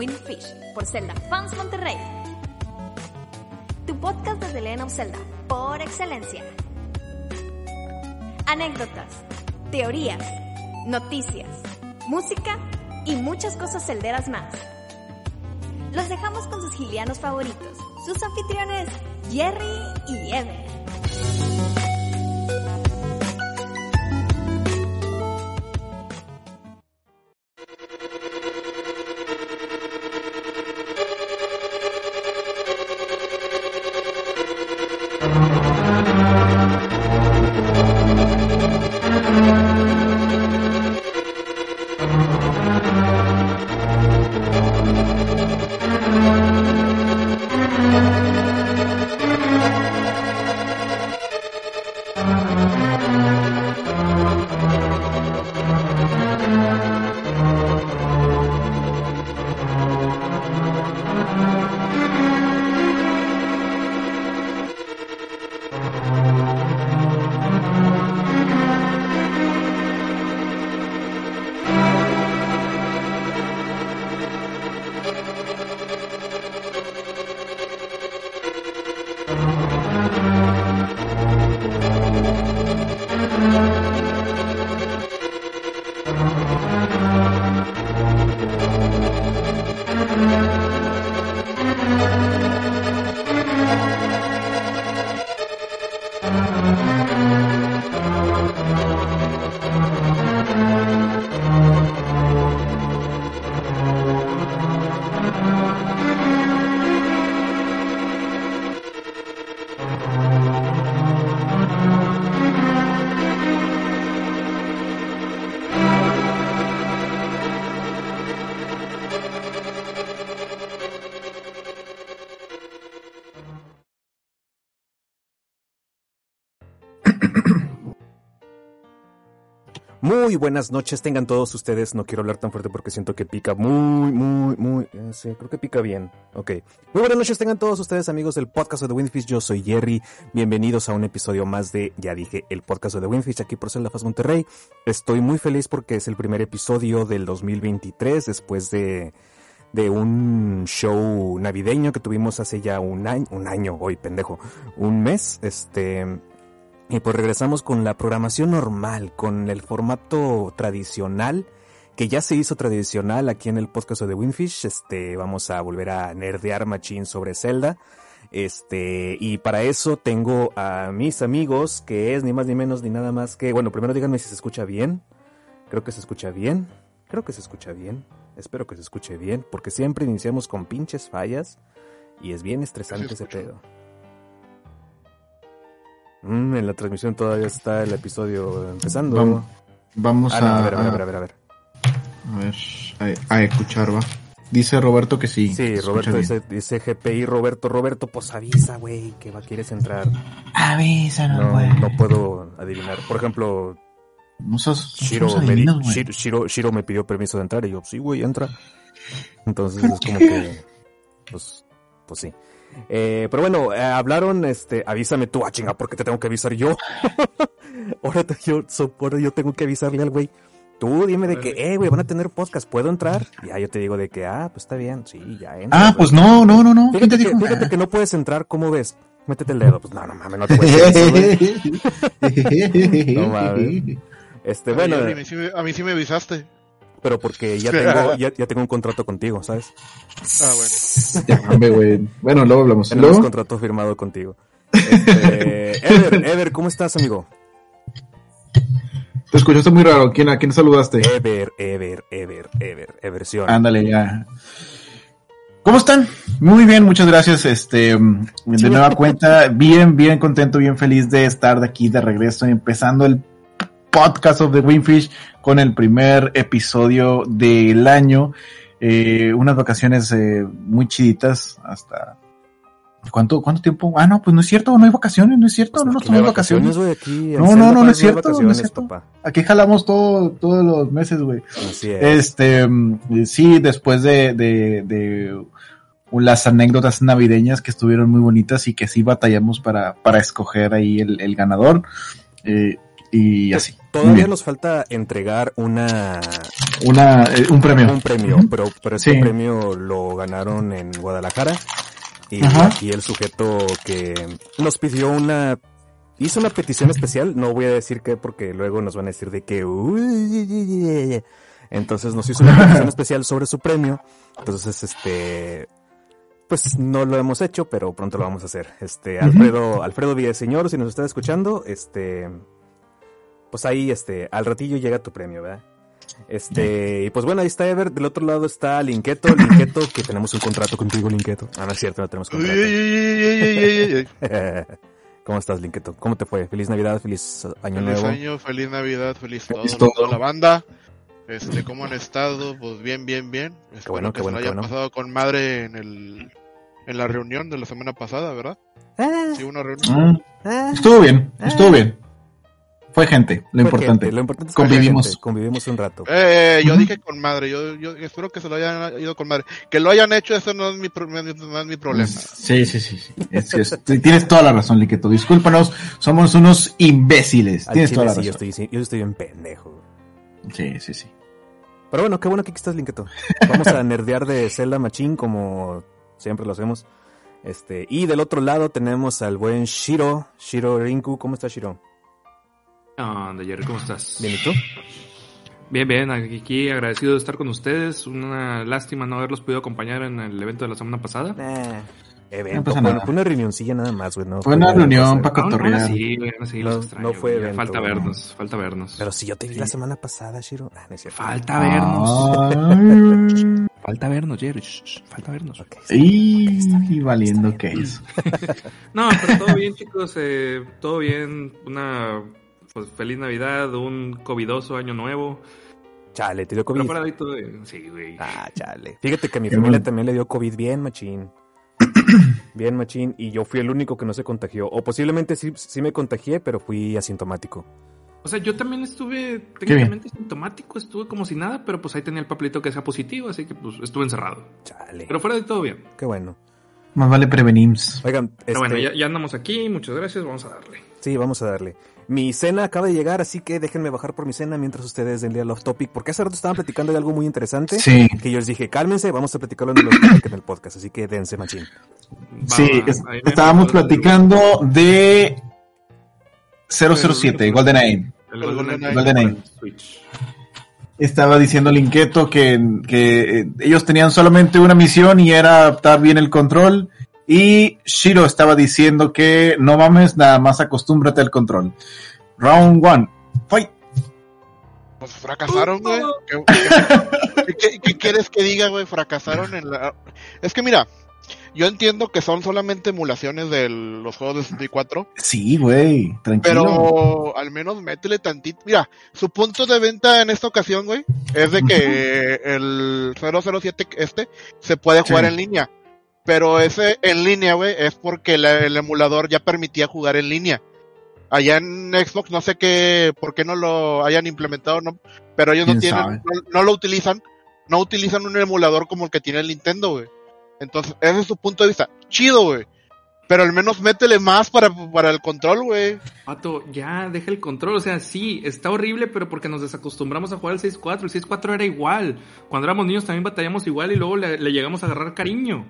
The Windfish por Zelda Fans Monterrey. Tu podcast de The Legend of Zelda por excelencia. Anécdotas, teorías, noticias, música y muchas cosas celderas más. Los dejamos con sus gilianos favoritos, sus anfitriones Jerry y Ever. Muy buenas noches, tengan todos ustedes. No quiero hablar tan fuerte porque siento que pica muy, muy, muy. Eh, sí, creo que pica bien. Ok. Muy buenas noches, tengan todos ustedes, amigos del podcast de The Windfish. Yo soy Jerry. Bienvenidos a un episodio más de, ya dije, el podcast de The Windfish aquí por Faz Monterrey. Estoy muy feliz porque es el primer episodio del 2023 después de, de un show navideño que tuvimos hace ya un año, un año, hoy pendejo, un mes. Este, y pues regresamos con la programación normal, con el formato tradicional, que ya se hizo tradicional aquí en el podcast de Winfish. Este, vamos a volver a nerdear machín sobre Zelda. Este, y para eso tengo a mis amigos, que es ni más ni menos ni nada más que, bueno, primero díganme si se escucha bien. Creo que se escucha bien. Creo que se escucha bien. Espero que se escuche bien, porque siempre iniciamos con pinches fallas y es bien estresante ese pedo. Mm, en la transmisión todavía está el episodio empezando. Vamos, vamos Ah, no, a, a ver, a ver, a ver, a ver, a ver. a ver, a- a escuchar, va. Dice Roberto que sí. Sí, Roberto dice, dice GPI, Roberto, Roberto, pues avisa, güey, que va, quieres entrar. Avísanos, No, güey. no puedo adivinar. Por ejemplo, No sos, no Shiro me. Shiro, Shiro- Shiro me pidió permiso de entrar y yo, sí, güey, entra. Entonces es como que, pues, pues sí. Eh, pero bueno, eh, hablaron, este, avísame tú, ah, chinga, ¿por qué te tengo que avisar yo? ahora, te- yo, so- ahora yo tengo que avisarle al güey. Tú dime de que, eh, güey, van a tener podcast, ¿puedo entrar? Y ya yo te digo de que, ah, pues está bien, sí, ya entra. Ah, pues no, no, no, no. ¿Quién Fíjate te que, dijo? fíjate que no puedes entrar, ¿cómo ves? Métete el dedo. Pues no, no mames, no te puedes eso, güey. No mames. Este, bueno, Ay, a, mí a mí sí me avisaste. Pero porque ya tengo, ya, ya tengo un contrato contigo, ¿sabes? Ah, bueno. Ya, hombre, güey. Bueno, luego hablamos. Tenemos ¿Luego? contrato firmado contigo. Este, Ever, Ever, ¿cómo estás, amigo? Te escuchaste muy raro. ¿Quién, ¿A quién saludaste? Ever, Ever, Ever, Ever, Eversión. Ándale, ya. ¿Cómo están? Muy bien, muchas gracias. Este, de nueva cuenta, bien, bien contento, bien feliz de estar de aquí de regreso, empezando el podcast of the Winfish con el primer episodio del año. Eh, unas vacaciones eh, muy chiditas hasta. ¿Cuánto, ¿Cuánto tiempo? Ah, no, pues no es cierto, no hay vacaciones, no es cierto, Pues no nos tomamos vacaciones. güey, aquí en No, no, no, no es cierto, no es cierto. papá. Aquí jalamos todo, todos los meses, güey. Es. Este, mm, sí, después de, de, de las anécdotas navideñas que estuvieron muy bonitas y que sí batallamos para, para escoger ahí el, el ganador. eh, y así. Todavía nos falta entregar una Una, eh, un premio. un premio, pero, pero este Sí. premio lo ganaron en Guadalajara. Y Ajá. aquí el sujeto que nos pidió una, hizo una petición especial, no voy a decir qué porque luego nos van a decir de que, "Uy". entonces nos hizo una petición especial sobre su premio. Entonces, este, pues no lo hemos hecho, pero pronto lo vamos a hacer. Este. Alfredo, Alfredo Villaseñor, si nos está escuchando, este, pues ahí, este, al ratillo llega tu premio, ¿verdad? Este, y pues bueno, ahí está Ever, del otro lado está Linketo, Linketo, que tenemos un contrato contigo, Linketo. Ah, no es cierto, no tenemos contrato. uy, uy, uy, uy, uy, uy. ¿Cómo estás, Linketo? ¿Cómo te fue? Feliz Navidad, feliz año Feliz nuevo. año, feliz Navidad, feliz todo, Feliz todo. toda la banda. Este, ¿cómo han estado? Pues bien, bien, bien. Espero bueno, que qué se bueno, lo qué hayan bueno. pasado con madre en el en la reunión de la semana pasada, ¿verdad? Ah, Sí, una reunión. Mm, ah. Estuvo bien, estuvo bien. Fue gente, lo Fue importante. gente, lo importante es Convivimos. gente, convivimos un rato. Eh, yo Ujú. dije con madre, yo, yo espero que se lo hayan ido con madre. Que lo hayan hecho, eso no es mi, pro- no es mi problema. Sí, sí, sí. sí. Es- es- tienes toda la razón, Liqueto. Discúlpanos, somos unos imbéciles. Al Tienes chile toda la sí, yo razón. estoy, yo estoy bien pendejo. Sí, sí, sí. Pero bueno, qué bueno que aquí estás, Linketo. Vamos a nerdear de Zelda Machine como siempre lo hacemos. Este, y del otro lado tenemos al buen Shiro, Shiro Rinku. ¿Cómo está Shiro? ¿Qué onda, Jerry? ¿Cómo estás? Bien, ¿y tú? Bien, bien, aquí agradecido de estar con ustedes. Una lástima no haberlos podido acompañar en el evento de la semana pasada. Eh, No evento, pasa fue, una reunioncilla nada más, güey. No Fue una reunión cosa. pa' Aún- aún cotorrear. así, güey, aún así No- los extraño, no fue evento, Falta vernos, falta vernos. Pero si yo te vi Sí. la semana pasada, Shiro. Ah, no es cierto. Falta vernos. Falta vernos, Jerry. falta vernos. Ok, está y, bien, está bien, y valiendo está que bien. es. No, pero todo bien, chicos. eh, todo bien. Una pues, feliz Navidad, un covidoso año nuevo. Chale, te dio Pero COVID. fuera de todo, sí, güey. Ah, chale. Fíjate que a mi Qué familia también le dio COVID bien, machín. bien, machín. Y yo fui el único que no se contagió. O posiblemente sí, sí me contagié, pero fui asintomático. O sea, yo también estuve técnicamente sintomático, estuve como si nada, pero pues ahí tenía el papelito que sea positivo, así que pues estuve encerrado. Chale. Pero fuera de todo bien. Qué bueno. Más vale prevenims. Oigan, Pero este, bueno, ya, ya andamos aquí, muchas gracias, vamos a darle. sí, vamos a darle. Mi cena acaba de llegar, así que déjenme bajar por mi cena mientras ustedes den día off topic, porque hace rato estaban platicando de algo muy interesante. Sí, Que yo les dije, cálmense, vamos a platicarlo en en el podcast, así que dense, machín. Sí. es- estábamos platicando de 007, GoldenEye. El GoldenEye. GoldenEye. Switch. Estaba diciendo Linketo que, que eh, ellos tenían solamente una misión y era adaptar bien el control. Y Shiro estaba diciendo que no mames, nada más acostúmbrate al control. Round one. Fight. Pues fracasaron, güey. ¿Qué, qué- qué- qué quieres que diga, güey? Fracasaron en la... Es que mira, yo entiendo que son solamente emulaciones de los juegos de 64, Sí, güey, tranquilo. pero al menos métele tantito. Mira, su punto de venta en esta ocasión, güey, es de que el 007 este se puede jugar Sí. en línea. Pero ese en línea, güey, es porque la- el emulador ya permitía jugar en línea. Allá en Xbox no sé qué, por qué no lo hayan implementado, no, pero ellos no ¿Quién tienen, no, no lo utilizan, no utilizan un emulador como el que tiene el Nintendo, güey. Entonces, ese es su punto de vista. Chido, güey. Pero al menos métele más para, para el control, güey. Pato, ya deja el control. O sea, sí, está horrible, pero porque nos desacostumbramos a jugar el 6-4. El 6-4 era igual. Cuando éramos niños también batallamos igual y luego le, le llegamos a agarrar cariño.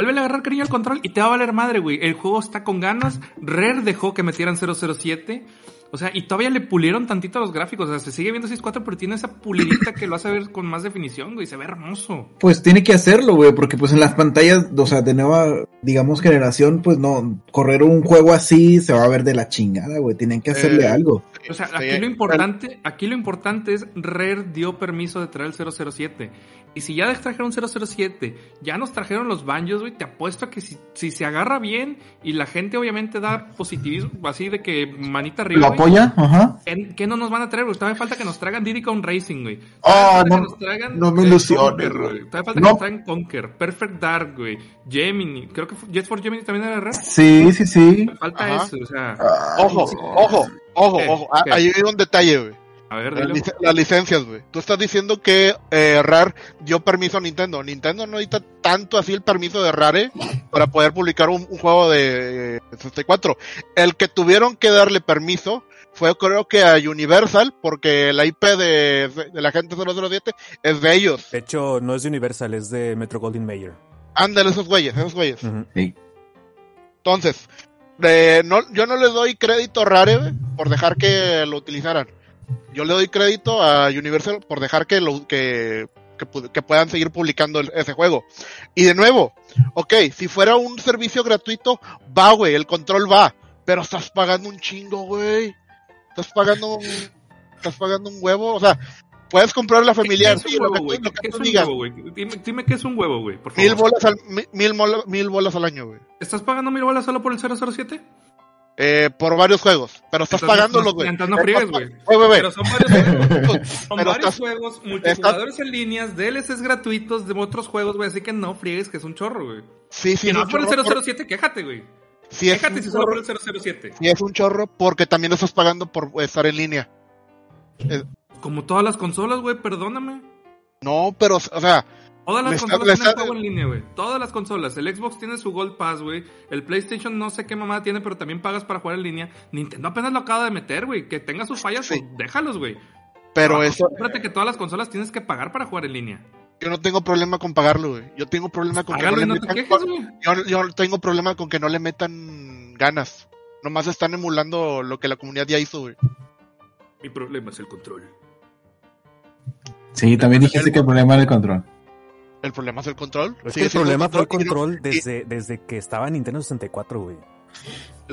Vuelve a agarrar cariño al control y te va a valer madre, güey. El juego está con ganas. Rare dejó que metieran 007. O sea, y todavía le pulieron tantito los gráficos. O sea, se sigue viendo 6-4, pero tiene esa pulidita que lo hace ver con más definición, güey. Se ve hermoso. Pues tiene que hacerlo, güey, porque pues en las pantallas, o sea, de nueva, digamos, generación, pues no, correr un juego así se va a ver de la chingada, güey. Tienen que hacerle Eh, algo. O sea, aquí lo importante, aquí lo importante es Rare dio permiso de traer el 007. Y si ya trajeron 007, ya nos trajeron los banjos, güey, te apuesto a que si, si se agarra bien y la gente obviamente da positivismo, así de que manita arriba, ¿Lo güey, apoya? Ajá. ¿qué, qué no nos van a traer? Todavía falta que nos traigan Diddy Kong Racing, güey. Falta no- que nos traigan, no me ilusiones, güey. Todavía falta No. que nos traigan Conker, Perfect Dark, güey, Gemini, creo que Jet for Gemini también era Rare. Sí, sí, sí. Falta Ajá. eso, o sea... Ah, Ojo, ojo, ojo, ¿Qué? ojo. Ah, ¿Qué? Ahí hay un detalle, güey. A ver, Las, dilo. lic- las licencias, güey. Tú estás diciendo que eh, RAR dio permiso a Nintendo. Nintendo no necesita tanto así el permiso de Rare para poder publicar un, un juego de eh, 64. El que tuvieron que darle permiso fue creo que a Universal, porque la IP de, de la gente 007 es de ellos. De hecho, no es de Universal, es de Metro Goldwyn Mayer. Ándale esos güeyes, esos güeyes. Sí. Entonces, eh, no, yo no les doy crédito a Rare por dejar que lo utilizaran. Yo le doy crédito a Universal por dejar que lo que, que, que puedan seguir publicando el- ese juego. Y de nuevo, ok, si fuera un servicio gratuito, va, güey, el control va. Pero estás pagando un chingo, güey. Estás pagando un, estás pagando un huevo, o sea, puedes comprar la ¿Qué- familiar, qué sí, es un huevo, güey? tú- lo que ¿Qué es un digas. huevo, güey? Dime, dime qué es un huevo, güey, por favor. Mil bolas al, mi- mil, mil bolas al año, güey. ¿Estás pagando mil bolas solo por el 007? Eh, por varios juegos. Pero estás Entonces, pagándolos, güey. entonces no friegues, güey. Pero son varios juegos. Son Pero varios estás- juegos, multijugadores en líneas, DLCs gratuitos de otros juegos, güey. Así que no friegues que es un chorro, güey. Sí, sí, Si es no un por el chorro por- 007, quéjate, güey. Sí es Quéjate un si solo por el 007. sí es un chorro porque también estás pagando por estar en línea. Como todas las consolas, güey, perdóname. No, pero, o sea, Todas las está- consolas le tienen está- juego en línea, güey. Todas las consolas. El Xbox tiene su Gold Pass, güey. El PlayStation no sé qué mamada tiene, pero también pagas para jugar en línea. Nintendo apenas lo acaba de meter, güey. Que tenga sus fallas, Sí. pues déjalos, güey. pero Ah, eso, Acostúmbrate que todas las consolas tienes que pagar para jugar en línea. Yo no tengo problema con pagarlo, güey. Yo tengo problema con que no le no te metan, quejes, yo, yo no tengo problema con que no le metan ganas. Nomás están emulando lo que la comunidad ya hizo, güey. Mi problema es el control. Sí, también dijiste que el problema era el control. El problema es el control. Es Sigue que el problema fue el control y- desde, desde que estaba Nintendo 64, güey.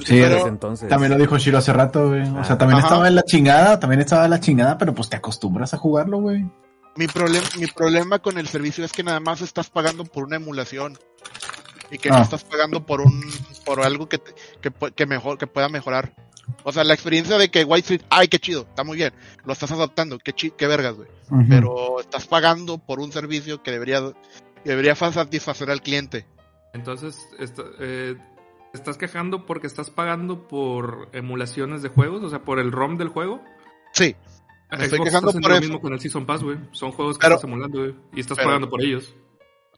Sí, Desde pero entonces. También lo dijo Shiro hace rato, güey. O sea, también Ajá. estaba en la chingada, también estaba en la chingada, pero pues te acostumbras a jugarlo, güey. Mi, problema mi problema con el servicio es que nada más estás pagando por una emulación. Y que Ah. no estás pagando por un por algo que, te- que, que mejor que pueda mejorar. O sea, la experiencia de que White Street, ay, qué chido, está muy bien. Lo estás adaptando, qué chi qué vergas, güey. Pero estás pagando por un servicio que debería que debería fa- satisfacer al cliente. Entonces, esto, eh, ¿te estás quejando porque estás pagando por emulaciones de juegos? O sea, por el ROM del juego. Sí, Me estoy Xbox quejando está haciendo por lo eso. mismo con el Season Pass, güey. Son juegos que Pero- estás emulando, güey. Y estás pero- pagando por ellos.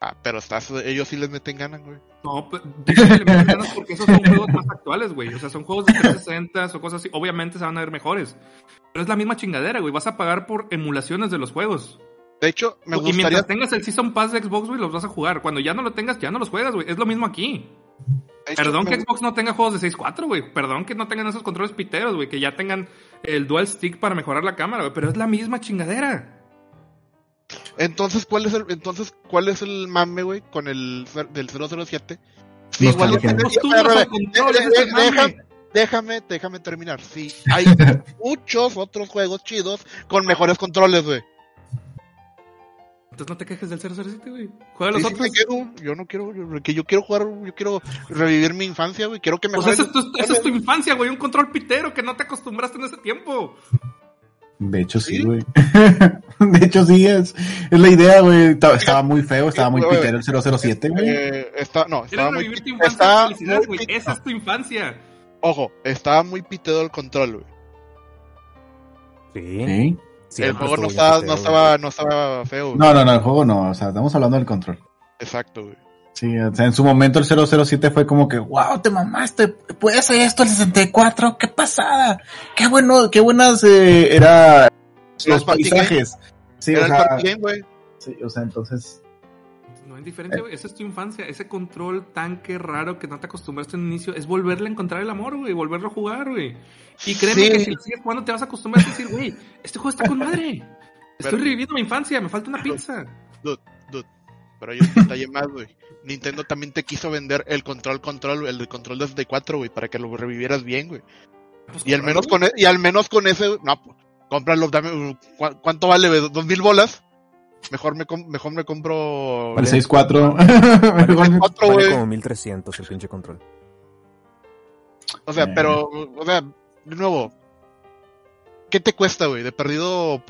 ah, pero estás ellos sí les meten ganas, güey. No, pe- dicen que le meten ganas porque esos son juegos más actuales, güey. O sea, son juegos de 360 o cosas así. Obviamente se van a ver mejores. Pero es la misma chingadera, güey. Vas a pagar por emulaciones de los juegos. De hecho, me y gustaría mientras tengas el Season Pass de Xbox, güey, los vas a jugar. Cuando ya no lo tengas, ya no los juegas, güey. Es lo mismo aquí. Perdón que Xbox no tenga juegos de 6.4, güey. Perdón que no tengan esos controles piteros, güey. Que ya tengan el Dual Stick para mejorar la cámara, güey. Pero es la misma chingadera. Entonces, ¿cuál es el entonces cuál es el mame, güey, con el del 007? Sí, Los igual de- mame. déjame, déjame, déjame terminar. Sí, hay muchos otros juegos chidos con mejores controles, güey. Entonces no te quejes del 007, güey. Juega los sí otros. quiero, yo no quiero, yo, que yo quiero jugar, yo quiero revivir mi infancia, güey. Quiero que me Pues esa es, tu, esa es tu infancia, güey. Un control pitero que no te acostumbraste en ese tiempo. De hecho, sí, ¿Sí? güey. de hecho, sí, es, es la idea, güey. Estaba, estaba muy feo, estaba muy Güey, pitero el 007, güey. Eh, no, estaba Quieres muy, revivir tu infancia está muy Esa es tu infancia. ojo, estaba muy piteado el control, güey. Sí. Sí. Siempre el juego no estaba, no estaba, no estaba feo, güey. No, no, no, el juego no. O sea, estamos hablando del control. Exacto, güey. Sí, o sea, en su momento el 007 fue como que, wow, te mamaste, puedes hacer esto el 64, qué pasada, qué bueno, qué buenas eh, era los paisajes. Sí, Era o el sea, party game, güey. sí, o sea, entonces, No hay diferencia, güey. Esa es tu infancia. Ese control tanque raro que no te acostumbraste en un inicio es volverle a encontrar el amor, güey. Volverlo a jugar, güey. Y créeme Sí. que si lo sigues jugando te vas a acostumbrar a decir, güey, este juego está con madre. Estoy Pero- reviviendo mi infancia, me falta una pizza. Dude, dude. Pero hay un detalle más, güey. Nintendo también te quiso vender el control control, el de control de 64, güey, para que lo revivieras bien, güey. Pues, Y al menos con e- y al menos con ese, no, pues, cómpralo, dame uh, ¿cu- ¿cuánto vale? ¿Dos mil bolas? Mejor me com- mejor me compro el 64. el 4, Vale güey. como 1300 el pinche control. O sea, Eh. pero o sea, de nuevo ¿Qué te cuesta, güey? De perdido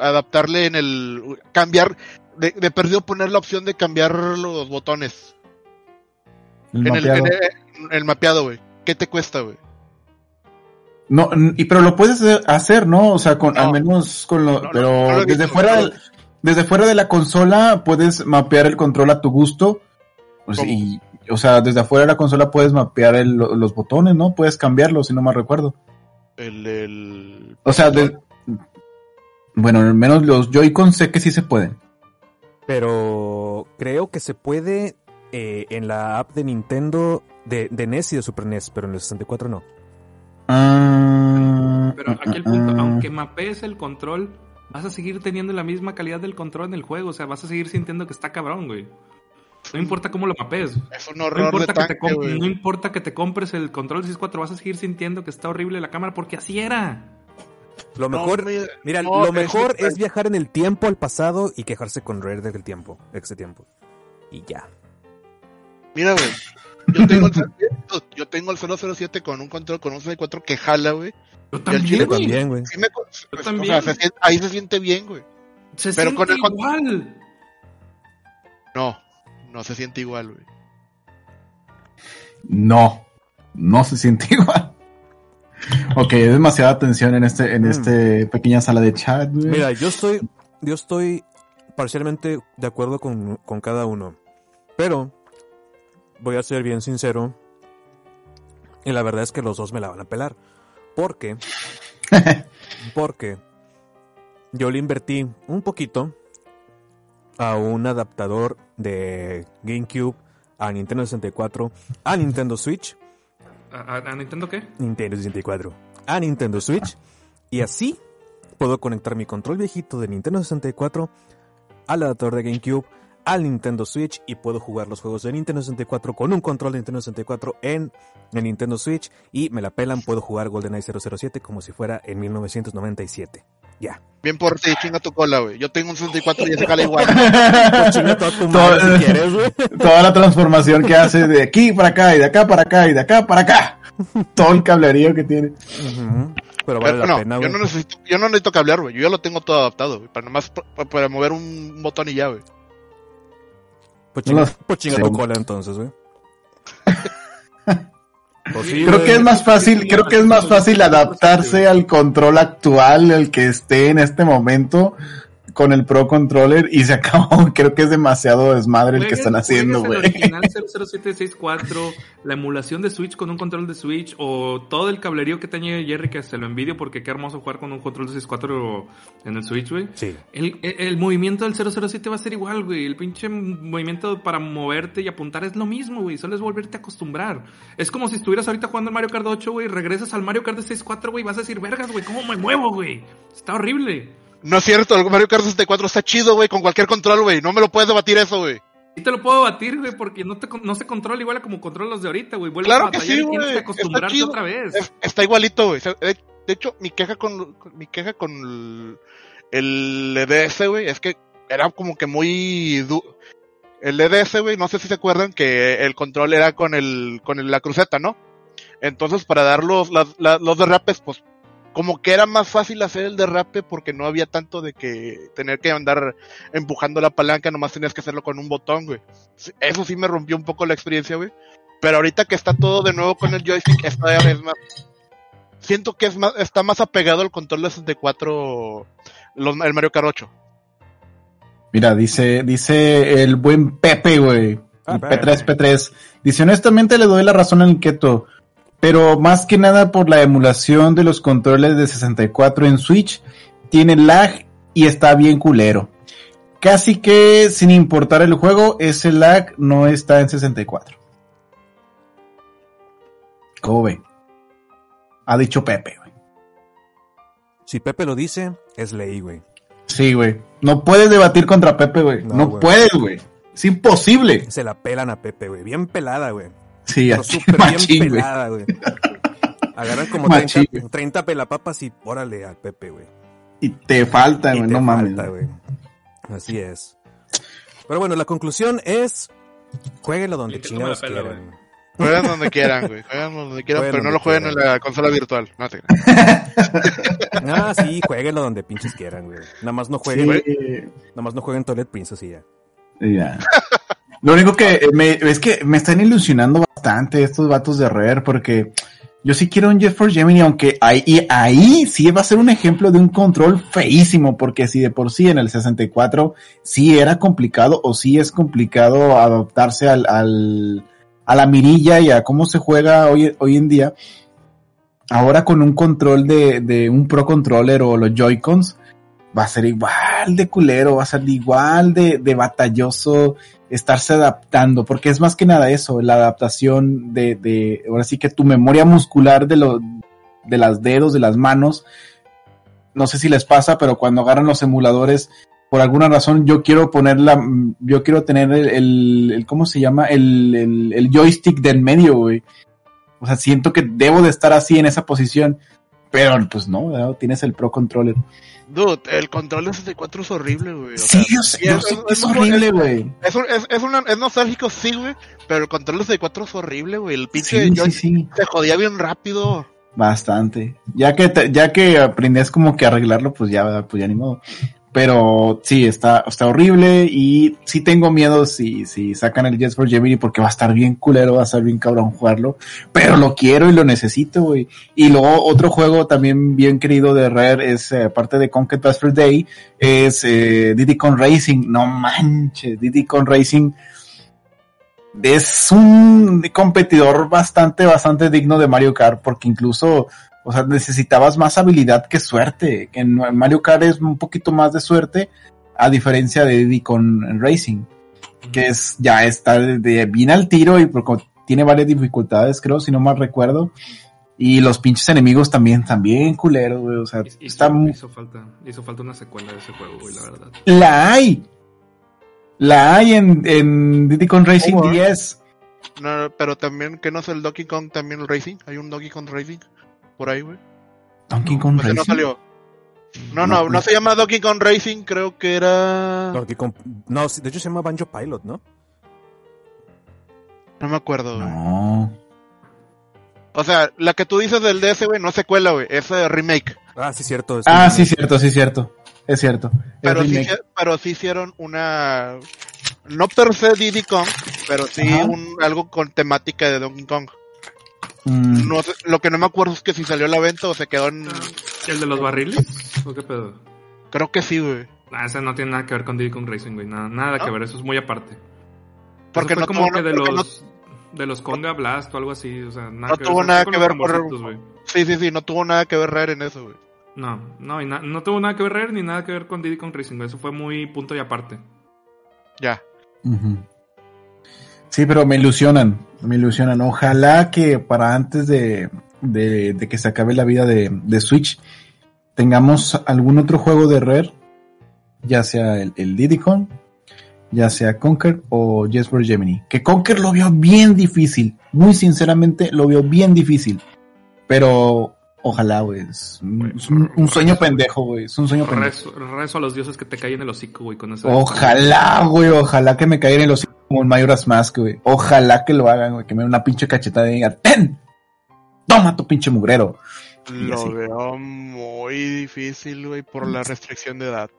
adaptarle en el cambiar de, de perdido poner la opción de cambiar los botones El en el, mapeado. en el, en el mapeado, güey. ¿Qué te cuesta, güey? No, y pero lo puedes hacer- ¿no? O sea, con No. al menos con lo, No, pero no lo he desde fuera desde fuera de la consola puedes mapear el control a tu gusto. O sea, ¿Cómo? y- o sea, desde afuera de la consola puedes mapear el- los botones, ¿no? Puedes cambiarlos, si no me recuerdo. El, el... O sea, de- bueno, al menos los Joy-Con sé que sí se pueden. Pero creo que se puede eh, en la app de Nintendo de, de NES y de Super NES, pero en el 64 no. Ah, Pero ah, aquí el ah, punto, ah. aunque mapees el control, vas a seguir teniendo la misma calidad del control en el juego. O sea, vas a seguir sintiendo que está cabrón, güey. No importa cómo lo mapees. Es un No horror de importa, que te tanque, no importa que te compres el control de 64, vas a seguir sintiendo que está horrible la cámara porque así era. Lo No, mejor, me- mira, no, lo es mejor es viajar en el tiempo al pasado y quejarse con Rare del tiempo, ese tiempo. Y ya. Mira, güey. Yo tengo, el, yo tengo el 007 con un control con un 64 que jala, güey. Yo al chile también, güey. También, güey. Sí me, pues, o también. sea, se siente- ahí se siente bien, güey. Se Pero siente con el igual. No, no se siente igual, güey. No, no se siente igual. Ok, es demasiada tensión en este, en Mm. este pequeña sala de chat, güey. Mira, yo estoy, yo estoy parcialmente de acuerdo con, con cada uno. Pero voy a ser bien sincero. Y la verdad es que los dos me la van a pelar. Porque, porque yo le invertí un poquito a un adaptador de GameCube a Nintendo 64 a Nintendo Switch. ¿A, a- a Nintendo qué? Nintendo 64 a Nintendo Switch. Y así puedo conectar mi control viejito de Nintendo 64 al adaptador de GameCube al Nintendo Switch y puedo jugar los juegos de Nintendo 64 con un control de Nintendo 64 en el Nintendo Switch y me la pelan, puedo jugar GoldenEye 007 como si fuera en 1997. Ya. Bien por ti, chinga tu cola, güey. Yo tengo un 64 y ese jala igual. Pues chinga toda tu madre Todo- si quieres, güey. Toda la transformación que hace de aquí para acá y de acá para acá y de acá para acá. Todo el cablerío que tiene. Pero vale Pero la no, pena, yo no necesito, yo no necesito cablear, güey. Yo ya lo tengo todo adaptado, güey. Para nomás pa- para mover un botón y ya, güey. Pues chinga, pues tu cola entonces, güey. Pues sí, Creo que es más fácil, creo que es más fácil adaptarse al control actual, el que esté en este momento, con el Pro Controller y se acabó. Creo que es demasiado desmadre el que están haciendo, güey. El original 00764, la emulación de Switch con un control de Switch o todo el cablerío que tenía Jerry que se lo envidio porque qué hermoso jugar con un control de 64 en el Switch, güey. Sí. El, el- el movimiento del 007 va a ser igual, güey. El pinche movimiento para moverte y apuntar es lo mismo, güey. Solo es volverte a acostumbrar. Es como si estuvieras ahorita jugando al Mario Kart 8, güey. Regresas al Mario Kart de 64, güey. Vas a decir, vergas, güey, ¿cómo me muevo, güey? Está horrible. No es cierto, el Mario Kart 64 está chido, güey, con cualquier control, güey. No me lo puedes debatir eso, güey. Y te lo puedo batir, güey, porque no, te, con- no se controla igual a como controlan los de ahorita, güey. Claro a que sí, güey. Está chido. otra vez. Es- está igualito, güey. De, de hecho, mi queja con, con- mi queja con el, el EDS, güey, es que era como que muy du- el EDS, güey, no sé si se acuerdan que el control era con el con el- la cruceta, ¿no? Entonces, para dar los las- los derrapes, pues como que era más fácil hacer el derrape porque no había tanto de que tener que andar empujando la palanca, nomás tenías que hacerlo con un botón, güey. Eso sí me rompió un poco la experiencia, güey. Pero ahorita que está todo de nuevo con el joystick, esta vez más. Siento que es más, está más apegado al control de 64, los, el Mario Kart 8. Mira, dice, dice el buen Pepe, güey. Ah, El Pepe. P3, P3. Dice, honestamente le doy la razón al Keto. Pero más que nada por la emulación de los controles de 64 en Switch, tiene lag y está bien culero. Casi que sin importar el juego, ese lag no está en 64. ¿Cómo ve? Ha dicho Pepe, güey. Si Pepe lo dice, es ley, güey. Sí, güey. No puedes debatir contra Pepe, güey. No, No, puedes, güey. Es imposible. Se la pelan a Pepe, güey. Bien pelada, güey. Sí, Pero súper bien güey. pelada, güey. Agarran como Machín, 30, 30 pelapapas y órale al Pepe, güey. Y te falta, Y güey. No mames. falta, güey. Así es. Pero bueno, la conclusión es... Jueguenlo donde Y chingados pela, quieran. Juegan donde quieran, güey. Juegan donde quieran, Jueguen pero no lo jueguen en la consola virtual. No te creas. Ah, sí, jueguenlo donde pinches quieran, güey. Nada más no jueguen, Sí, nada más no jueguen Toilet Princess y ya. ya. Lo único que me, es que me están ilusionando bastante estos vatos de Rare porque Yo sí quiero un Jet Force Gemini, aunque ahí, ahí sí va a ser un ejemplo de un control feísimo, porque si de por sí en el 64 sí era complicado o sí es complicado adaptarse al, al, a la mirilla y a cómo se juega hoy, hoy en día, ahora con un control de, de un Pro Controller o los Joy-Cons, va a ser igual de culero, va a ser igual de, de batalloso estarse adaptando, porque es más que nada eso, la adaptación de, de ahora sí que tu memoria muscular de los, de las dedos, de las manos, no sé si les pasa, pero cuando agarran los emuladores, por alguna razón yo quiero ponerla, yo quiero tener el, el, el ¿cómo se llama? El, el, el joystick del medio, güey. O sea, siento que debo de estar así en esa posición, pero pues no, ¿verdad? tienes el Pro Controller. Dude, el control de 64 es horrible, güey. O Sí, sea, yo y yo sé que es horrible, güey. Es, es, es, una- es nostálgico, sí, güey, pero el control de 64 es horrible, güey. El pinche Sí, sí, joystick sí. se jodía bien rápido. Bastante. Ya que, te- ya que aprendes como que a arreglarlo, pues ya, pues ya ni modo. Pero sí, está, está horrible y sí tengo miedo si, si sacan el Jets for Gemini porque va a estar bien culero, va a estar bien cabrón jugarlo. Pero lo quiero y lo necesito, güey. Y luego otro juego también bien querido de Rare es, eh, aparte de Bad Fur Day, es eh, Diddy Con Racing. No manches, Diddy Con Racing es un competidor bastante, bastante digno de Mario Kart, porque incluso, o sea, necesitabas más habilidad que suerte. En Mario Kart es un poquito más de suerte, a diferencia de Diddy con Racing, que es, ya está de, de bien al tiro y porque tiene varias dificultades, creo, si no mal recuerdo. Y los pinches enemigos también, también culeros, güey, o sea, Hizo, está muy, hizo falta, hizo falta una secuela de ese juego, güey, la verdad. la hay. La hay en, en Diddy Con Racing Oh, wow. 10. No, pero también, que no es el Donkey Kong también el Racing? Hay un Donkey Kong Racing por ahí, güey. Donkey Kong Racing. no salió. No, No, no, se llama Donkey Kong Racing, creo que era... No, que con- no, sí, de hecho se llama Banjo Pilot, ¿no? No me acuerdo, güey. No. O sea, la que tú dices del DS, güey, no es secuela, güey, es eh, remake. Ah, sí, cierto. es Ah, sí, cierto, sí, cierto. Es cierto. Es Pero sí, remake. hici- pero sí hicieron una... No per se Diddy Kong, pero sí un, algo con temática de Donkey Kong. Mm, No sé, lo que no me acuerdo es que si salió a la venta o se quedó en... ¿El de los barriles? ¿O qué pedo? Creo que sí, güey. Ah, ese no tiene nada que ver con Diddy Kong Racing, güey. Nada, nada que ¿No? ver, eso es muy aparte. Porque Eso no como tuvo, que de porque no- los, de los Conga Blast o algo así, o sea, nada No que tuvo ver. nada que con ver los por-. Sí, sí, sí, no tuvo nada que ver Rare en eso, güey. No, no, y na- no tuvo nada que ver Rare ni nada que ver con Diddy Kong Racing, güey. Eso fue muy punto y aparte. Ya. ujú. Sí, pero me ilusionan, me ilusionan. Ojalá que para antes de, de, de que se acabe la vida de, de Switch tengamos algún otro juego de Rare, ya sea el, el Diddy Kong, ya sea Conker o Yes for Gemini. Que Conker lo vio bien difícil, muy sinceramente lo vio bien difícil. Pero ojalá, güey. Es, un- es un, un sueño pendejo, güey. Es un sueño pendejo. Rezo, rezo a los dioses que te caen en el hocico, güey, con eso. Ojalá, güey, ojalá que me caigan en los hocico como el Mayoras Mask, güey. Ojalá que lo hagan, güey, que me den una pinche cachetada y diga, ¡ten! ¡Toma tu pinche mugrero! Lo veo muy difícil, güey, por la restricción de edad.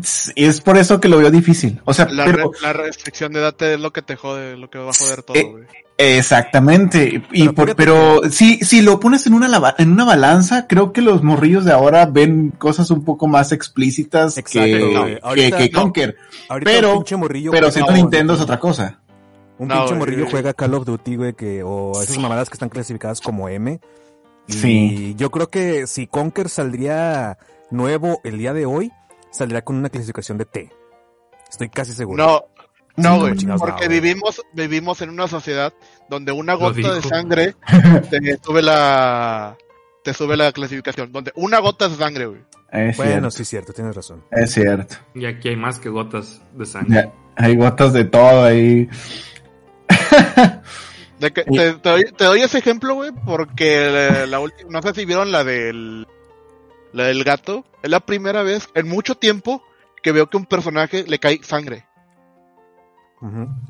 Es- Es por eso que lo veo difícil. O sea, La, pero re- la restricción de edad es lo que te jode, lo que va a joder todo, Eh, güey. exactamente. Y Pero por, pero si, si lo pones en una lava- en una balanza, creo que los morrillos de ahora ven cosas un poco más explícitas Exacto, que, güey. que, Ahorita- que no. Conker. Ahorita pero- un pinche morrillo Pero siendo Nintendo es otra cosa. Un No, pinche morrillo juega Call of Duty, güey, que, o esas mamadas que están clasificadas como M. Y Sí. yo creo que si Conker saldría nuevo el día de hoy, saldría con una clasificación de T. Estoy casi seguro. No, no, güey, porque vivimos, vivimos en una sociedad donde una gota de sangre te sube la, te sube la clasificación, donde una gota de sangre, güey. Es Bueno, cierto. sí es cierto, tienes razón. Es cierto. Y aquí hay más que gotas de sangre. Ya, hay gotas de todo ahí. De que, Y- te, te doy, te doy ese ejemplo, güey, porque la, la última, no sé si vieron la del, la del gato. Es la primera vez en mucho tiempo que veo que a un personaje le cae sangre.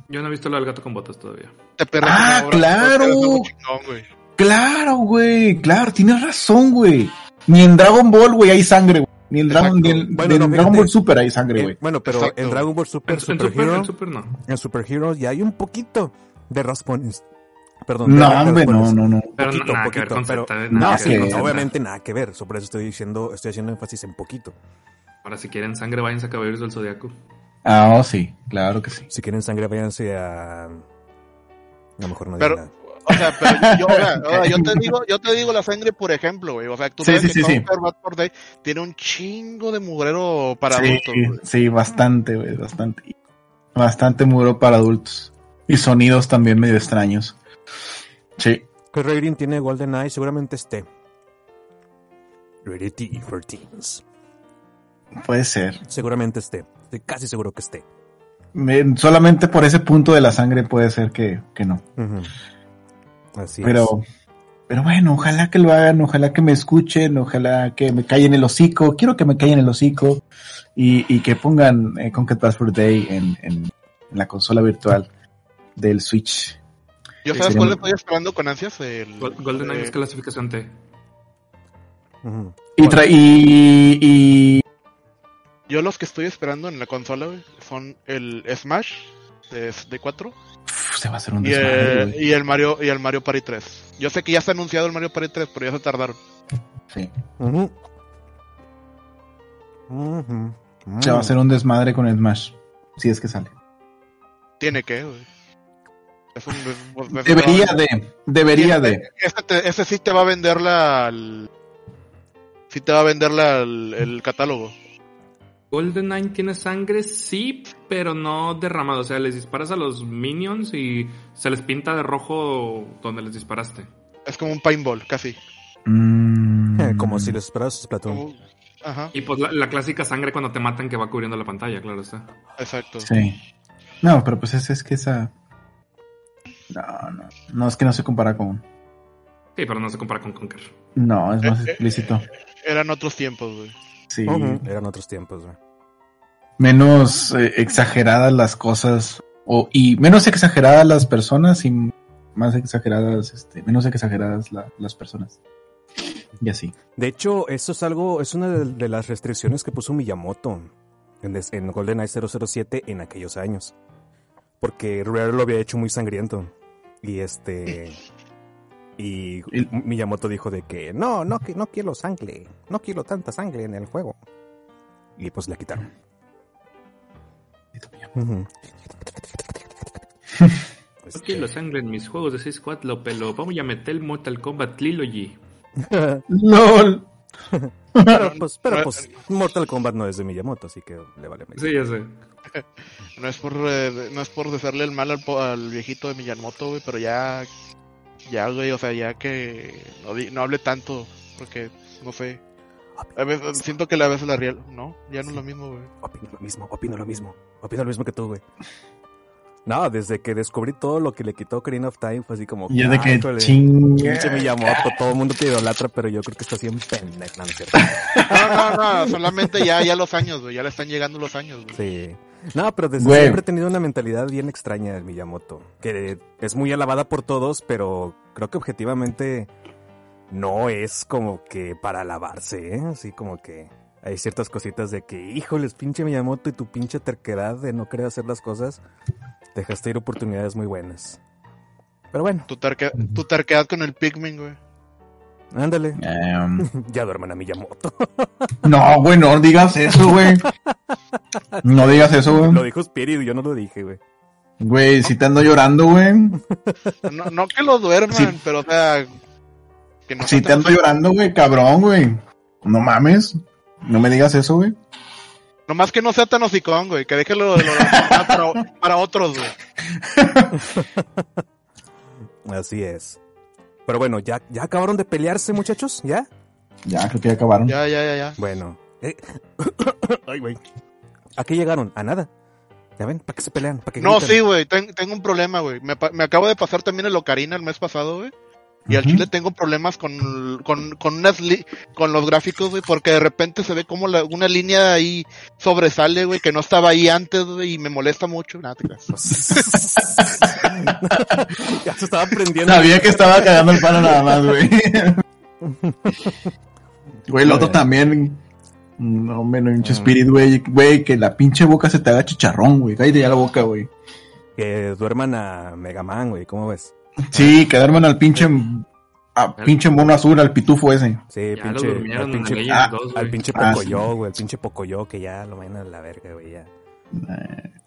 Yo no he visto lo del gato con botas todavía. Te Ah, claro. chingón, güey. Claro, güey, claro, tienes razón, güey. Ni en Dragon Ball, güey, hay sangre, güey. Ni en Dragon, ni en, Bueno, ni en no, Dragon fíjate. Ball Super hay sangre, Eh, güey. bueno, pero Exacto. en Dragon Ball Super, En, en Super, Hero, en Super no. en Super Hero ya hay un poquito de Rasputin. Perdón. No, hombre, no, no, no. Pero Poquito, nada que ver con pero- Z, No, nada que sí, ver obviamente nada que ver. Sobre eso estoy diciendo, estoy haciendo énfasis en poquito. Ahora, si quieren sangre, váyanse a Caballeros del Zodiaco. Ah, oh, sí, claro que sí. Si quieren sangre, váyanse a. A lo mejor no Pero, nada. o sea, pero yo, o sea, o sea, yo te digo, yo te digo la sangre, por ejemplo, güey. O sea, tú Sí, sabes sí, que sí, sí. Conquer Bad for Day tiene un chingo de mugrero para sí, adultos, güey. sí, bastante, güey, bastante. Bastante muro para adultos. Y sonidos también medio extraños. Sí. ¿Qué rating tiene GoldenEye? Seguramente esté. T for Teens. Puede ser. Seguramente esté. Estoy casi seguro que esté. Me- solamente por ese punto de la sangre puede ser que, que no. Así Pero, pero bueno, ojalá que lo hagan, ojalá que me escuchen, ojalá que me callen el hocico. Quiero que me callen el hocico y, y que pongan eh, Conquer Bad for Day en, en, en la consola virtual del Switch. Yo Sí, sabes sería cuál estoy esperando con ansias el Gol- GoldenEye eh, es clasificación T. Y, tra- y, y yo los que estoy esperando en la consola güey, son el Smash de, de 4 uf, se va a hacer un y el, y el Mario y el Mario Party 3. Yo sé que ya está anunciado el Mario Party 3, pero ya se tardaron. Sí. Se va a hacer un desmadre con el Smash. Si es que sale. Tiene que, güey. Es un- es- Debería de, debería de. Ese, te- ese sí te va a vender la al- sí te va a vender la, el, el catálogo. GoldenEye tiene sangre, sí, pero no derramado. O sea, les disparas a los minions y se les pinta de rojo donde les disparaste. Es como un paintball, casi. Mm. Eh, Como si les esperas Splatoon. Como- Ajá, Y pues la, la clásica sangre cuando te matan que va cubriendo la pantalla, claro está. exacto. Sí. No, pero pues es, es que esa. No, no. No, es que no se compara con. Sí, pero no se compara con Conker. No, es más Eh, eh, explícito. Eran otros tiempos, güey. Sí. Eran otros tiempos, güey. Menos eh, exageradas las cosas. O, y menos exageradas las personas y más exageradas, este, menos exageradas la- las personas. Y así. De hecho, eso es algo, es una de, de las restricciones que puso Miyamoto en, en GoldenEye 007 en aquellos años. Porque Rare lo había hecho muy sangriento. Y este. Y Miyamoto dijo de que no, no, que no quiero sangre. No quiero tanta sangre en el juego. Y pues la quitaron. No quiero sangre en mis juegos de 6 lo pelo. Vamos a meter el Mortal Kombat Trilogy. LOL. Pero pues, pero pues Mortal Kombat no es de Miyamoto, así que le vale. Sí, ya sé. No es por eh, no es por desearle el mal al, po- al viejito de Miyamoto, güey, pero ya ya, güey, o sea, ya que no, hable tanto porque no sé. A veces siento que a veces la real, no, ya no es lo mismo, güey. Opino lo mismo, opino lo mismo. Opino lo mismo que tú, güey. No, desde que descubrí todo lo que le quitó Ocarina of Time fue así como... Y es de "Ah, que chingue. Pinche Miyamoto, todo el mundo te idolatra, pero yo creo que estás bien pendejo, no, no es cierto. No, no, no, solamente ya ya los años, güey, ya le están llegando los años, güey. Sí. No, pero desde siempre he tenido una mentalidad bien extraña del Miyamoto. Que es muy alabada por todos, pero creo que objetivamente no es como que para alabarse, ¿eh? Así como que hay ciertas cositas de que, híjoles, pinche Miyamoto y tu pinche terquedad de no querer hacer las cosas, dejaste ir oportunidades muy buenas. Pero bueno, Tu, terque- tu terquedad con el Pikmin, güey. Ándale. Em, Ya duerman a Miyamoto. no, güey, no digas eso, güey. No digas eso, Lo güey. dijo Spirit, yo no lo dije, güey. Güey, si te ando llorando, güey. No, no que lo duerman, Sí. pero o sea que no Si te ando llorando, güey, cabrón, güey. No mames. No me digas eso, güey. Nomás que no sea tan hocicón, güey, que déjelo de lo- para, para otros, güey. Así es. Pero bueno, ¿ya, ya acabaron de pelearse, muchachos? ¿Ya? Ya, creo que ya acabaron. Ya, ya, ya, ya. Bueno. Eh, Ay, güey. ¿A qué llegaron? A nada. ¿Ya ven? ¿Para qué se pelean? ¿Para qué No, gritan? sí, güey, ten- tengo un problema, güey. Me, pa- me acabo de pasar también el Ocarina el mes pasado, güey. Y al chile tengo problemas con, con, con unas li- con los gráficos, güey, porque de repente se ve como la- una línea ahí sobresale, güey, que no estaba ahí antes, güey, y me molesta mucho. Nada, ya se estaba aprendiendo. Sabía que estaba cagando el palo nada más, güey. Güey, el otro también. No, menos pinche Mm. spirit, güey. Güey, que la pinche boca se te haga chicharrón, güey. Cállate ya la boca, güey. Que duerman a Mega Man, güey. ¿Cómo ves? Sí, que duerman al pinche, a pinche mono azul, al pitufo ese. Sí, Ya pinche, al en pinche, ah, 2, güey. al pinche Ah, Pocoyo, güey, al pinche Pocoyo que ya lo vayan a la verga, güey, ya.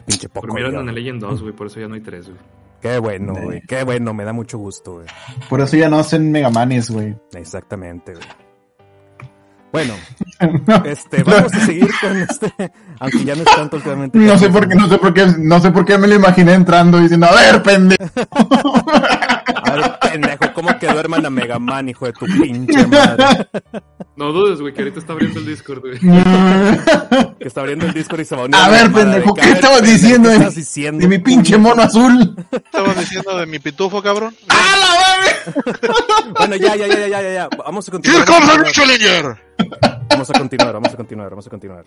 Pinche Pocoyo. en el Legend 2, güey, por eso ya no hay 3, güey. Qué bueno, güey, qué bueno, me da mucho gusto, güey. Por eso ya no hacen Megamanes, güey. Exactamente, güey. Bueno, este, vamos a seguir con este, aunque ya no es tanto últimamente. No sé por qué, no sé por qué, no sé por qué me lo imaginé entrando diciendo, a ver, pendejo. A ver, pendejo, ¿cómo que duerman a Mega Man, hijo de tu pinche madre? No dudes, güey, que ahorita está abriendo el Discord, güey. Que está abriendo el Discord y se va a unir A la ver, pendejo, ¿qué estabas diciendo ¿Qué de- diciendo? De mi pinche mono azul. Estabas diciendo de mi pitufo, cabrón. Bueno, ya, ya, ya, ya, ya, ya. Vamos a ¡Here continuar. Vamos a continuar, vamos a continuar, vamos a continuar.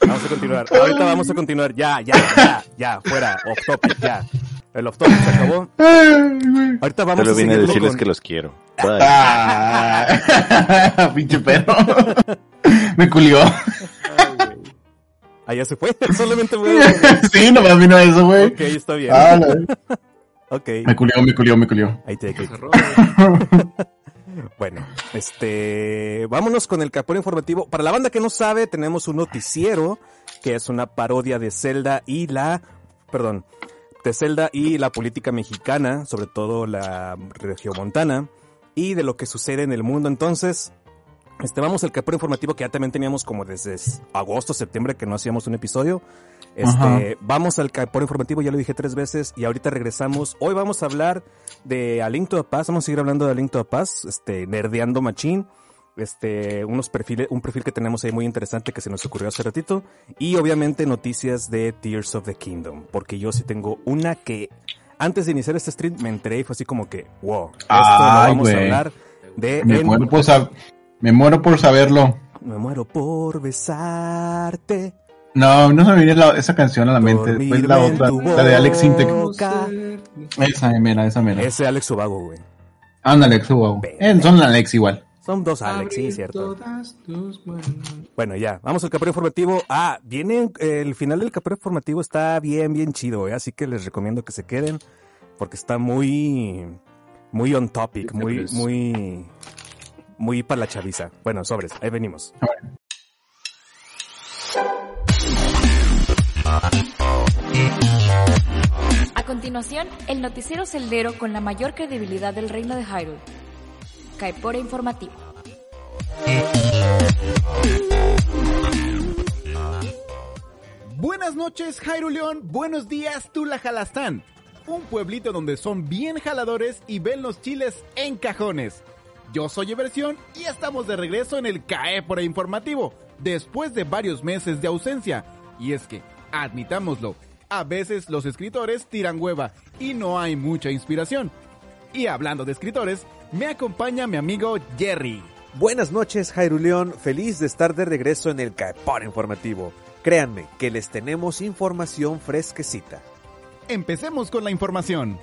Vamos a continuar. Ahorita vamos a continuar. Ya, ya, ya, ya, fuera. Off topic, ya. El off se acabó. Ahorita vamos Solo a vine a decirles con... que los quiero. Ah, pinche perro. Me culió. Ah, ya se fue. Solamente fue. Sí, nomás vino eso, güey. Ok, está bien. Ah, Ok. Me culió, me culió, me culió. Ahí te güey. Bueno, este, vámonos con el capón informativo. Para la banda que no sabe, tenemos un noticiero que es una parodia de Zelda y la, perdón, de Zelda y la política mexicana, sobre todo la regiomontana y de lo que sucede en el mundo. Entonces, este, vamos al capón informativo que ya también teníamos como desde agosto, septiembre que no hacíamos un episodio. Ajá. Este, vamos al capón informativo, ya lo dije tres veces y ahorita regresamos. Hoy vamos a hablar de A Link to the Past, vamos a seguir hablando de A Link to the Past, este, nerdeando machín, este, unos perfiles, un perfil que tenemos ahí muy interesante que se nos ocurrió hace ratito, y obviamente noticias de Tears of the Kingdom, porque yo sí tengo una que, antes de iniciar este stream, me enteré y fue así como que, wow, esto lo vamos a hablar de, Me en- muero por, sab- me muero por saberlo. me muero por besarte. No, no se me viene la- esa canción a la mente. Después la otra, la de Alex Intec. Esa mera, esa mera. Ese Alex Ubago, güey. Ándale, Alex, wow. Eh, son Alex igual. Son dos Alex, sí, cierto. todas tus manos. Bueno, ya, vamos al capítulo informativo. Ah, viene eh, el final del capítulo informativo está bien, bien chido, ¿eh? así que les recomiendo que se queden porque está muy, muy on topic, muy, muy, muy para la chaviza. Bueno, sobres, ahí venimos. A continuación, el noticiero celdero con la mayor credibilidad del reino de Hyrule. Caipora Informativo. Buenas noches, Jairo León. Buenos días, Tula Jalastán. Un pueblito donde son bien jaladores y ven los chiles en cajones. Yo soy Eversión y estamos de regreso en el Caépora Informativo, después de varios meses de ausencia. Y es que, admitámoslo, a veces los escritores tiran hueva y no hay mucha inspiración. Y hablando de escritores, me acompaña mi amigo Jerry. Buenas noches, Jairo León. Feliz de estar de regreso en el Caepor Informativo. Créanme que les tenemos información fresquecita. Empecemos con la información.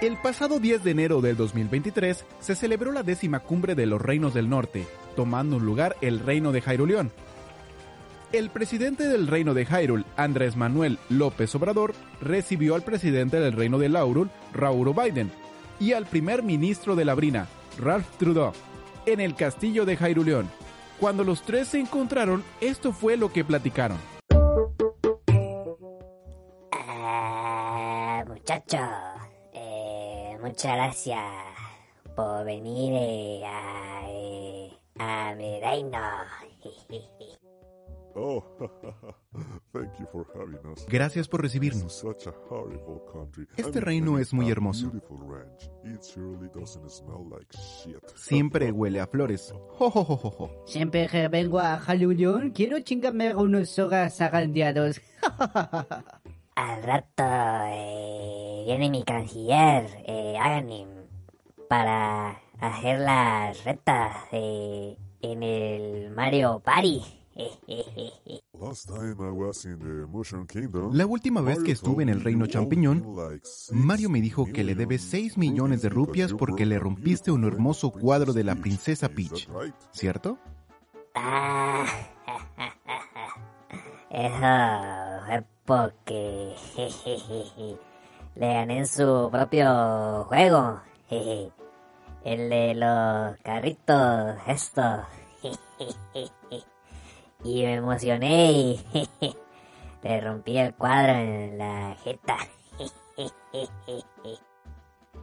El pasado 10 de enero del 2023 se celebró la décima cumbre de los Reinos del Norte, tomando lugar el Reino de Hyrule. El presidente del Reino de Hyrule, Andrés Manuel López Obrador, recibió al presidente del Reino de Laurul, Rauro Biden, y al primer ministro de la Brina, Ralph Trudeau, en el castillo de Hyrule. Cuando los tres se encontraron, esto fue lo que platicaron. Ah, muchacho, eh, muchas gracias por venir eh, a, eh, a mi reino. Oh, thank you for having us. Gracias por recibirnos. Este reino es muy hermoso. Siempre huele a flores. Jo, jo, jo, jo, jo. Siempre que vengo a Jalunión, quiero chingarme unos hogas agandeados. Al rato eh, viene mi canciller, eh, Aganim, para hacer las retas eh, en el Mario Party. Last time I was in the Mushroom Kingdom, La última vez que Mario estuve en el told reino champiñón, Mario me dijo que le debe million 6 millones de rupias porque le rompiste un hermoso cuadro de la princesa Peach. ¿Cierto? Ah, eso porque le gané en su propio juego. El de los carritos, esto. Y me emocioné y le rompí el cuadro en la jeta.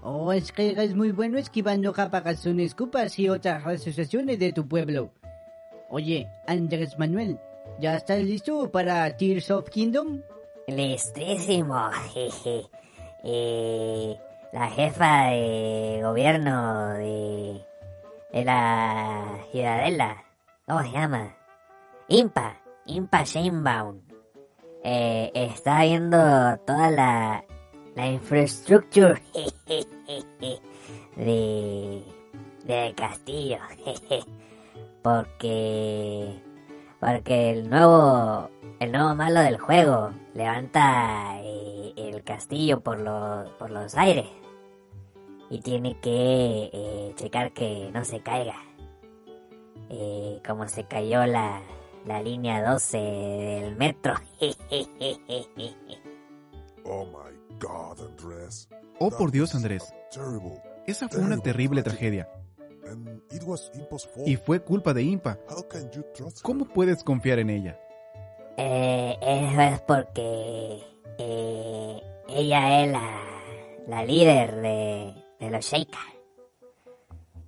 Oh, es que eres muy bueno esquivando capagazones, cupas y otras asociaciones de tu pueblo. Oye, Andrés Manuel, ¿ya estás listo para Tears of Kingdom? Listísimo. jeje. Eh, la jefa de gobierno de, de la ciudadela, ¿cómo se llama? Impa, Impa Sheinbaum. Eh, está viendo toda la, la infraestructura de, del castillo. porque porque el nuevo el nuevo malo del juego levanta eh, el castillo por los por los aires y tiene que eh, checar que no se caiga como se cayó la la línea 12 del metro Oh my god, Andrés. Oh, por Dios, Andrés. Terrible. Esa fue una terrible tragedia. Y fue culpa de Impa. ¿Cómo puedes confiar en ella? Eh, eso es porque eh, ella es la, la líder de, de los Sheikah.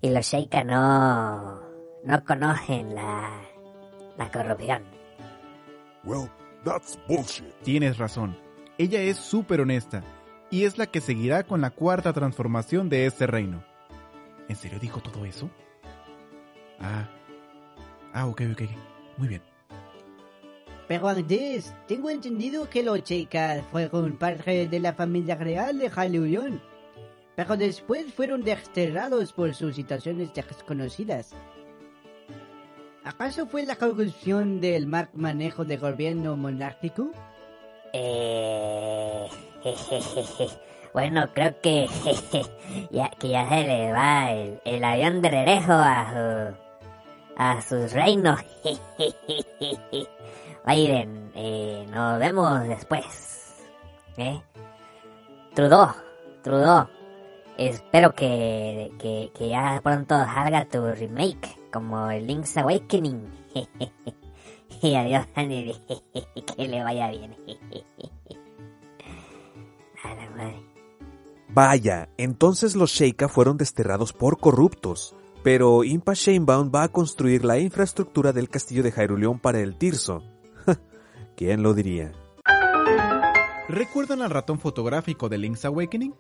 Y los Sheikah no, no conocen la, la corrupción. Well, that's bullshit. Tienes razón. Ella es súper honesta. Y es la que seguirá con la cuarta transformación de este reino. ¿En serio dijo todo eso? Ah. Ah, ok, ok. Muy bien. Pero Andrés, tengo entendido que los chicas fueron parte de la familia real de Haliulion. Pero después fueron desterrados por sus situaciones desconocidas. ¿Acaso fue la corrupción del mal manejo de gobierno monárquico? Eh, bueno, creo que ya, que ya se le va el, el avión de regreso a, su, a sus reinos. Biden, eh, nos vemos después. ¿Eh? Trudeau, Trudeau, espero que, que, que ya pronto salga tu remake, como el Link's Awakening. y adiós, Andy, que le vaya bien. A la madre. Vaya, entonces los Sheikah fueron desterrados por corruptos. Pero Impa Sheinbaum va a construir la infraestructura del castillo de Hyrule para el Tirso. ¿Quién lo diría? ¿Recuerdan al ratón fotográfico de Link's Awakening?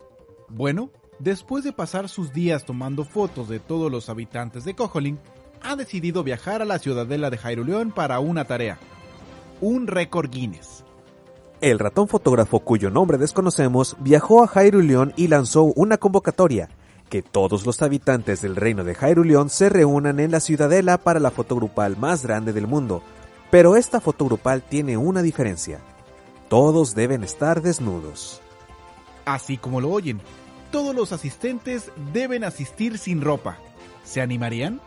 Bueno, después de pasar sus días tomando fotos de todos los habitantes de Koholin, ha decidido viajar a la ciudadela de Hyrule para una tarea. Un récord Guinness. El ratón fotógrafo cuyo nombre desconocemos viajó a Hyrule y lanzó una convocatoria que todos los habitantes del reino de Hyrule se reúnan en la ciudadela para la foto grupal más grande del mundo. Pero esta foto grupal tiene una diferencia. Todos deben estar desnudos. Así como lo oyen, todos los asistentes deben asistir sin ropa. ¿Se animarían?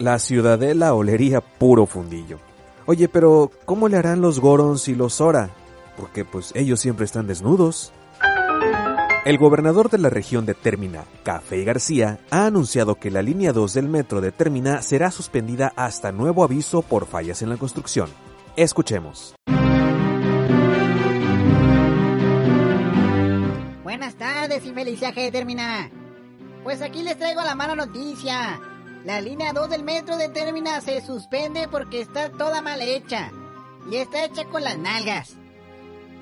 La ciudadela olería puro fundillo. Oye, pero ¿cómo le harán los Gorons y los Zora? Porque pues ellos siempre están desnudos. El gobernador de la región de Termina, Café García, ha anunciado que la línea 2 del metro de Termina será suspendida hasta nuevo aviso por fallas en la construcción. Escuchemos. Buenas tardes, de Termina. Pues aquí les traigo la mala noticia. La línea 2 del metro de Termina se suspende porque está toda mal hecha. Y está hecha con las nalgas.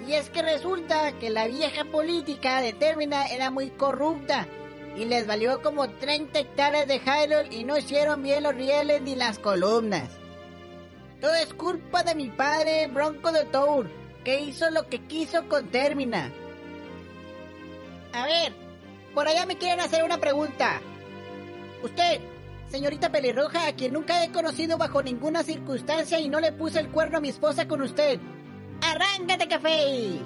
Y es que resulta que la vieja política de Termina era muy corrupta. Y les valió como 30 hectáreas de Hyrule y no hicieron bien los rieles ni las columnas. Todo es culpa de mi padre, Bronco de Tour, que hizo lo que quiso con Termina. A ver, por allá me quieren hacer una pregunta. Usted, señorita pelirroja, a quien nunca he conocido bajo ninguna circunstancia y no le puse el cuerno a mi esposa con usted. ¡Arráncate, café!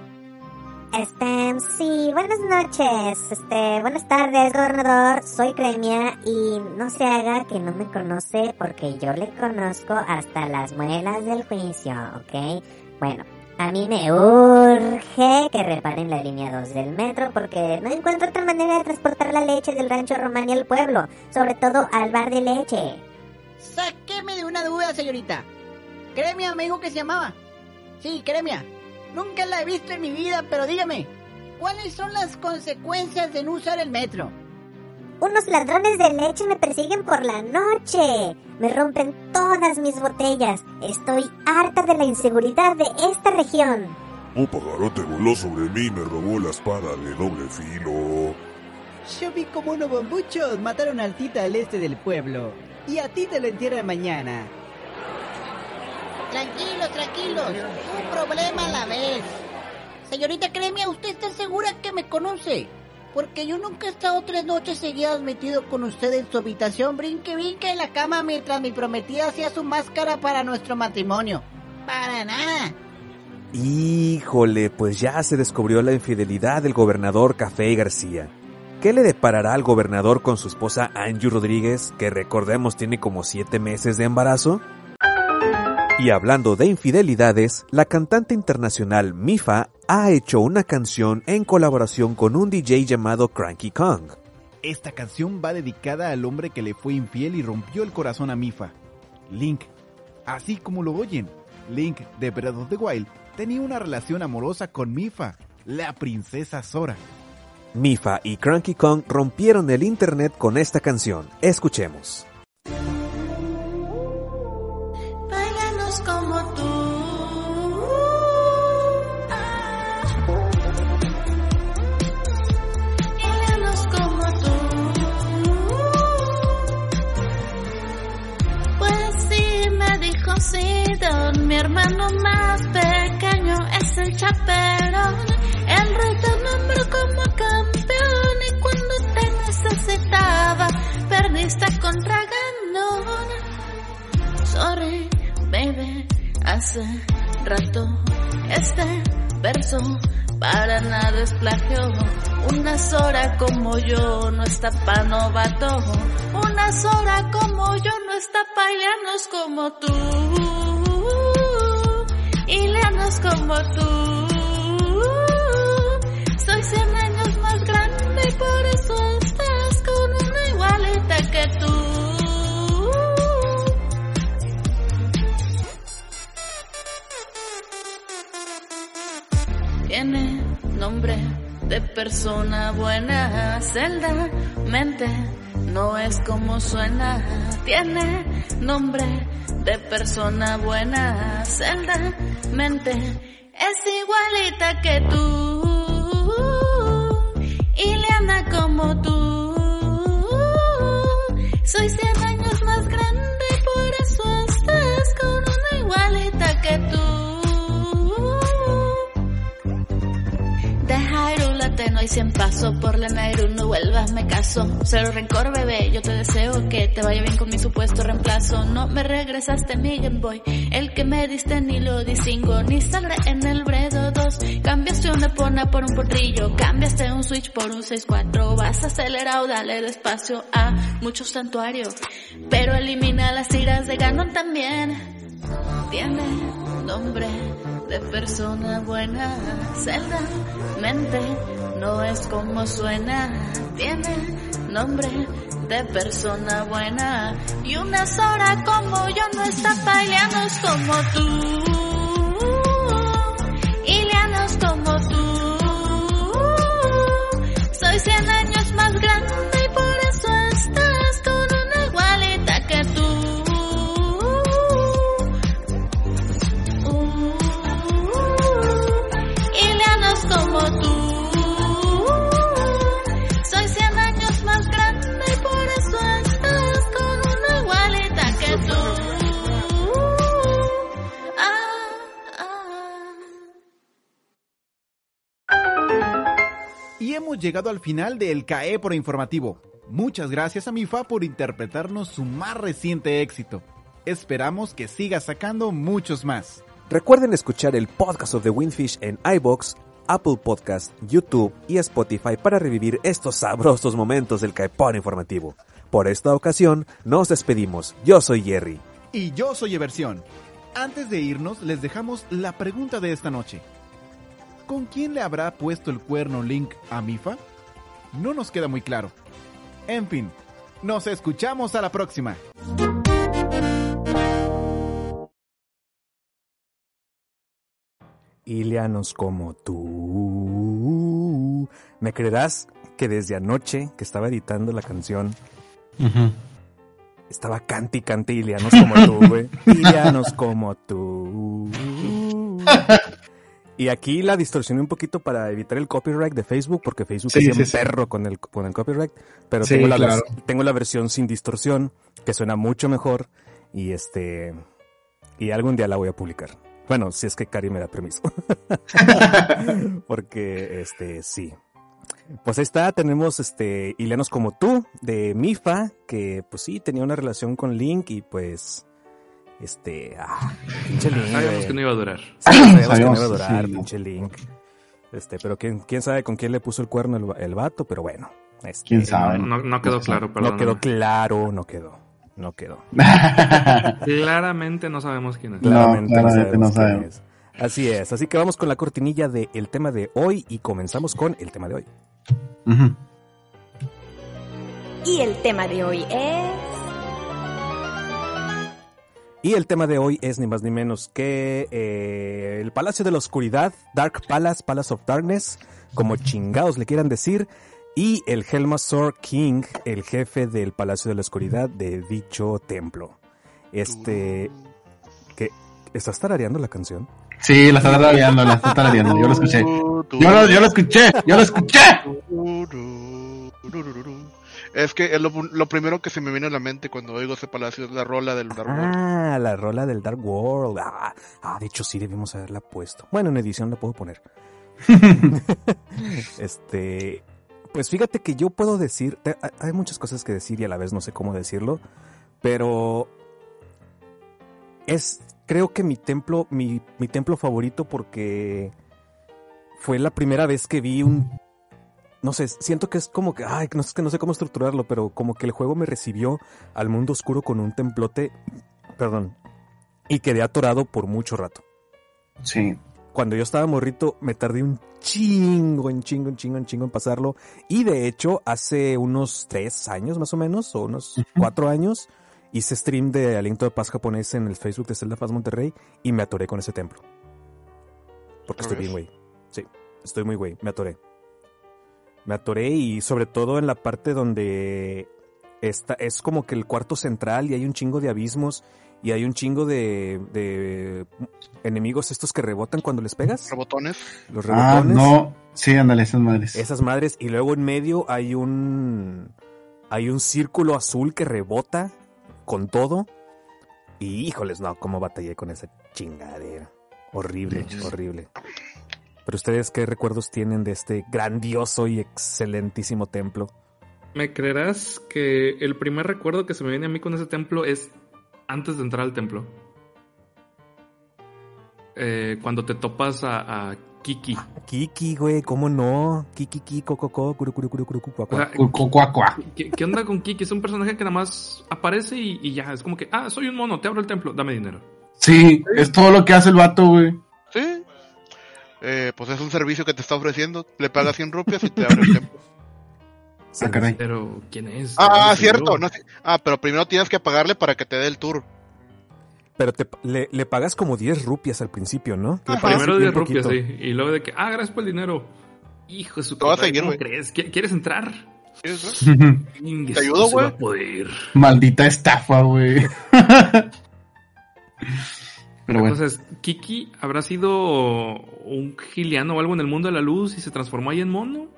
Este, sí, buenas noches, este, buenas tardes, gobernador, soy Cremia y no se haga que no me conoce porque yo le conozco hasta las muelas del juicio, ¿ok? Bueno, A mí me urge que reparen la línea 2 del metro porque no encuentro otra manera de transportar la leche del rancho Romani al pueblo, sobre todo al bar de leche. Sáqueme de una duda, señorita. Cremia me dijo que se llamaba. Sí, Cremia. Nunca la he visto en mi vida, pero dígame, ¿cuáles son las consecuencias de no usar el metro? Unos ladrones de leche me persiguen por la noche. Me rompen todas mis botellas. Estoy harta de la inseguridad de esta región. Un pajarote voló sobre mí y me robó la espada de doble filo. Yo vi como unos bombuchos mataron al Tita al este del pueblo. Y a ti te lo entierran mañana. Tranquilos, tranquilos. Un problema a la vez. Señorita Cremia, ¿usted está segura que me conoce? Porque yo nunca he estado tres noches seguidas metido con usted en su habitación, brinque, brinque en la cama mientras mi prometida hacía su máscara para nuestro matrimonio. Para nada. Híjole, pues ya se descubrió la infidelidad del gobernador Café García. ¿Qué le deparará al gobernador con su esposa Angie Rodríguez, que recordemos tiene como siete meses de embarazo? Y hablando de infidelidades, la cantante internacional Mifa ha hecho una canción en colaboración con un DJ llamado Cranky Kong. Esta canción va dedicada al hombre que le fue infiel y rompió el corazón a Mifa. Link, así como lo oyen, Link de Breath of the Wild tenía una relación amorosa con Mifa, la princesa Sora. Mifa y Cranky Kong rompieron el internet con esta canción. Escuchemos. Como tú. Como tú. Pues sí, me dijo Sidon, mi hermano más pequeño es el chaperón. El rey te nombró como campeón y cuando te necesitaba, perdiste contra Ganon. Sorry, baby, hace rato este verso para nada es plagio. Una Sora como yo no está pa' novato. Una Sora como yo no está pa' ileanos como tú. Ileanos como tú. Soy 100 años más grande y por eso estás con una igualita que tú. Tiene nombre de persona buena, Zelda, mente, no es como suena. Tiene nombre de persona buena, Zelda, mente, es igualita que tú. Ileana como tú. Soy 100 Tenno y 100 pasos por la Nairu, no vuelvas, me caso. Cero rencor, bebé, yo te deseo que te vaya bien con mi supuesto reemplazo. No me regresaste mi Game Boy, el que me diste ni lo distingo, ni sangre en el Bredo 2. Cambiaste una pona por un potrillo, cambiaste un Switch por un 6-4. Vas acelerado, dale despacio a muchos santuarios, pero elimina las iras de Ganon también. Tiene nombre de persona buena, Zelda, mente, no es como suena. Tiene nombre de persona buena y una Sora como yo no está paileanos como tú. Hemos llegado al final del CAE por informativo. Muchas gracias a Mifa por interpretarnos su más reciente éxito. Esperamos que siga sacando muchos más. Recuerden escuchar el podcast of the Windfish en iBox, Apple Podcast, YouTube y Spotify para revivir estos sabrosos momentos del Caepón informativo. Por esta ocasión, nos despedimos. Yo soy Jerry. Y yo soy Eversión. Antes de irnos, les dejamos la pregunta de esta noche. ¿Con quién le habrá puesto el cuerno Link a Mifa? No nos queda muy claro. En fin, nos escuchamos a la próxima. Ilianos como tú. ¿Me creerás que desde anoche que estaba editando la canción estaba canti canti Ilianos como tú, güey? Ilianos como tú. Y aquí la distorsioné un poquito para evitar el copyright de Facebook, porque Facebook Sí, es sí, un sí. perro con el, con el copyright. Pero tengo, la claro. tengo la versión sin distorsión, que suena mucho mejor. Y este. Y algún día la voy a publicar. Bueno, si es que Cari me da permiso. porque, este, sí. Pues ahí está, tenemos este Ileanos como tú, de Mifa, que pues sí, tenía una relación con Link y pues. Este. Ah, pinche Link. Sabíamos que no iba a durar. Sí, sabíamos que no iba a durar, sí. pinche Link. Este, pero quién, quién sabe con quién le puso el cuerno el, el vato, pero bueno. este, ¿Quién sabe? No, no quedó claro, No perdón. quedó claro, no quedó. No quedó. Claramente no sabemos quién es. Claramente No, claramente no quién sabemos. es. Así es, así que vamos con la cortinilla del tema de hoy y comenzamos con el tema de hoy. Y el tema de hoy es... Y el tema de hoy es ni más ni menos que eh, el Palacio de la Oscuridad, Dark Palace, Palace of Darkness, como chingados le quieran decir, y el Helmasaur King, el jefe del Palacio de la Oscuridad de dicho templo. Este... que ¿Estás tarareando la canción? Sí, la está tarareando, la está tarareando. Yo lo escuché. Yo lo, yo lo escuché, yo lo escuché. Es que es lo, lo primero que se me viene a la mente cuando oigo ese palacio es la rola del Dark World. Ah, la rola del Dark World. Ah, ah, de hecho sí debimos haberla puesto. Bueno, en edición la puedo poner. este, pues fíjate que yo puedo decir, te- hay- hay muchas cosas que decir y a la vez no sé cómo decirlo, pero es, creo que mi templo, mi, mi templo favorito porque fue la primera vez que vi un, no sé, siento que es como que, ay, no, es que no sé cómo estructurarlo, pero como que el juego me recibió al mundo oscuro con un templote, perdón, y quedé atorado por mucho rato. Sí. Cuando yo estaba morrito, me tardé un chingo, en chingo, en chingo, en chingo en pasarlo. Y de hecho, hace unos tres años más o menos, o unos cuatro años, hice stream de Aliento de Paz japonés en el Facebook de Zelda Paz Monterrey y me atoré con ese templo. Porque estoy bien, güey. Sí, estoy muy güey, me atoré. Me atoré y sobre todo en la parte donde está, es como que el cuarto central y hay un chingo de abismos y hay un chingo de, de enemigos estos que rebotan cuando les pegas. Rebotones. Los Ah, rebotones. no. Sí, ándale, esas madres. Esas madres. Y luego en medio hay un. Hay un círculo azul que rebota con todo. Y híjoles, no, cómo batallé con esa chingadera. Horrible, horrible. Pero ustedes, ¿qué recuerdos tienen de este grandioso y excelentísimo templo? ¿Me creerás que el primer recuerdo que se me viene a mí con ese templo es antes de entrar al templo? Eh, cuando te topas a, a Kiki. Kiki, güey, ¿cómo no? Kiki, Kiki, coco, co, curu, curu, curu. ¿Qué, qué onda con Kiki? Es un personaje que nada más aparece y, y ya. Es como que, ah, soy un mono, te abro el templo, dame dinero. Sí, es todo lo que hace el vato, güey. Sí. Eh, pues es un servicio que te está ofreciendo. Le pagas 100 rupias y te abre el templo. Ah, caray. Pero, ¿quién es? Ah, ¿Dónde cierto. No, sé. ah, pero primero tienes que pagarle para que te dé el tour. Pero te, le, le pagas como 10 rupias al principio, ¿no? Primero bien 10 rupias, sí. Y luego de que, ah, gracias por el dinero. Hijo de su puta, seguir, ¿cómo crees? ¿Qui- ¿Quieres entrar? ¿Sí? Ingue, ¿Te ayudo, güey? Maldita estafa, güey. Pero bueno. Entonces, ¿Kiki habrá sido un giliano o algo en el mundo de la luz y se transformó ahí en mono?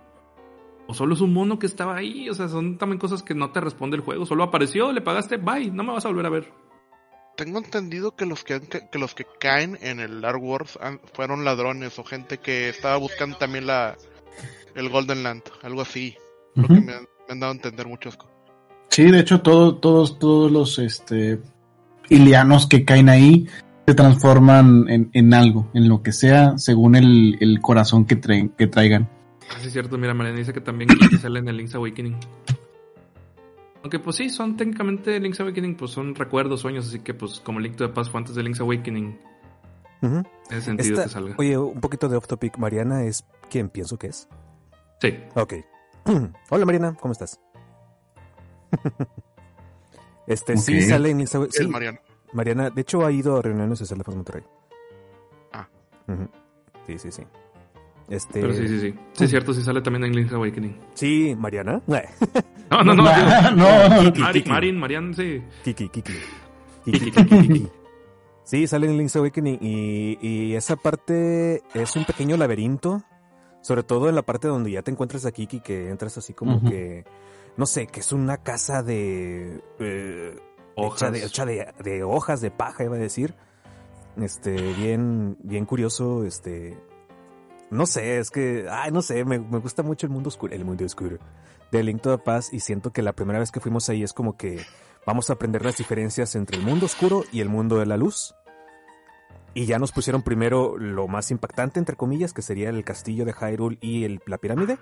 ¿O solo es un mono que estaba ahí? O sea, son también cosas que no te responde el juego. Solo apareció, le pagaste, bye, no me vas a volver a ver. Tengo entendido que los que, que los que caen en el Dark Wars fueron ladrones o gente que estaba buscando también la el Golden Land, algo así. Lo que Ujú. me han, me han dado a entender muchas cosas. Sí, de hecho, todo, todos, todos los este ilianos que caen ahí se transforman en, en algo, en lo que sea, según el, el corazón que, traen, que traigan. Ah, sí, es cierto. Mira, Mariana dice que también sale en el Link's Awakening. Aunque pues sí, son técnicamente Link's Awakening, pues son recuerdos, sueños, así que pues como Link to the Past fue antes de Link's Awakening, Ujú. tiene sentido Esta- que salga. Oye, un poquito de off topic. Mariana es quien pienso que es. Sí. Ok. Hola Mariana, ¿cómo estás? este, sí sale en Link's Awa- Es sí, Mariana. Mariana, de hecho ha ido a reuniones de Celefos Monterrey. Ah. Ujú. Sí, sí, sí. Este... Pero sí, sí, sí. Sí, es cierto, sí sale también en Link's Awakening. Sí, Mariana. No, no, no. No, digo, Kiki, Mari- Kiki. Marin, Marian, sí. Kiki, Kiki. Kiki, Kiki, Kiki. Sí, sale en Link's Awakening y, y esa parte es un pequeño laberinto, sobre todo en la parte donde ya te encuentras a Kiki, que entras así como que, no sé, que es una casa de... eh, Hojas. Hecha, de, hecha de, de hojas, de paja, iba a decir. Este, bien, bien curioso, este... No sé, es que, ay, no sé, me, me gusta mucho el mundo oscuro, el mundo oscuro de Link to the Past y siento que la primera vez que fuimos ahí es como que vamos a aprender las diferencias entre el mundo oscuro y el mundo de la luz. Y ya nos pusieron primero lo más impactante, entre comillas, que sería el castillo de Hyrule y el- la pirámide.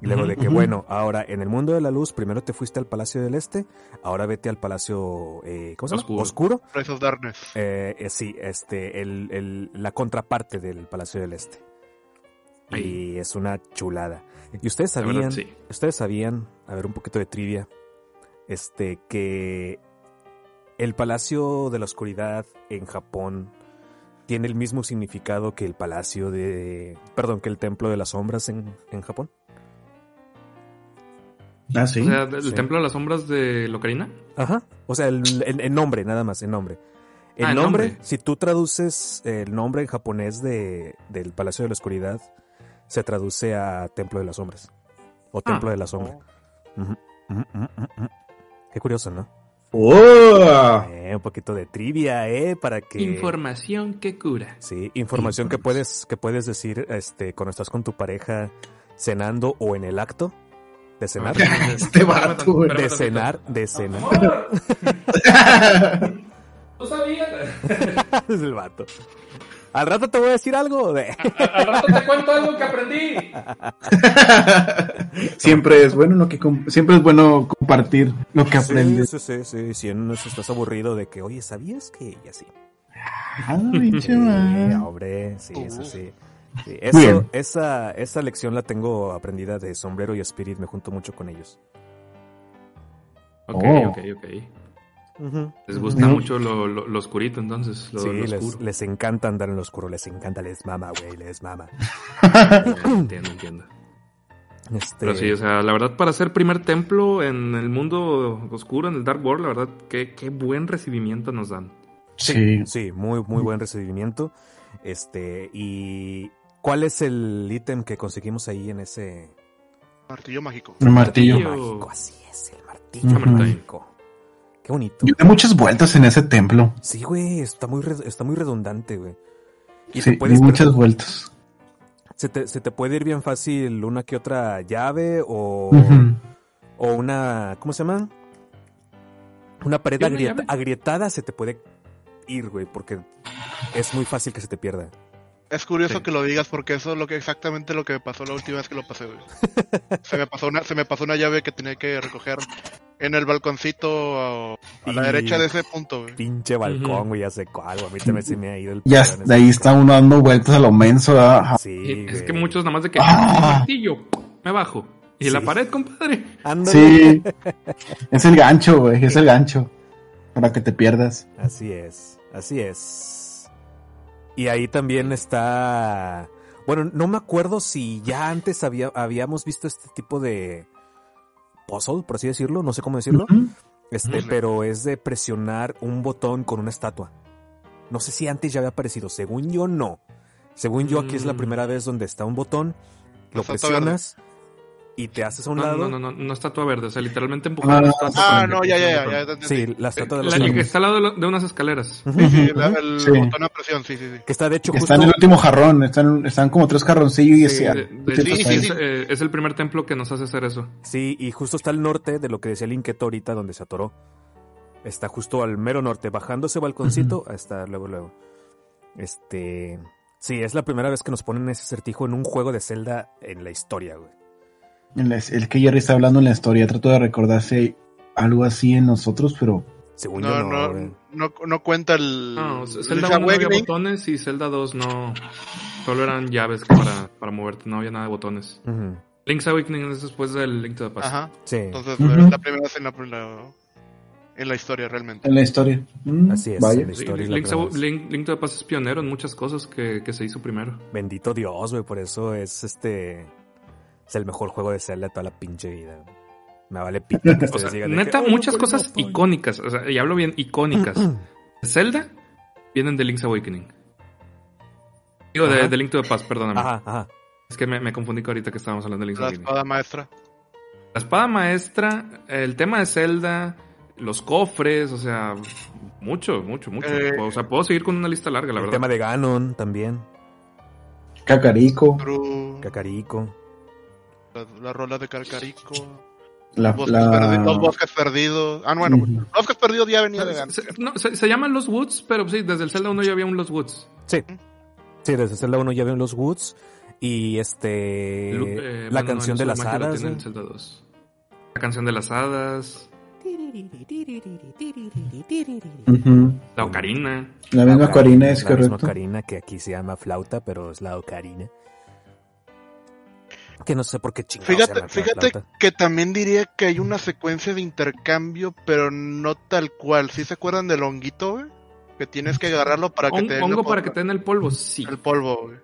Y luego de que, bueno, ahora en el mundo de la luz, primero te fuiste al Palacio del Este, ahora vete al Palacio, eh, ¿cómo se llama? Oscuro. Oscuro. Rise of Darkness. Eh, eh, sí, este, el, el- la contraparte del Palacio del Este. Y es una chulada. Y ustedes sabían, verdad, sí. ustedes sabían, a ver un poquito de trivia, este, que el Palacio de la Oscuridad en Japón tiene el mismo significado que el Palacio de, perdón, que el Templo de las Sombras en, en Japón. Ah, sí. O sea, el Sí. Templo de las Sombras de Locarina. Ajá. O sea, el, el- el nombre, nada más, el nombre. El Ah, el nombre, nombre. si tú traduces el nombre en japonés de, del Palacio de la Oscuridad, se traduce a Templo de las Sombras. O Templo Ah. de la Sombra. Ujú. Qué curioso, ¿no? ¡Oh! Eh, un poquito de trivia, ¿eh? Para que... Información que cura. Sí, información que puedes, que puedes decir este, cuando estás con tu pareja cenando o en el acto de cenar. Este vato. De cenar, de cenar. ¿Tú sabías? es el vato. Al rato te voy a decir algo. De... Al rato te cuento algo que aprendí. siempre es bueno lo que siempre es bueno compartir lo que aprendes. Sí, sí, sí, sí. Si eso estás aburrido de que, oye, ¿sabías que ella sí? Ah, pinche Sí, madre. hombre, sí, eso sí. Sí, eso, esa, esa lección la tengo aprendida de Sombrero y Spirit, me junto mucho con ellos. Ok, Oh. ok, ok. Les gusta mucho lo, lo, lo oscurito, entonces. Lo, sí, lo les, les encanta andar en lo oscuro, les encanta, les mama, güey, les mama. entiendo, entiendo. Este, Pero sí, o sea, la verdad, para ser primer templo en el mundo oscuro, en el Dark World, la verdad, qué, qué buen recibimiento nos dan. Sí. Sí, muy, muy buen recibimiento. Este, y ¿cuál es el ítem que conseguimos ahí en ese Martillo mágico. El martillo. mágico? Así es, el martillo mágico. Qué bonito. Yo di muchas vueltas en ese templo. Sí, güey, está muy, re- está muy redundante, güey. Y Sí, di muchas vueltas. se, te, se te puede ir bien fácil una que otra llave o, o una, ¿cómo se llama? Una pared agrieta- agrietada se te puede ir, güey, porque es muy fácil que se te pierda. Es curioso Sí. que lo digas porque eso es lo que exactamente lo que me pasó la última vez que lo pasé, güey. se me pasó una, se me pasó una llave que tenía que recoger en el balconcito a, a la derecha de ese punto, güey. Pinche balcón, güey, ya sé cuál, güey. A mí también se me ha ido el Ya de ahí está uno dando vueltas a lo menso. ¿verdad? Sí, Y es que muchos nada más de que Ah. martillo, me bajo. Y la pared, compadre. Ándale. Sí. Es el gancho, güey. Es el gancho. Para que te pierdas. Así es, así es. Y ahí también está... Bueno, no me acuerdo si ya antes había, habíamos visto este tipo de puzzle, por así decirlo, no sé cómo decirlo. Este, pero es de presionar un botón con una estatua. No sé si antes ya había aparecido, según yo no. Según yo aquí es la Mm. primera vez donde está un botón, lo presionas y te haces a un No, lado. no, no, no, no estatua verde, o sea, literalmente empujando la estatua. Ah, no, ya, ya, ya, ya. Sí, la estatua de los La que está al lado de, de unas escaleras. Sí, la- el Sí. botón a presión, sí, sí, sí. Que está de hecho Que justo... está en el último jarrón. Están, están como tres jarroncillos y Sí. De, de ¿qué hecho, Sí, sí, sí. es, eh, es el primer templo que nos hace hacer eso. Sí, y justo está al norte de lo que decía Linketo ahorita, donde se atoró. Está justo al mero norte, bajando ese balconcito, hasta luego, luego. Este. Sí, es la primera vez que nos ponen ese certijo en un juego de Zelda en la historia, güey. En la- el que Jerry está hablando en la historia. Trato de recordarse algo así en nosotros, pero Según No, yo no. no, no, no cuenta el. No, el Zelda 1 no había botones y Zelda 2 no. Solo eran llaves para, para moverte, no había nada de botones. Link's Awakening es después del Link to the Past. Ajá. Sí, Entonces, es la primera vez en la, en la, historia, realmente. en la historia. Mm, Así es, Vaya. en la historia. Link, Link to the Past es pionero en muchas cosas que, que se hizo primero. Bendito Dios, güey, por eso es este. Es el mejor juego de Zelda de toda la pinche vida. Me vale pita que O ustedes sea, digan de neta, que, "Oh, muchas cosas no, no". icónicas, o sea, y hablo bien, icónicas. de Zelda vienen de Link's Awakening. Digo, de, de Link to the Past, perdóname. Ajá, ajá. Es que me, me confundí que ahorita que estábamos hablando de Link's La Awakening. espada maestra. La espada maestra, el tema de Zelda, los cofres, o sea, mucho, mucho, mucho. Eh, o sea, puedo seguir con una lista larga, la El verdad. tema de Ganon también. Cacarico, Cacarico. La, la rola de Carcarico. la, Bosques la- perdi- los bosques perdidos. Ah, bueno, los bosques perdidos ya venía de Se, antes. se- no, se- se llaman Los Woods, pero sí, desde el Zelda 1 ya había un Los Woods. Sí. Sí, desde Zelda 1 ya ven los Woods. Y este. Lu- eh, la bueno, canción el de las hadas. tiene güey. el Zelda 2. La canción de las hadas, la ocarina. La misma Corina es la misma correcto. ocarina que aquí se llama flauta, pero es la ocarina. Que no sé por qué chingados Fíjate, que también diría que hay una secuencia de intercambio, pero no tal cual. ¿Sí se acuerdan del honguito, güey? Que tienes que agarrarlo para que Hon- te den hongo para que te den el polvo, sí. el polvo, güey.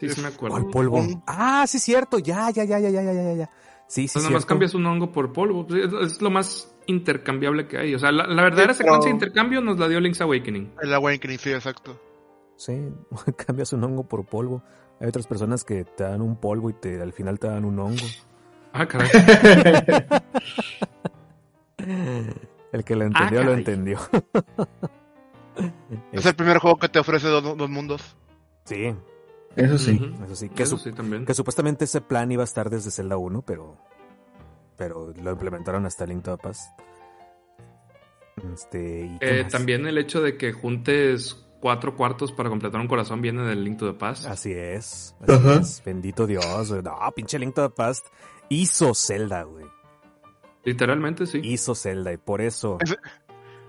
Sí, sí me acuerdo. ¿Cuál polvo? Un- Ah, sí, cierto. Ya, ya, ya, ya, ya, ya, ya, ya. Sí, sí, Entonces, nada más cambias un hongo por polvo. pues, Es, lo más intercambiable que hay. O sea, la, la verdadera Sí, pero- secuencia de intercambio nos la dio Link's Awakening. El Awakening, sí, exacto. Sí, cambias un hongo por polvo. Hay otras personas que te dan un polvo y te al final te dan un hongo. Ah, caray. El que lo entendió, lo entendió. Es el primer juego que te ofrece dos, dos mundos. Sí, Eso sí. Eso sí. Que, Eso su- sí, también. que supuestamente ese plan iba a estar desde Zelda 1, pero. Pero lo implementaron hasta Link to the Past. Este. ¿y qué Eh, también el hecho de que juntes cuatro cuartos para completar un corazón viene del Link to the Past. Así es. Así es. Bendito Dios. güey. No, pinche Link to the Past hizo Zelda, güey. Literalmente, sí. Hizo Zelda y por eso.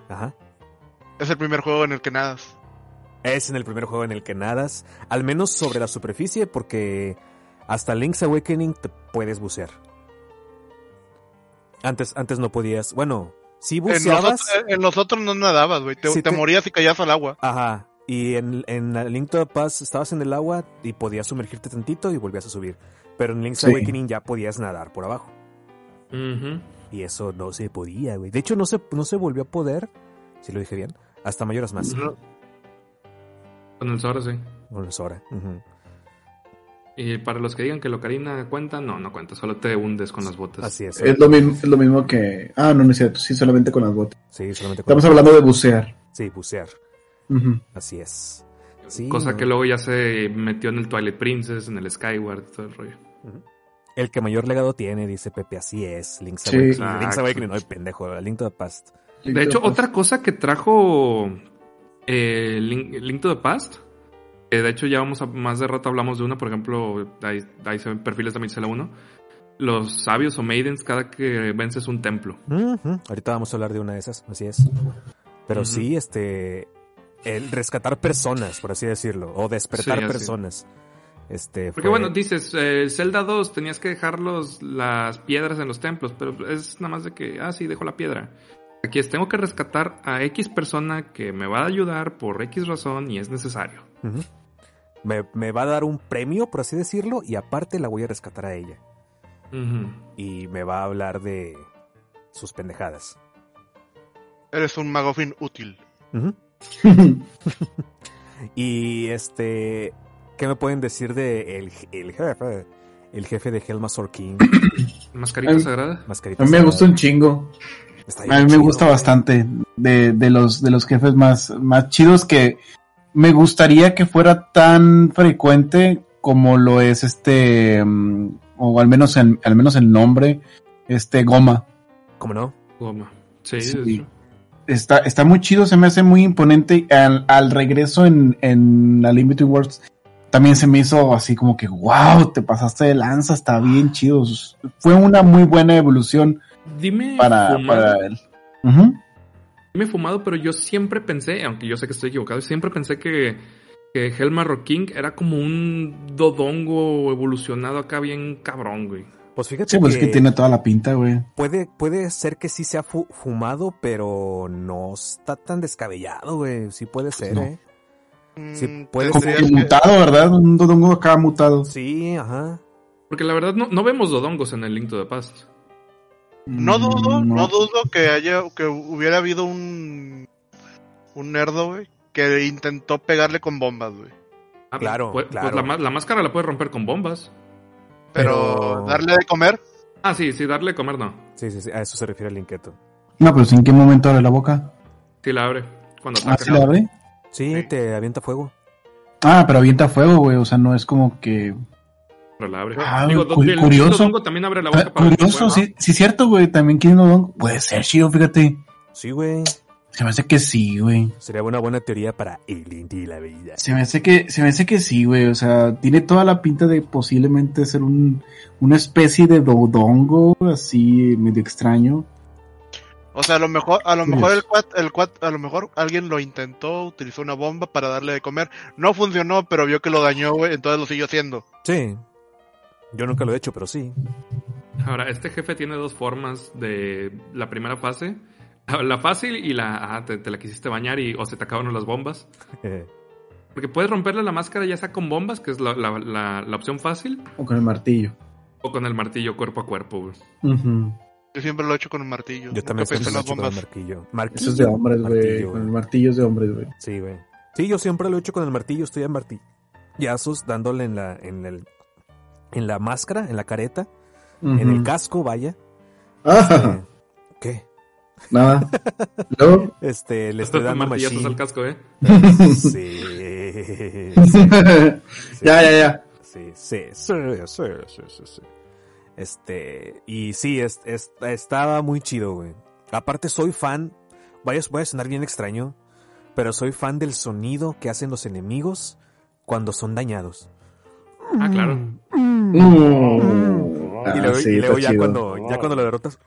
Ajá. Es el primer juego en el que nadas. Es en el primer juego en el que nadas, al menos sobre la superficie, porque hasta Link's Awakening te puedes bucear. Antes, antes no podías, bueno, sí En buceabas, nosotros, en nosotros no nadabas, güey. Te, Sí te te- morías y caías al agua. ajá, y en, en Link to the Past estabas en el agua y podías sumergirte tantito y volvías a subir. Pero en Link's Sí. Awakening ya podías nadar por abajo. Ujú. Y eso no se podía, güey. De hecho, no se, no se volvió a poder, si lo dije bien, hasta mayoras más. Con el Sora, sí. Con el Sora. ujú. Y para los que digan que la ocarina cuenta, no, no cuenta. Solo te hundes con las botas. Así es. Es lo, mismo, es lo mismo que. Ah, no, no es cierto. Sí, solamente con las botas. Sí, solamente con- Estamos hablando de bucear. Sí, bucear. Así es. Sí, Cosa no. que luego ya se metió en el Twilight Princess, en el Skyward, todo el rollo. El que mayor legado tiene, dice Pepe, así es. Link's Sí. Awakening. Link's Awakening, no hay pendejo. Link to the Past. De hecho, otra cosa que trajo eh, Link, Link to the Past, que de hecho ya vamos a, más de rato hablamos de una, por ejemplo, ahí, ahí se ven perfiles de Zelda 1. Los sabios o maidens cada que vences un templo. Ahorita vamos a hablar de una de esas, así es. Pero sí, este. El rescatar personas, por así decirlo. O despertar Sí, personas. Este. Porque fue- bueno, dices, eh, Zelda 2 tenías que dejar los, las piedras en los templos, pero es nada más de que, ah, sí, dejo la piedra. Aquí es, tengo que rescatar a X persona que me va a ayudar por X razón y es necesario. Ujú. Me, me va a dar un premio, por así decirlo, y aparte la voy a rescatar a ella. Y me va a hablar de sus pendejadas. Eres un magofín útil. Y este, ¿qué me pueden decir de el, el jefe? El jefe de Helmasaur King. ¿Mascarita Ay, sagrada? Mascarita A mí me Sagrada. gusta un chingo. A mí me chido. gusta bastante. De, de los, de los jefes más, más chidos que me gustaría que fuera tan frecuente como lo es este, mm, o al menos en, al menos el nombre, este Goma. ¿Cómo no? Goma. Sí, Sí. Está, está muy chido, se me hace muy imponente. Al, al regreso en, en la Limited Worlds también se me hizo así como que, wow, te pasaste de lanza, está bien chido. Fue una muy buena evolución Dime para, para él. Ujú. Dime fumado, pero yo siempre pensé, aunque yo sé que estoy equivocado, siempre pensé que, que Hellmarrock King era como un dodongo evolucionado acá bien cabrón, güey. Pues fíjate Sí, pues es que que tiene toda la pinta, güey. puede, puede ser que sí sea fu- fumado, pero no está tan descabellado, güey. Sí puede ser, No. ¿eh? Mm, Sí, puede Como ser. que mutado, ¿verdad? Un dodongo acá mutado. Sí, ajá. Porque la verdad no, no vemos dodongos en el Link to the Past. No dudo, no. dudo que haya, que hubiera habido un, un nerdo, güey, que intentó pegarle con bombas, güey. Ah, Claro, pues, pues claro. la, máscara la puede romper con bombas. Pero, Pero- darle de comer, Ah, sí, sí, darle de comer no. Sí, sí, sí. A eso se refiere el inquieto. No, pero ¿en qué momento abre la boca? Sí la abre. Cuando ¿Ah, ataca. sí la abre? Sí, te avienta fuego. Ah, pero avienta fuego, güey. O sea, no es como que. Pero la abre. Ah, Digo, cu- el- curioso. dodongo también abre la boca Ah, para curioso, sí, sí, es cierto, güey. También quiere un dodongo. Puede ser, chido, fíjate. Sí, güey. Se me hace que sí, güey. Sería una buena teoría para el Indy y la vida. Se me hace que, se me hace que sí, güey. O sea, tiene toda la pinta de posiblemente ser un, una especie de dodongo así medio extraño. o sea, a lo mejor, a lo mejor el cuat, el cuat, a lo mejor alguien lo intentó, utilizó una bomba para darle de comer, no funcionó, pero vio que lo dañó, güey, entonces lo siguió haciendo. Sí. Yo nunca lo he hecho, pero sí. Ahora, este jefe tiene dos formas de la primera fase. La fácil y la... Ah, te, te la quisiste bañar y o se te acabaron las bombas. Porque puedes romperle la máscara ya sea con bombas, que es la, la- la- la opción fácil, O con el martillo. o con el martillo cuerpo a cuerpo, güey. Ujú. Yo siempre lo he hecho con el martillo. Yo también pensé siempre en lo he las hecho con el martillo. Martillo. Eso es de hombres, güey. Con el martillo es de hombres, güey. Sí, güey. Sí, yo siempre lo he hecho con el martillo. Estoy a martillazos dándole en la, en el, en la máscara, en la careta, en el casco, vaya. Ah, ¿Qué? nada. Luego. Este, le Esto estoy es dando martillazos al casco, ¿eh? Sí. ya, ya, ya. Sí, sí, sí, sí, sí, sí, sí. Este, y sí, es, es- estaba muy chido, güey. Aparte soy fan, vaya, voy a sonar bien extraño, pero soy fan del sonido que hacen los enemigos cuando son dañados. Ah, claro. Mm. y Ah, luego, sí, y luego está ya chido. cuando, ya cuando lo derrotas.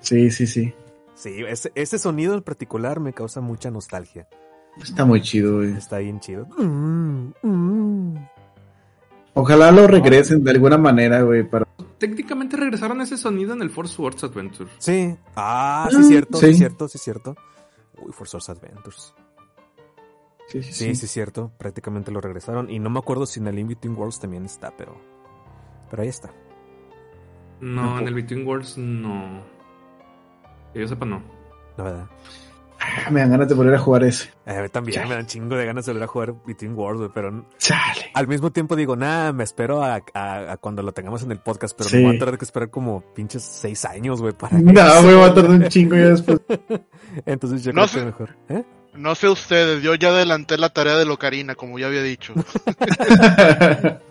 Sí, sí, sí. Sí, ese, ese sonido en particular me causa mucha nostalgia. Está muy chido, güey. Está bien chido. Ojalá lo regresen de alguna manera, güey, para... Técnicamente regresaron ese sonido en el Force Wars Adventure. Sí. Ah, sí, cierto, sí, sí. cierto, sí, cierto. Uy, Forza Adventures. Sí, sí, Sí, sí, cierto. Prácticamente lo regresaron. Y no me acuerdo si en el In Between Worlds también está, pero. Pero ahí está. No, en el Between Worlds no. Que yo sepa, no. La verdad. Ah, Me dan ganas de volver a jugar ese. A mí también Chale. me dan chingo de ganas de volver a jugar Between Worlds, güey, pero Chale. al mismo tiempo digo, nada, me espero a, a- a cuando lo tengamos en el podcast, pero Sí. me voy a tener que esperar como pinches seis años, güey, para No, güey, va a tardar un chingo ya después. Entonces yo No creo sé. que mejor. ¿Eh? No sé ustedes, yo ya adelanté la tarea de Locarina, como ya había dicho.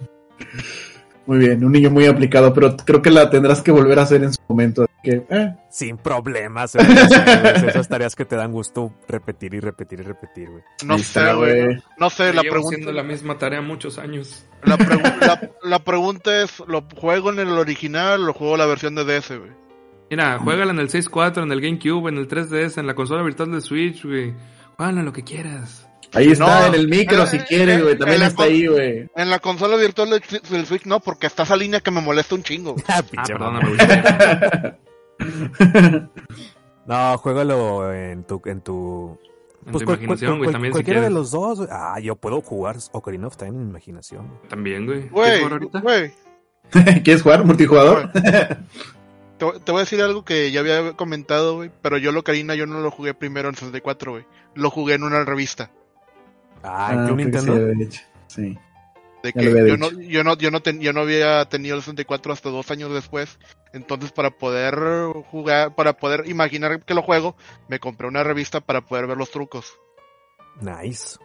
muy bien, un niño muy aplicado, pero creo que la tendrás que volver a hacer en su momento. que, eh. Sin problemas. Sí, Esas tareas que te dan gusto repetir y repetir y repetir, güey. No sé, güey. No sé, la pregunta, haciendo la misma tarea muchos años. la, pregu- la- la pregunta es, ¿lo juego en el original o lo juego la versión de DS, güey? Mira, juégala en el 6.4, en el GameCube, en el 3DS, en la consola virtual de Switch, güey. En lo que quieras. Ahí está, No, en el micro, eh, si quieres, eh, güey. También está ahí, güey. En la consola virtual del, Switch no, porque está esa línea que me molesta un chingo. Ah, Ah, pinche güey. No, juégalo en tu, en tu, En Pues tu cual- imaginación, güey, también si cualquiera de quieres. los dos. güey. Ah, yo puedo jugar Ocarina of Time en mi imaginación. También, güey. ¿Quieres jugar ahorita? güey. ¿Quieres jugar multijugador? Te, te voy a decir algo que ya había comentado, güey, pero yo Locarina yo no lo jugué primero en 64, güey. Lo jugué en una revista. Ah, Ah, ¿en sí Nintendo? lo. Sí. De Ya que lo yo no, yo no, yo no, ten- yo no había tenido el 64 hasta dos años después. Entonces, para poder jugar, para poder imaginar que lo juego, me compré una revista para poder ver los trucos Nice.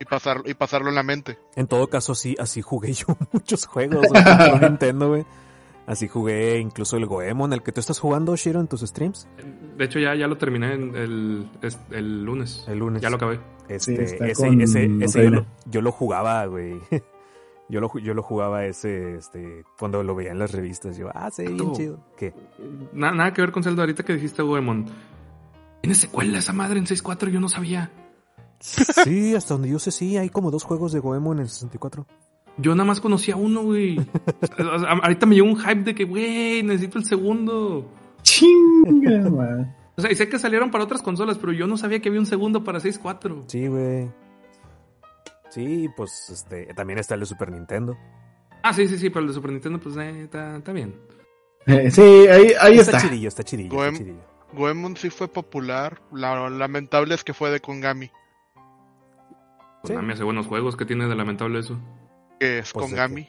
y pasar, y pasarlo en la mente. En todo caso, sí, así jugué yo muchos juegos Nintendo, güey. Así jugué incluso el Goemon, el que tú estás jugando, Shiro, en tus streams. De hecho, ya, ya lo terminé en el, el lunes. El lunes. Ya lo acabé. Este, Sí, ese, con ese, ese yo, lo, yo lo jugaba, güey. Yo lo, yo lo jugaba ese, este, cuando lo veía en las revistas. Yo, ah, sí, bien chido. ¿Qué? Na- nada que ver con Zelda. Ahorita que dijiste Goemon. ¿Tiene secuela esa madre en 6.4? Yo no sabía. Sí, hasta donde yo sé, sí, hay como dos juegos de Goemon en el 64. Yo nada más conocía uno, güey. O sea, ahorita me llegó un hype de que, güey, necesito el segundo. Chinga, man. O sea, y sé que salieron para otras consolas, pero yo no sabía que había un segundo para 6.4. Sí, güey. Sí, pues, este, también está el de Super Nintendo. Ah, sí, sí, sí, pero el de Super Nintendo, pues, eh, está, está bien. Eh, sí, ahí, ahí está. chidillo, está chidillo, Goem- está chidillo. Goemon sí fue popular. Lo lamentable es que fue de Kongami. Konami hace buenos juegos, que tiene de lamentable eso? Que es Pues, ¿de Kongami.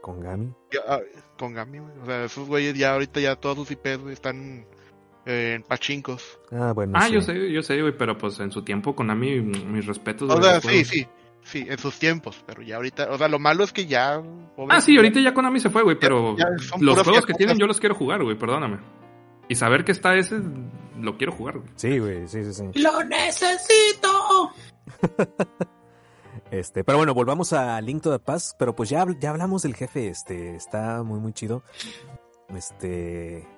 ¿Con Gami? Ya, ah, Kongami, güey. O sea, esos güeyes ya ahorita ya todos sus IPs, güey, están eh, en pachincos. Ah, bueno, ah, sí. yo sé, yo sé, güey, pero pues en su tiempo Konami, mis respetos. O sea, sí, sí. Sí, en sus tiempos, pero ya ahorita, o sea, lo malo es que ya... pobre- Ah, sí, ahorita ya Konami se fue, güey, pero ya los juegos que tienen yo los quiero jugar, güey, perdóname. Y saber que está ese, lo quiero jugar, güey. Sí, güey, sí, sí, sí. ¡Lo necesito! Este, pero bueno, volvamos a Link to the Past, pero pues ya, ya hablamos del jefe, este, está muy, muy chido. Este,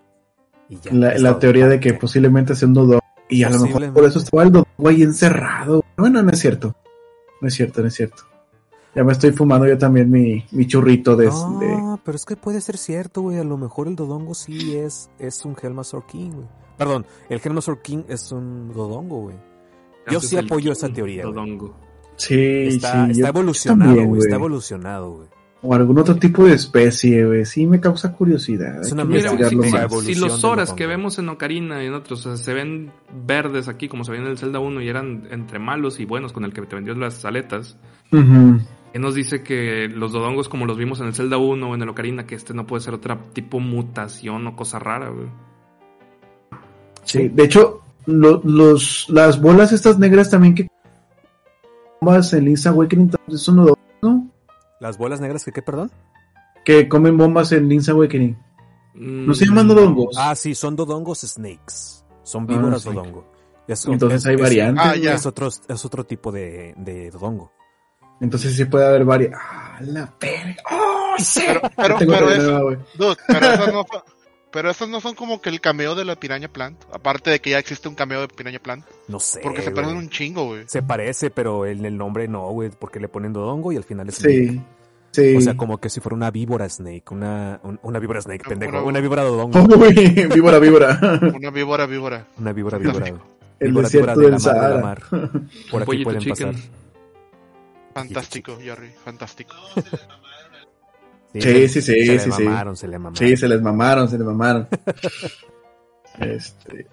y ya. La, la teoría de que posiblemente sea un dodo. Y a lo mejor por eso estaba el dodo ahí encerrado. Bueno, no es cierto. No es cierto, no es cierto. Ya me estoy fumando yo también mi, mi churrito de, de- No, pero es que puede ser cierto, güey. A lo mejor el Dodongo sí es, es un Helmasaur King, güey. Perdón, el Helmasaur King es un Dodongo, güey. Yo sí apoyo esa teoría. Dodongo. Sí, Está, sí, está yo evolucionado, también, güey. Está evolucionado, güey. O algún otro tipo de especie, güey. Sí me causa curiosidad. Es una Mira, si, si- más. evolución si los horas que vemos en Ocarina y en otros o sea, se ven verdes aquí, como se ven en el Zelda 1 y eran entre malos y buenos con el que te vendió las aletas, Ujú. ¿qué nos dice que los dodongos como los vimos en el Zelda 1 o en el Ocarina, que este no puede ser otra tipo mutación o cosa rara, güey? Sí, de hecho, lo- los, las bolas estas negras también que bombas en Link's Awakening también son dodongos, ¿no? ¿Las bolas negras que qué, perdón? Que comen bombas en Link's Awakening. No se llaman Mm, dodongos. Ah, sí, son Dodongos Snakes. Son víboras Ah, sí. Dodongo. Es- Entonces es- hay es- variantes. Ah, ya. Es otro, es otro tipo de, de Dodongo. Entonces sí puede haber varias. ¡Ah, la verga! ¡Oh, sí! Pero, pero, Tengo pero eso- dude, pero no son- pero esos no son como que el cameo de la Piraña Plant. Aparte de que ya existe un cameo de Piraña Plant. No sé. Porque se parecen un chingo, güey. Se parece, pero en el nombre no, güey, porque le ponen Dodongo y al final es Snake. Sí. Sí. O sea, como que si fuera una víbora Snake, una, un- una víbora Snake, pendejo. una- víbora Dodongo. Víbora, víbora. Una víbora, víbora. Una víbora, víbora. El Víbora, desierto víbora de del la mar, de la mar. Por aquí pueden chicken. pasar. Fantástico, Jerry, fantástico. Sí, se- sí, sí, Se le sí, sí. mamaron, se le mamaron. Sí, se les mamaron, se les mamaron. este.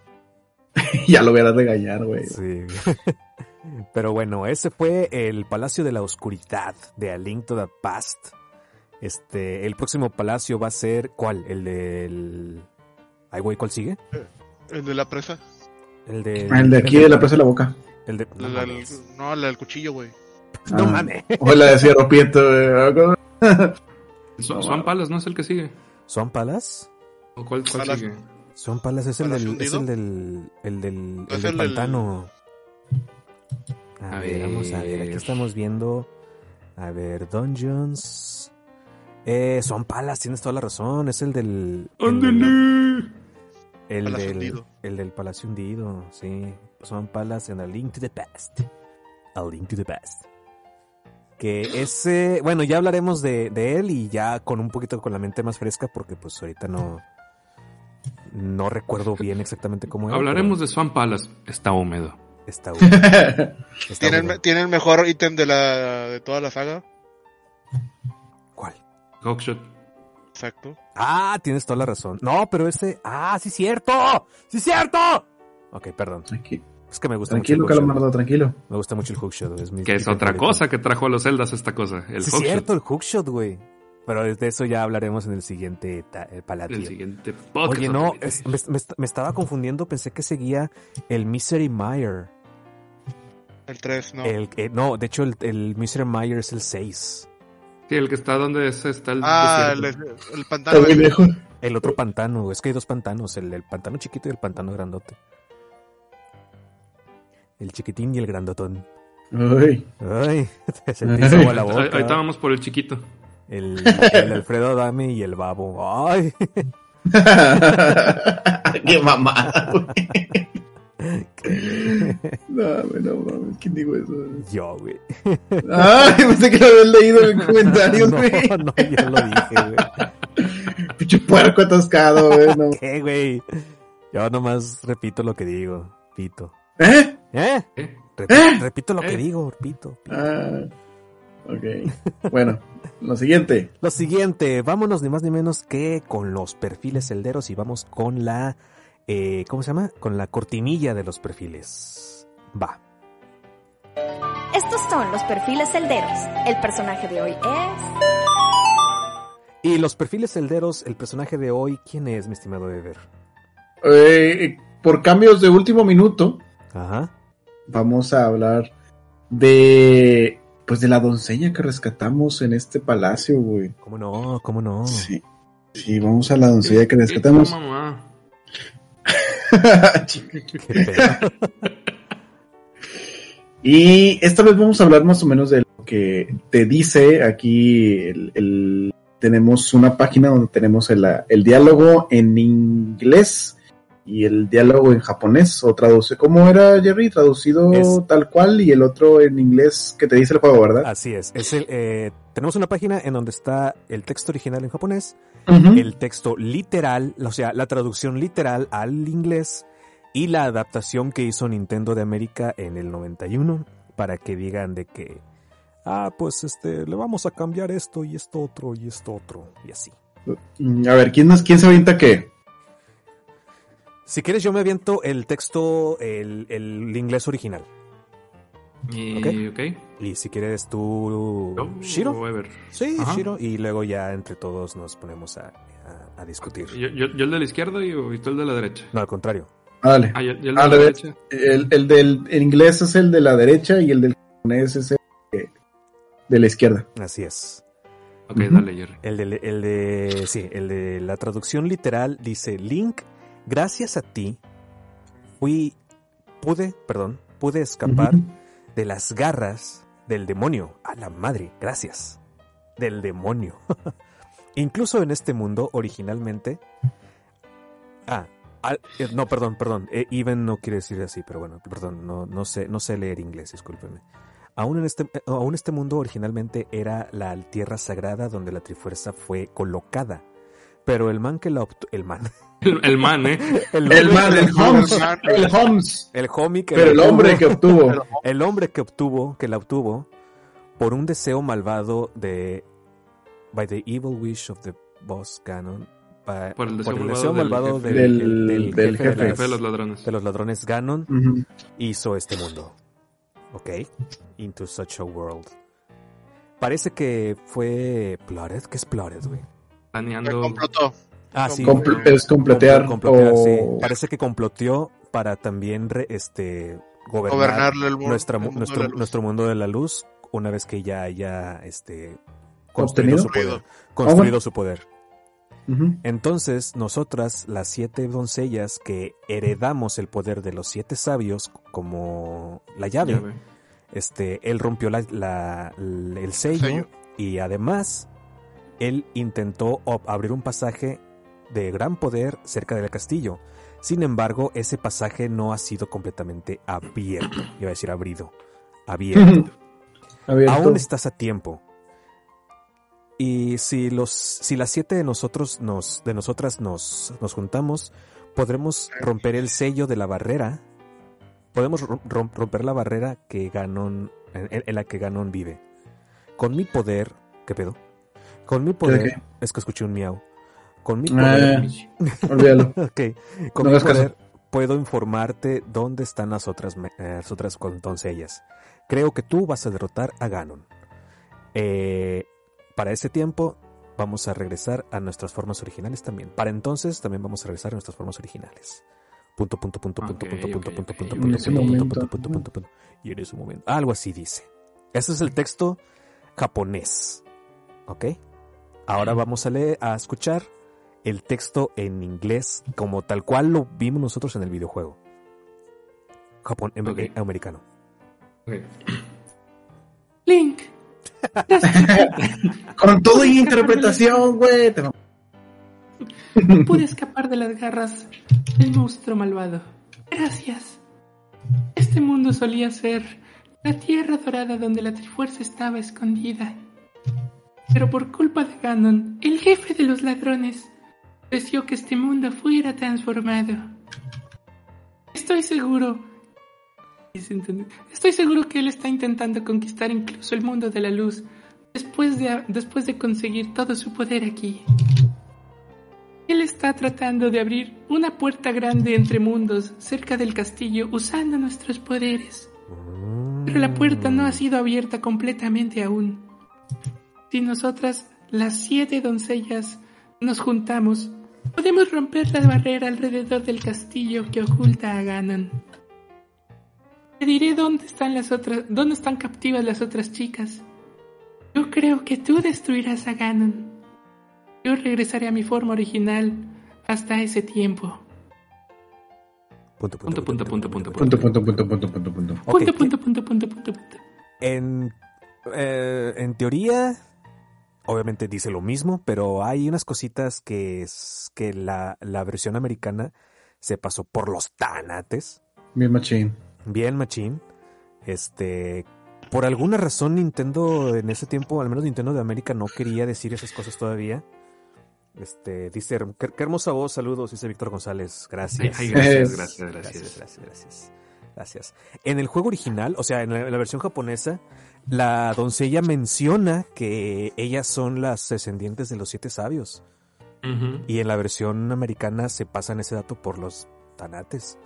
ya lo voy a regañar, güey. Sí. Pero bueno, ese fue el Palacio de la Oscuridad de A Link to the Past. Este, el próximo palacio va a ser, ¿cuál? El del... Ay, güey, ¿cuál sigue? El de la presa. El de... El de aquí de la presa de la boca. El de... No, La- no, del cuchillo, güey. No Ah. mames. O la de Cierro Prieto, güey. Swan Swan Palace, ¿no es el que sigue? ¿Son Palace? ¿O cuál, cuál Palace. sigue? Son Palace es el ¿Palacio del... Es el del... El del... ¿No El es del el del- pantano. A, A ver, vamos a ver. Aquí estamos viendo... A ver, Dungeons... Eh, son Palace, tienes toda la razón. Es el del... el- ¡Ándale! El Palacio del, hundido. el del Palacio Hundido, sí. Son Palace en A Link to the Past. A Link to the Past. Que ese, bueno, ya hablaremos de, de él y ya con un poquito con la mente más fresca porque pues ahorita no, no recuerdo bien exactamente cómo era. Hablaremos de Swan Palace. Está húmedo. Está. Está ¿Tiene el, tiene mejor ítem de la de toda la saga. ¿Cuál? Hawkshot. Exacto. Ah, tienes toda la razón. No, pero este, ah, sí cierto, sí cierto. Ok, perdón. Tranqui- Es que me gusta Tranquilo, mucho el. Calamardo, tranquilo. Me gusta mucho el hookshot. Es mi Que es otra favorito. cosa que trajo a los Zeldas esta cosa. El Sí, es cierto, el hookshot, güey. Pero de eso ya hablaremos en el siguiente eh, El palacio. siguiente podcast. Oye, no, es- me, me est- me estaba confundiendo, pensé que seguía el Misery Mire. El 3, no. El, eh, no, de hecho el, el Misery Mire es el 6. Sí, el que está donde es- está el ah, el, el pantano. Lejos. El otro pantano, es que hay dos pantanos, el, el pantano chiquito y el pantano grandote. El chiquitín y el grandotón. Uy. Ay, te agua la boca. Ahí- Ahorita vamos por el chiquito. El, el Alfredo Adame y el babo. Ay. Qué mamada, güey. No, güey, no mames, ¿quién dijo eso? Yo, güey. Ay, pensé que lo habías leído en comentarios, no, güey. no, yo lo dije, güey. Pinche puerco atascado, güey. No. ¿Qué, güey? Yo nomás repito lo que digo. Pito. ¿Eh? ¿Eh? ¿Eh? ¿Eh? Repito lo que ¿Eh? digo, pito. pito. Ah, ok. Bueno, lo siguiente. Lo siguiente, vámonos ni más ni menos que con los perfiles celderos y vamos con la, eh, ¿cómo se llama? Con la cortinilla de los perfiles. Va. Estos son los perfiles celderos. El personaje de hoy es... Y los perfiles celderos, el personaje de hoy, ¿quién es, mi estimado Ever? Eh, por cambios de último minuto, Ajá. Vamos a hablar de. Pues de la doncella que rescatamos en este palacio, güey. ¿Cómo no? ¿Cómo no? Sí. Sí, vamos a la doncella que ¿Qué rescatamos. Y esta vez vamos a hablar más o menos de lo que te dice aquí. El, el- tenemos una página donde tenemos el, el diálogo en inglés y el diálogo en japonés o traduce. ¿Cómo era, Jerry? Traducido Es- tal cual y el otro en inglés que te dice el juego, ¿verdad? Así es. es el, eh, tenemos una página en donde está el texto original en japonés, el texto literal, o sea, la traducción literal al inglés y la adaptación que hizo Nintendo de América en el 91 para que digan de que, ah, pues este, le vamos a cambiar esto y esto otro y esto otro y así. Mm, A ver, ¿quién, nos, quién se avienta qué? Si quieres yo me aviento el texto, el, el inglés original. Y, ok. Y si quieres tú, Shiro. Sí, Ajá. Shiro. Y luego ya entre todos nos ponemos a, a- a discutir. Yo, yo, yo el de la izquierda y, y tú el de la derecha. No, al contrario. Ah, Dale. Ah, yo, yo el de Al la derecha. El, el del inglés es el de la derecha y el del japonés es el de, de la izquierda. Así es. Ok, Ujú. dale, Jerry. El de, el de, sí, el de la traducción literal dice, Link, gracias a ti, fui, pude, perdón, pude escapar de las garras del demonio. A la madre, gracias. Del demonio. Incluso en este mundo, originalmente... Ah, al- eh, no, perdón, perdón. eh, even no quiere decir así, pero bueno, perdón, no, no sé, no sé leer inglés, discúlpeme. Aún en este, eh, aún este mundo originalmente era la tierra sagrada donde la Trifuerza fue colocada. Pero el man que la el man, El, el man, ¿eh? el, man, el Holmes. El Holmes. el homie que Pero el hombre que obtuvo- el hombre que obtuvo, que la obtuvo por un deseo malvado de by the evil wish of the boss Ganon pa- Por el deseo por el malvado deseo del malvado jefe. del, Del- del del jefe, jefe. de, Jefe de las- los ladrones. de los ladrones Ganon hizo este mundo. ¿Ok? Into such a world. Parece que fue Plotted. ¿Qué es Plotted, güey? Me Planeando. complotó. Ah, sí. Es completear. Complotear, sí. Parece que comploteó para también re- este gobernar Gobernarle el mu- nuestra el mu- mundo nuestro, mundo de la luz una vez que ya haya este construido su poder. Construido. Bueno. su poder. Entonces, nosotras, las siete doncellas que heredamos el poder de los siete sabios como la llave, este, él rompió la- la- el sello, sello. y además él intentó abrir un pasaje de gran poder cerca del castillo. Sin embargo, ese pasaje no ha sido completamente abierto. Iba a decir abrido. Abierto. Abierto. Aún estás a tiempo. Y si los, si las siete de nosotros nos, de nosotras nos, nos juntamos, podremos romper el sello de la barrera. Podemos rom- rom- romper la barrera que Ganon, en, en la que Ganon vive. Con mi poder, ¿qué pedo? Con mi poder, es que escuché un miau. Con mi Ah, poder, olvídalo. ok, con No mi poder puedo informarte dónde están las otras, eh, las otras doncellas. Creo que tú vas a derrotar a Ganon. Eh, para ese tiempo vamos a regresar a nuestras formas originales también. Para entonces también vamos a regresar a nuestras formas originales. Punto, punto, punto, punto, punto, punto, punto, punto, punto, punto, punto, punto. Y en ese momento. Algo así dice. Ese es el texto japonés. ¿Ok? Ahora vamos a leer, a escuchar el texto en inglés como tal cual lo vimos nosotros en el videojuego. Japón, em- Ok. eh, americano. Link. Con todo y interpretación, güey. te- Pude escapar de las garras del monstruo malvado. Gracias. Este mundo solía ser la tierra dorada donde la Trifuerza estaba escondida. Pero por culpa de Ganon, el jefe de los ladrones, deseó que este mundo fuera transformado. Estoy seguro. Estoy seguro que él está intentando conquistar incluso el mundo de la luz después de, después de conseguir todo su poder aquí. Él está tratando de abrir una puerta grande entre mundos cerca del castillo usando nuestros poderes. Pero la puerta no ha sido abierta completamente aún. Si nosotras, las siete doncellas, nos juntamos, podemos romper la barrera alrededor del castillo que oculta a Ganon. Te diré dónde están las otras, dónde están captivas las otras chicas. Yo creo que tú destruirás a Ganon. Yo regresaré a mi forma original hasta ese tiempo. Punto, punto, punto, punto, punto, Punto, punto, punto, punto, punto, punto. Ok, Punto, punto, punto, punto, punto, punto. En, eh, en teoría, obviamente dice lo mismo, pero hay unas cositas que es que la, la versión americana se pasó por los tanates. Bien machín. Bien, machín. Este, por alguna razón Nintendo en ese tiempo, al menos Nintendo de América, no quería decir esas cosas todavía. Este, dice, qué, qué hermosa voz, saludos, dice Víctor González. Gracias. Ay, gracias, gracias, gracias. Gracias, gracias, gracias. Gracias. En el juego original, o sea, en la, en la versión japonesa, la doncella menciona que ellas son las descendientes de los siete sabios. Y en la versión americana se pasan ese dato por los tanates.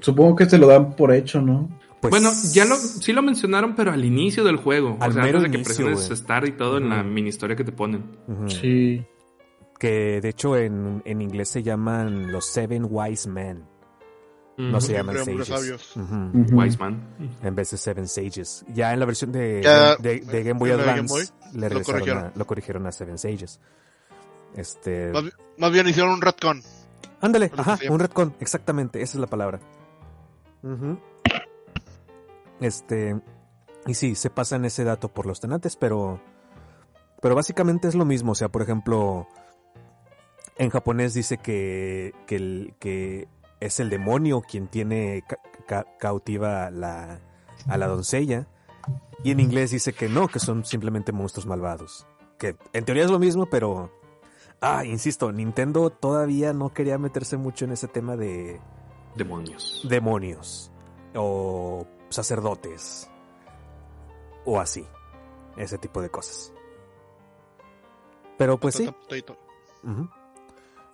Supongo que se lo dan por hecho, ¿no? Pues, bueno, ya lo, sí lo mencionaron, pero al inicio del juego. Al o sea, mero antes de que inicio, presiones güey. Start y todo en la mini historia que te ponen. Sí. Que de hecho en, en inglés se llaman los Seven Wise Men. No se llaman Sages. sabios. Wise Man. En vez de Seven Sages. Ya en la versión de, Ya, de, de Game Boy Advance Game Boy, le lo corrigieron. a, lo corrigieron a Seven Sages. Este. Más, bi- más bien hicieron un retcon. Ándale, ajá, un retcon, exactamente, esa es la palabra. Este, y sí, se pasan ese dato por los tenantes, pero, pero básicamente es lo mismo. O sea, por ejemplo, en japonés dice que, que, el- que es el demonio quien tiene ca- ca- cautiva la, a la doncella. Y en inglés dice que no, que son simplemente monstruos malvados. Que en teoría es lo mismo, pero Ah, insisto, Nintendo todavía no quería meterse mucho en ese tema de Demonios. demonios o sacerdotes o así, ese tipo de cosas. Pero pues sí, Potato. Ujú.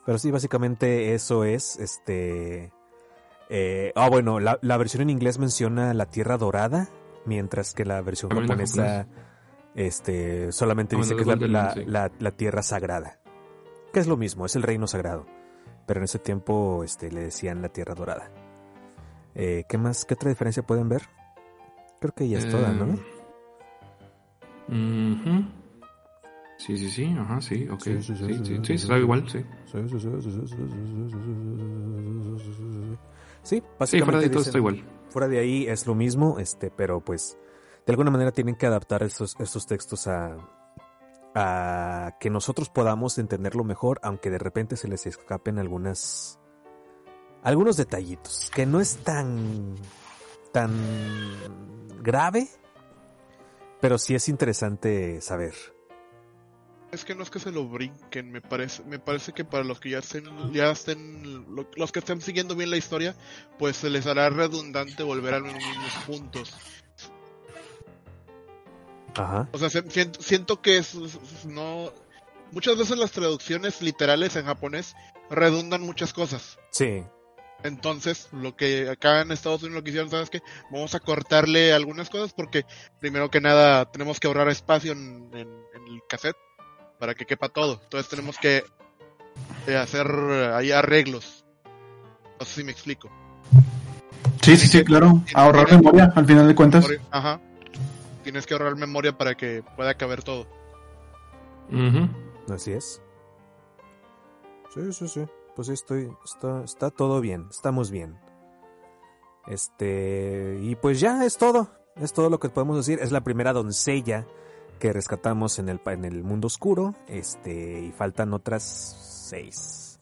Pero sí, básicamente eso es, este... eh, ah, bueno, la, la versión en inglés menciona la Tierra Dorada, mientras que la versión japonesa este, solamente Ah, dice que es la, la- Tierra Sagrada. Que es lo mismo, es el reino sagrado. Pero en ese tiempo este, le decían la Tierra Dorada. Eh, ¿Qué más? ¿Qué otra diferencia pueden ver? Creo que ya es toda, ¿no? Eh. Sí, sí, sí, ajá, sí, ok. Sí, Sí, sí, sí, sí, sí, sí, sí, sabe sí. igual, sí. Sí, Sí, básicamente todo está igual. Fuera de ahí es lo mismo, este, pero pues de alguna manera tienen que adaptar estos, estos textos a, a que nosotros podamos entenderlo mejor, aunque de repente se les escapen algunas algunos detallitos que no es tan tan grave, pero sí es interesante saber. Es que no es que se lo brinquen, me parece, me parece que para los que ya estén, ya estén, lo- los que estén siguiendo bien la historia, pues se les hará redundante volver a los mismos puntos. Ajá. O sea, se- siento, siento que es, no, muchas veces las traducciones literales en japonés redundan muchas cosas. Sí. Entonces, lo que acá en Estados Unidos lo que hicieron, ¿sabes qué? Vamos a cortarle algunas cosas porque, primero que nada, tenemos que ahorrar espacio en, en- en el cassette para que quepa todo. Entonces, tenemos que eh, hacer eh, ahí arreglos. No sé si me explico. Sí, sí, sí, claro. Ahorrar memoria, al final de cuentas. Memoria- Ajá. Tienes que ahorrar memoria para que pueda caber todo. Así es. Sí, sí, sí. Pues sí, estoy, está, está todo bien, estamos bien. Este, y pues ya es todo. Es todo lo que podemos decir. Es la primera doncella que rescatamos en el, pa- en el mundo oscuro. Este, y faltan otras seis.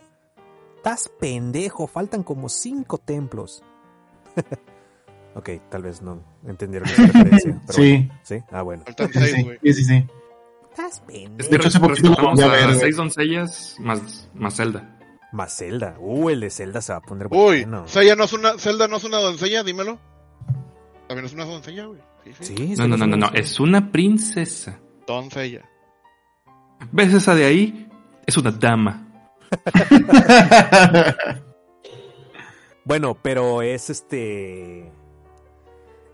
Estás pendejo, faltan como cinco templos. ok, tal vez no entendieron esa referencia. pero Sí. bueno. ¿Sí? Ah, bueno. Faltan seis, sí, güey. sí, sí, sí. Estás pendejo. De hecho, hace poquito volví a ver, seis doncellas más, más Zelda. Más Zelda. Uh, el de Zelda se va a poner Uy, bueno. Zelda no es una, Zelda no es una doncella, dímelo. También es una doncella, güey. Sí, no, no, no, no, no, es una princesa. Doncella. ¿Ves esa de ahí? Es una dama. bueno, pero es este.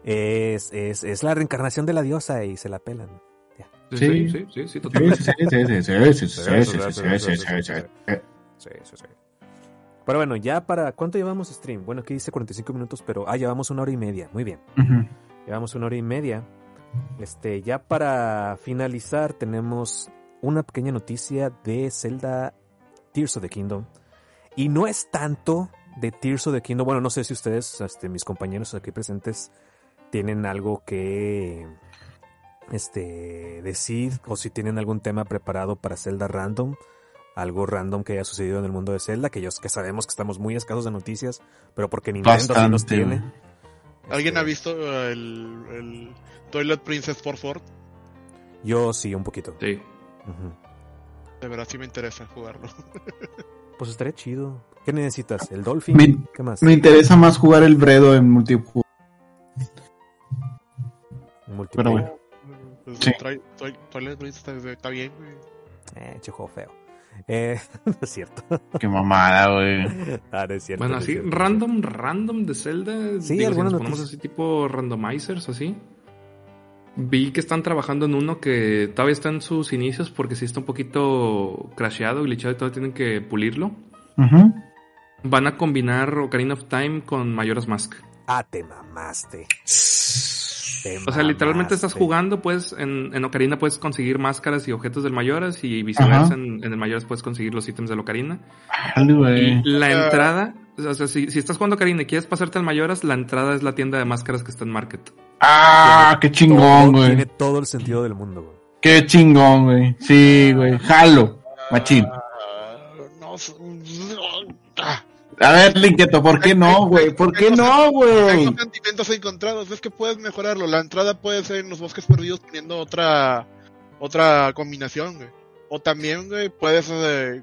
Es, es, es la reencarnación de la diosa y se la pelan. Sí, sí, sí, sí, totalmente. Sí, sí, sí, sí, Pero bueno, ya para. ¿Cuánto llevamos stream? Bueno, aquí dice 45 minutos, pero. Ah, llevamos una hora y media. Muy bien. Llevamos una hora y media. Este, ya para finalizar, tenemos una pequeña noticia de Zelda Tears of the Kingdom. Y no es tanto de Tears of the Kingdom. Bueno, no sé si ustedes, este, mis compañeros aquí presentes, tienen algo que este, decir o si tienen algún tema preparado para Zelda Random. Algo random que haya sucedido en el mundo de Zelda, que ellos que sabemos que estamos muy escasos de noticias, pero porque Nintendo sí nos Bastante, tiene. ¿Alguien Este, ha visto el, el Toilet Princess for Ford? Yo sí, un poquito. Sí. De verdad sí me interesa jugarlo. Pues estaría chido. ¿Qué necesitas? ¿El Dolphin? Me- ¿Qué más? Me interesa más jugar el Bredo en multijugador. Multiplayer. Pero bueno. Pues, Sí. Toilet Princess está, está bien, güey. Eh, che juego feo. Eh, no es cierto. Qué mamada, güey. Ah, no es cierto. Bueno, no así, cierto. random, random de Zelda. Sí, digo, si nos ponemos así tipo randomizers, así. Vi que están trabajando en uno que todavía está en sus inicios porque sí está un poquito crasheado, glitchado y todavía tienen que pulirlo. Van a combinar Ocarina of Time con Majora's Mask. Ah, te mamaste. Te O sea, literalmente estás jugando, pues, en, en Ocarina puedes conseguir máscaras y objetos del Mayoras y viceversa, en, en el Mayoras puedes conseguir los ítems del Ocarina. Güey. Y la Ah. entrada, o sea, si, si estás jugando Ocarina y quieres pasarte al Mayoras, la entrada es la tienda de máscaras que está en Market. Ah, qué chingón, Todo- Tiene güey. todo el sentido del mundo, güey. Qué chingón, güey. Sí, güey. Jalo. Machín. Ah, no, ah, A ver, Linketo, ¿por qué no, güey? ¿Por qué no, güey? Tengo sentimientos encontrados. Es que puedes mejorarlo. La entrada puede ser en los bosques perdidos poniendo otra otra combinación, güey. O también, güey, puedes eh,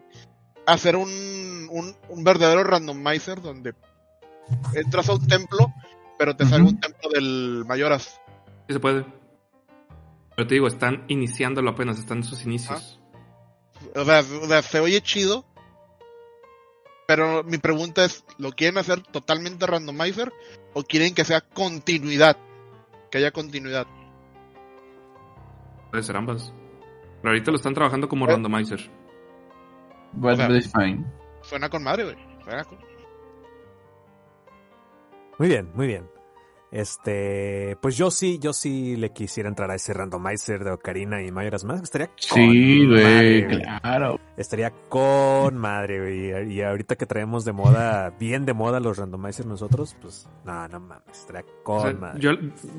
hacer un, un, un verdadero randomizer donde entras a un templo, pero te sale Ujú. un templo del Mayoras. Sí se puede. Pero te digo, están iniciándolo apenas, están en sus inicios. O sea, o sea, se oye chido. Pero mi pregunta es, ¿lo quieren hacer totalmente randomizer o quieren que sea continuidad? Que haya continuidad. Puede ser ambas. Pero ahorita lo están trabajando como Eh. randomizer. But O sea, it's fine. Suena con madre, güey. Suena con... Muy bien, muy bien. Este, pues yo sí, yo sí le quisiera entrar a ese randomizer de Ocarina y Majora's Mask. Estaría con Sí, madre, güey. Claro. Estaría con madre, güey. Y ahorita que traemos de moda, bien de moda los randomizers nosotros, pues, no, no mames, estaría con O sea, madre. yo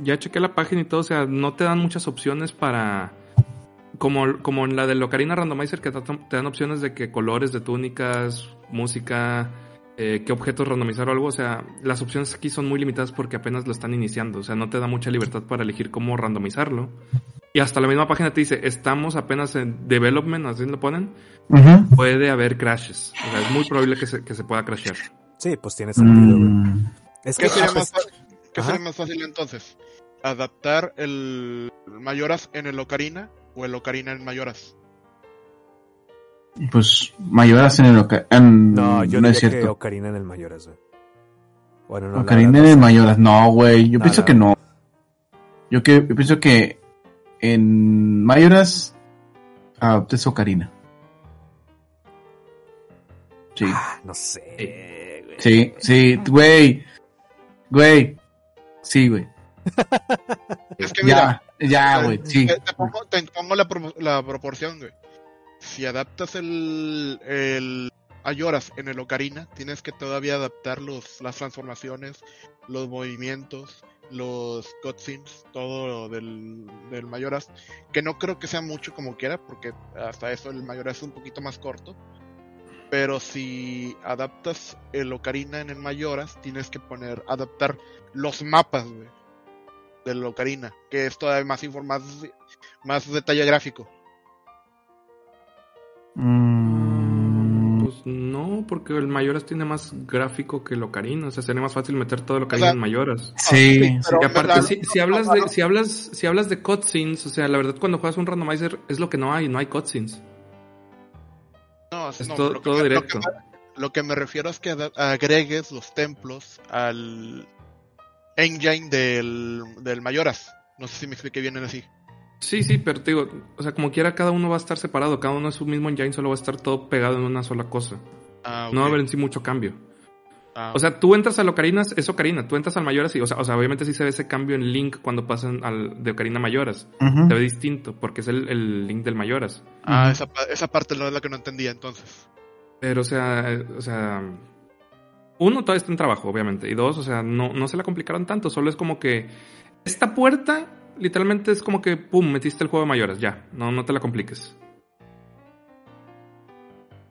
ya chequé la página y todo, o sea, no te dan muchas opciones para... Como, como en la del Ocarina Randomizer, que te dan opciones de que colores de túnicas, música, eh, qué objetos randomizar o algo. O sea, las opciones aquí son muy limitadas porque apenas lo están iniciando. O sea, no te da mucha libertad para elegir cómo randomizarlo. Y hasta la misma página te dice, estamos apenas en development, así lo ponen. Puede haber crashes. O sea, es muy probable que se, que se pueda crashear. Sí, pues tiene sentido, güey. Mm. Es ¿Qué que sería, ah, más, pues, qué Ajá. sería más fácil entonces? ¿Adaptar el Mayoras en el Ocarina o el Ocarina en Mayoras? Pues mayoras en el Oca- en- no, yo no diría es que cierto. Ocarina en el Mayoras, güey. Bueno, no, Ocarina en no el mayoras. No, güey. Yo No, pienso no. que no. Yo, que, yo pienso que en mayoras adoptes Ocarina. Sí. Ah, no sé, güey. Sí, sí, güey. Güey. Sí, güey. Es que mira, Ya, ya, güey. Sí. te, te pongo, te pongo la, pro- la proporción, güey. Si adaptas el, el Mayoras en el Ocarina, tienes que todavía adaptar los, las transformaciones, los movimientos, los cutscenes, todo del, del Mayoras, que no creo que sea mucho como quiera, porque hasta eso el Mayoras es un poquito más corto. Pero si adaptas el Ocarina en el Mayoras, tienes que poner, adaptar los mapas, del Ocarina, que es todavía más más, más detalle gráfico. Mm, Pues no, porque el Mayoras tiene más gráfico que el Ocarina. O sea, sería más fácil meter todo el O Ocarina sea, en Mayoras. sí, sí. pero- Y aparte, la- si, si hablas de, si hablas, si hablas de cutscenes, o sea, la verdad cuando juegas un randomizer es lo que no hay, no hay cutscenes. No, Es no, todo- lo que todo me- directo. Lo que, me, lo que me refiero es que agregues los templos al engine del, del Mayoras. No sé si me expliqué bien en así. Sí, sí, pero te digo, o sea, como quiera cada uno va a estar separado, cada uno es su mismo engine, solo va a estar todo pegado en una sola cosa. Ah, No va a haber en sí mucho cambio. Ah, O sea, tú entras al Ocarina, es Ocarina, tú entras al Mayoras y, o sea, o sea, obviamente sí se ve ese cambio en Link cuando pasan al, de Ocarina a Mayoras. Se ve distinto, porque es el, el Link del Mayoras. ah, esa, esa parte no es la que no entendía entonces. Pero, o sea, o sea, uno, todavía está en trabajo, obviamente. Y dos, o sea, no, no se la complicaron tanto. Solo es como que esta puerta, literalmente es como que, pum, metiste el juego de mayores, ya. No, no te la compliques.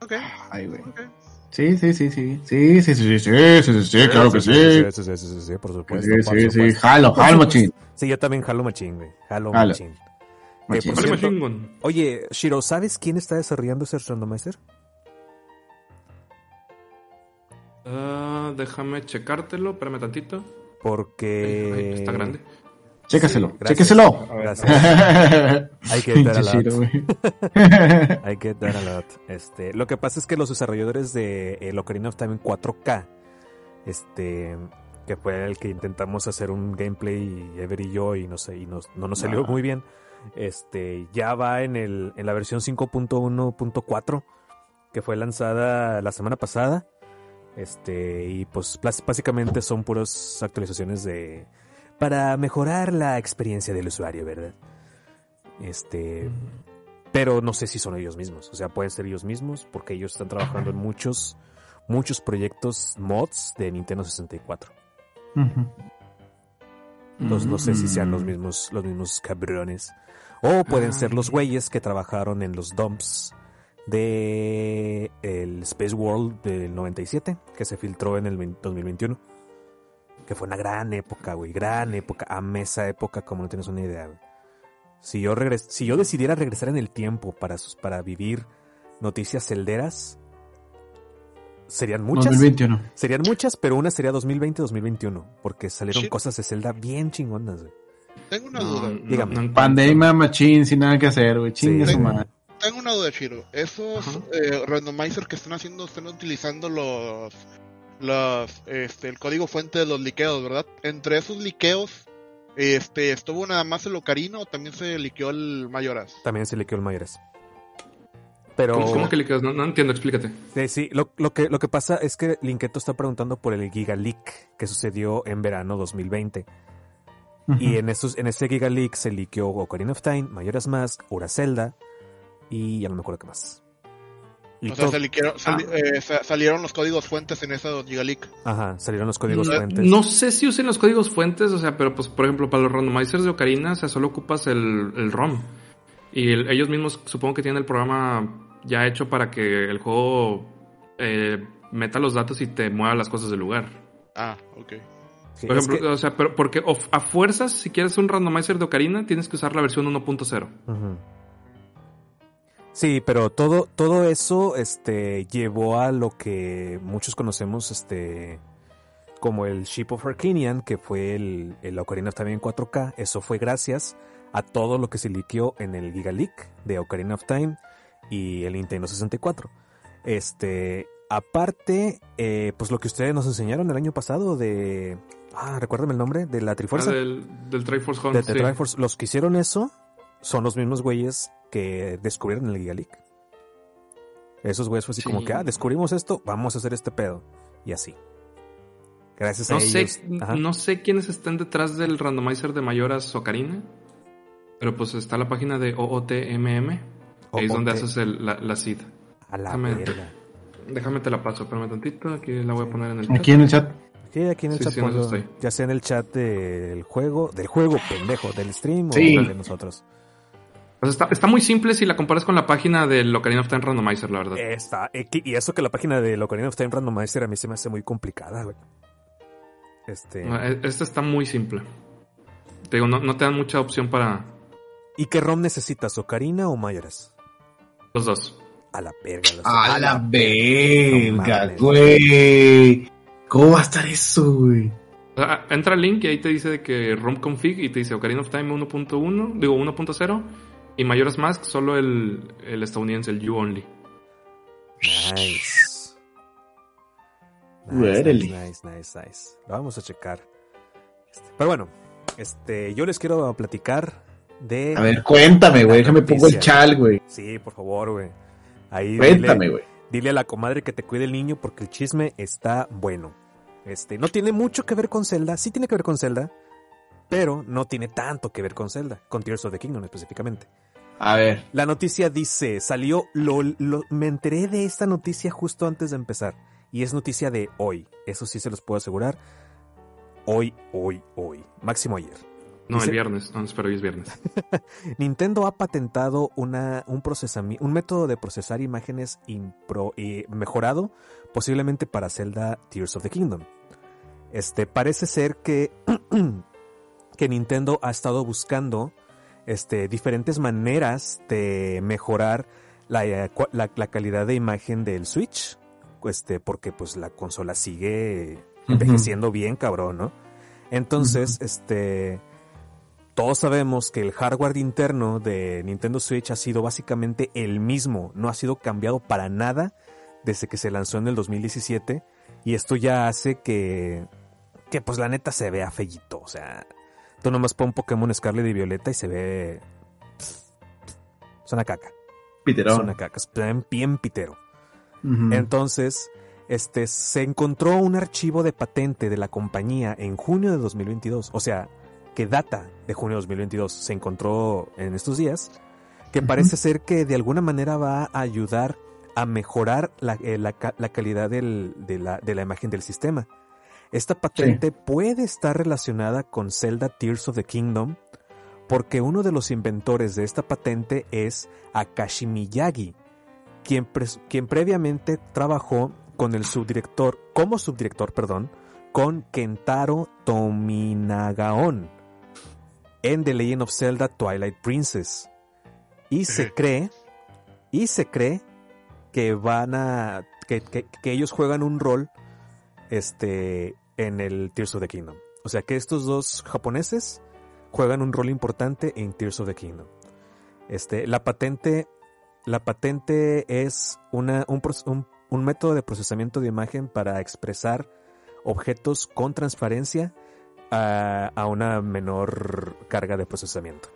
Ok. Ay, güey. ok. Sí, sí, sí, sí. Sí, sí, sí, sí, sí, sí, sí, sí, claro que sí. Sí, sí, sí, sí, sí, por supuesto. Sí, sí, sí. Jalo, jalo, machín. Sí, yo también jalo machín, güey. Jalo machín. Eh. Oye, Shiro, ¿sabes quién está desarrollando ese randomizer? Ah, déjame checártelo, espérame tantito. Porque... Ay, está grande. Chécaselo, Sí, gracias. chéqueselo. Gracias. Hay que dar a lot. Hay que dar a lot. Este, lo que pasa es que los desarrolladores de el Ocarina of Time en 4K, este, que fue el que intentamos hacer un gameplay Ever y yo y no sé, y nos- no nos salió Ah. muy bien. Este, ya va en el en la versión 5.1.4 que fue lanzada la semana pasada. Este, y pues básicamente son puras actualizaciones de para mejorar la experiencia del usuario, ¿verdad? Este, pero no sé si son ellos mismos. O sea, pueden ser ellos mismos porque ellos están trabajando en muchos, muchos proyectos mods de Nintendo 64. Ujú. Entonces no sé si sean Mm. los mismos, los mismos cabrones. O pueden ser los güeyes que trabajaron en los dumps de el Space World del 97, que se filtró en el 20- 2021. Que fue una gran época, güey, gran época. Amé esa época como no tienes una idea, güey. Si yo, regres si yo decidiera regresar en el tiempo para, sus- para vivir noticias celderas, serían muchas. 2021. Serían muchas, pero una sería 2020-2021, porque salieron cosas de Zelda bien chingonas, güey. Tengo una No, duda. no, Dígame. no. Pandemia, machín, sin nada que hacer, güey. Chingue Sí. su madre. Tengo una duda, Chiro. Esos eh, randomizers que están haciendo, están utilizando los, este, el código fuente de los liqueos, ¿verdad? Entre esos liqueos, este, estuvo nada más el Ocarina o también se liqueó el Mayoras. También se le quedó el Mayores. Pero... ¿Cómo, cómo que le quedas? No, no entiendo, explícate. Sí, sí, lo, lo que, lo que pasa es que Linketo está preguntando por el Giga Leak que sucedió en verano 2020. Y en, esos, en ese Giga Leak se liqueó Ocarina of Time, Majora's Mask, Ura Zelda y ya no me acuerdo qué más. Y O sea, se liquearon- sali- eh, sa- salieron los códigos fuentes en esa Gigaleak. Ajá, salieron los códigos No- fuentes. No sé si usen los códigos fuentes, o sea, pero pues por ejemplo para los randomizers de Ocarina, o sea, solo ocupas el, el ROM. Y el- ellos mismos supongo que tienen el programa ya hecho para que el juego eh, meta los datos y te mueva las cosas del lugar. Ah, ok. Sí, Por es ejemplo, que- o sea, pero porque of- a fuerzas, si quieres un randomizer de Ocarina, tienes que usar la versión 1.0. Ujú. Sí, pero todo, todo eso este, llevó a lo que muchos conocemos este, como el Ship of Arcanian, que fue el, el Ocarina of Time en 4K. Eso fue gracias a todo lo que se liqueó en el Giga Leak de Ocarina of Time y el Nintendo 64. Este, aparte, eh, pues lo que ustedes nos enseñaron el año pasado de... Ah, recuérdame el nombre, de la Trifuerza. Ah, del, del Triforce Hunt, De, de sí. Triforce, los que hicieron eso son los mismos güeyes que descubrieron el Giga Leak. Esos güeyes fue así Sí. como que, ah, descubrimos esto, vamos a hacer este pedo. Y así. Gracias No a sé, ellos. Ajá. no sé quiénes están detrás del randomizer de Mayoras Ocarina, pero pues está la página de OOTMM, ahí es donde haces el- la, la seed. A la Déjame, verga. déjame te la paso, espérame tantito, aquí la voy a poner en el Aquí en el chat. Sí, aquí en el Sí, chat, sí, ponlo, ya sea en el chat del juego, del juego pendejo, del stream Sí. o de nosotros. Está, está muy simple si la comparas con la página del Ocarina of Time Randomizer, la verdad. Está, eh, y eso que la página de Ocarina of Time Randomizer a mí se me hace muy complicada, güey. Este. E- Esta está muy simple. Te digo, no, no te dan mucha opción para ¿Y qué ROM necesitas, Ocarina o Mayoras? los dos. A la verga. los- A la No verga, güey. ¿Cómo va a estar eso, güey? O sea, entra al link y ahí te dice de que ROM config y te dice Ocarina of Time 1.1, digo 1.0 y Majora's Mask solo el, el estadounidense, el You Only. Nice. Nice, nice, nice, nice, nice. Lo vamos a checar. Este, Pero bueno, este, yo les quiero platicar de. A ver, cuéntame, güey. Déjame pongo el chal, güey. Sí, por favor, güey. Ahí Cuéntame, dile- güey. Dile a la comadre que te cuide el niño porque el chisme está bueno. Este, no tiene mucho que ver con Zelda, sí tiene que ver con Zelda, pero no tiene tanto que ver con Zelda, con Tears of the Kingdom específicamente. A ver. La noticia dice, salió, lo, lo- me enteré de esta noticia justo antes de empezar. Y es noticia de hoy. Eso sí se los puedo asegurar. Hoy, hoy, hoy. Máximo ayer. No, Dice- el viernes, no, espero hoy es viernes. Nintendo ha patentado una, un, un método de procesar imágenes impro- eh, mejorado, posiblemente para Zelda Tears of the Kingdom. Este, parece ser que, que Nintendo ha estado buscando este, diferentes maneras de mejorar la, eh, la calidad de imagen del Switch, este, porque pues la consola sigue envejeciendo bien, cabrón, ¿no? Entonces, este, todos sabemos que el hardware interno de Nintendo Switch ha sido básicamente el mismo, no ha sido cambiado para nada desde que se lanzó en el 2017 y esto ya hace que, que pues la neta se vea fellito, o sea, tú nomás pon Pokémon Scarlet y Violeta y se ve... Es una caca. Piterón. Es una caca, es bien, bien pitero. Entonces, este, se encontró un archivo de patente de la compañía en junio de 2022, o sea, que data de junio de 2022, se encontró en estos días, que parece ser que de alguna manera va a ayudar a mejorar la, eh, la ca- la calidad del- de, la, de la imagen del sistema. Esta patente puede estar relacionada con Zelda Tears of the Kingdom, porque uno de los inventores de esta patente es Akashi Miyagi, quien, quien previamente trabajó con el subdirector, como subdirector, perdón, con Kentaro Tominagaon en The Legend of Zelda Twilight Princess. Y se cree, y se cree que van a, que, que- que ellos juegan un rol, este, en el Tears of the Kingdom. O sea que estos dos japoneses juegan un rol importante en Tears of the Kingdom. Este, la patente, la patente es una, un, proce- un- un método de procesamiento de imagen para expresar objetos con transparencia a, a una menor carga de procesamiento.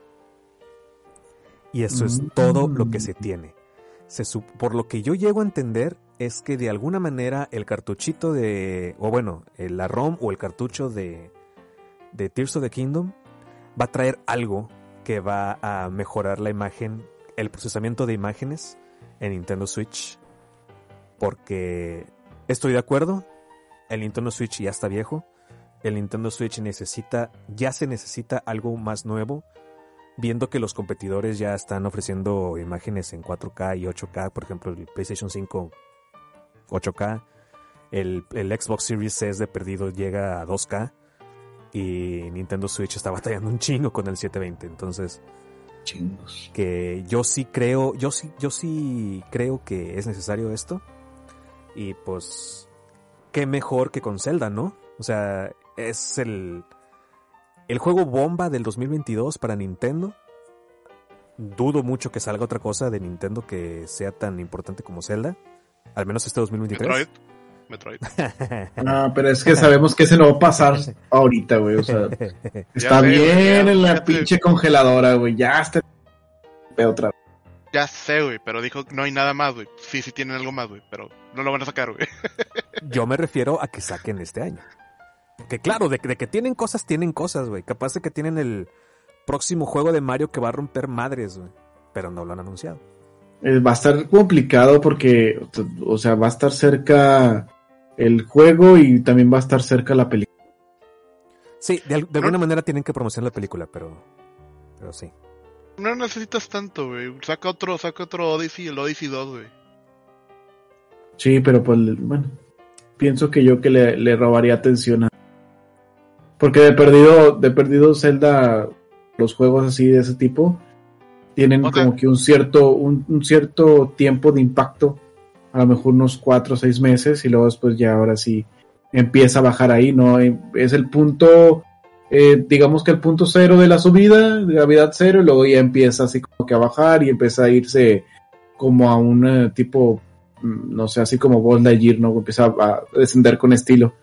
Y eso es todo lo que se tiene. Se por lo que yo llego a entender es que de alguna manera el cartuchito de, o bueno, la ROM o el cartucho de, de Tears of the Kingdom va a traer algo que va a mejorar la imagen, el procesamiento de imágenes en Nintendo Switch. Porque estoy de acuerdo, el Nintendo Switch ya está viejo, el Nintendo Switch necesita, ya se necesita algo más nuevo, viendo que los competidores ya están ofreciendo imágenes en 4K y 8K, por ejemplo, el PlayStation 5 8K, el, el Xbox Series S de perdido llega a 2K y Nintendo Switch está batallando un chingo con el 720, entonces Chingos. que yo sí creo, yo sí, yo sí creo que es necesario esto. Y pues, qué mejor que con Zelda, ¿no? O sea, es el, el juego bomba del 2022 para Nintendo. Dudo mucho que salga otra cosa de Nintendo que sea tan importante como Zelda. Al menos este 2023. Metroid. Metroid. No, pero es que sabemos que ese no va a pasar ahorita, güey. O sea, está sé, bien ya, en la pinche congeladora, güey. Ya está. Otra vez. Ya sé, güey, pero dijo que no hay nada más, güey. Sí, sí tienen algo más, güey, pero no lo van a sacar, güey. Yo me refiero a que saquen este año. Que claro, de, de que tienen cosas, tienen cosas, güey. Capaz de que tienen el próximo juego de Mario que va a romper madres, güey. Pero no lo han anunciado. Eh, va a estar complicado porque, o sea, va a estar cerca el juego y también va a estar cerca la película. Sí, de, al- de alguna manera tienen que promocionar la película, pero, pero sí. No necesitas tanto, güey. Saca otro, saca otro Odyssey, el Odyssey 2, güey. Sí, pero pues, bueno, pienso que yo que le, le robaría atención a... Porque de perdido, de perdido Zelda, los juegos así de ese tipo, tienen como que un cierto, un, un cierto tiempo de impacto, a lo mejor unos cuatro o seis meses, y luego después ya ahora sí empieza a bajar ahí, ¿no? Eh, Es el punto, eh, digamos que el punto cero de la subida, de gravedad cero, y luego ya empieza así como que a bajar y empieza a irse como a un eh, tipo, mm, no sé, así como Ball Lightyear, ¿no? Empieza a descender con estilo,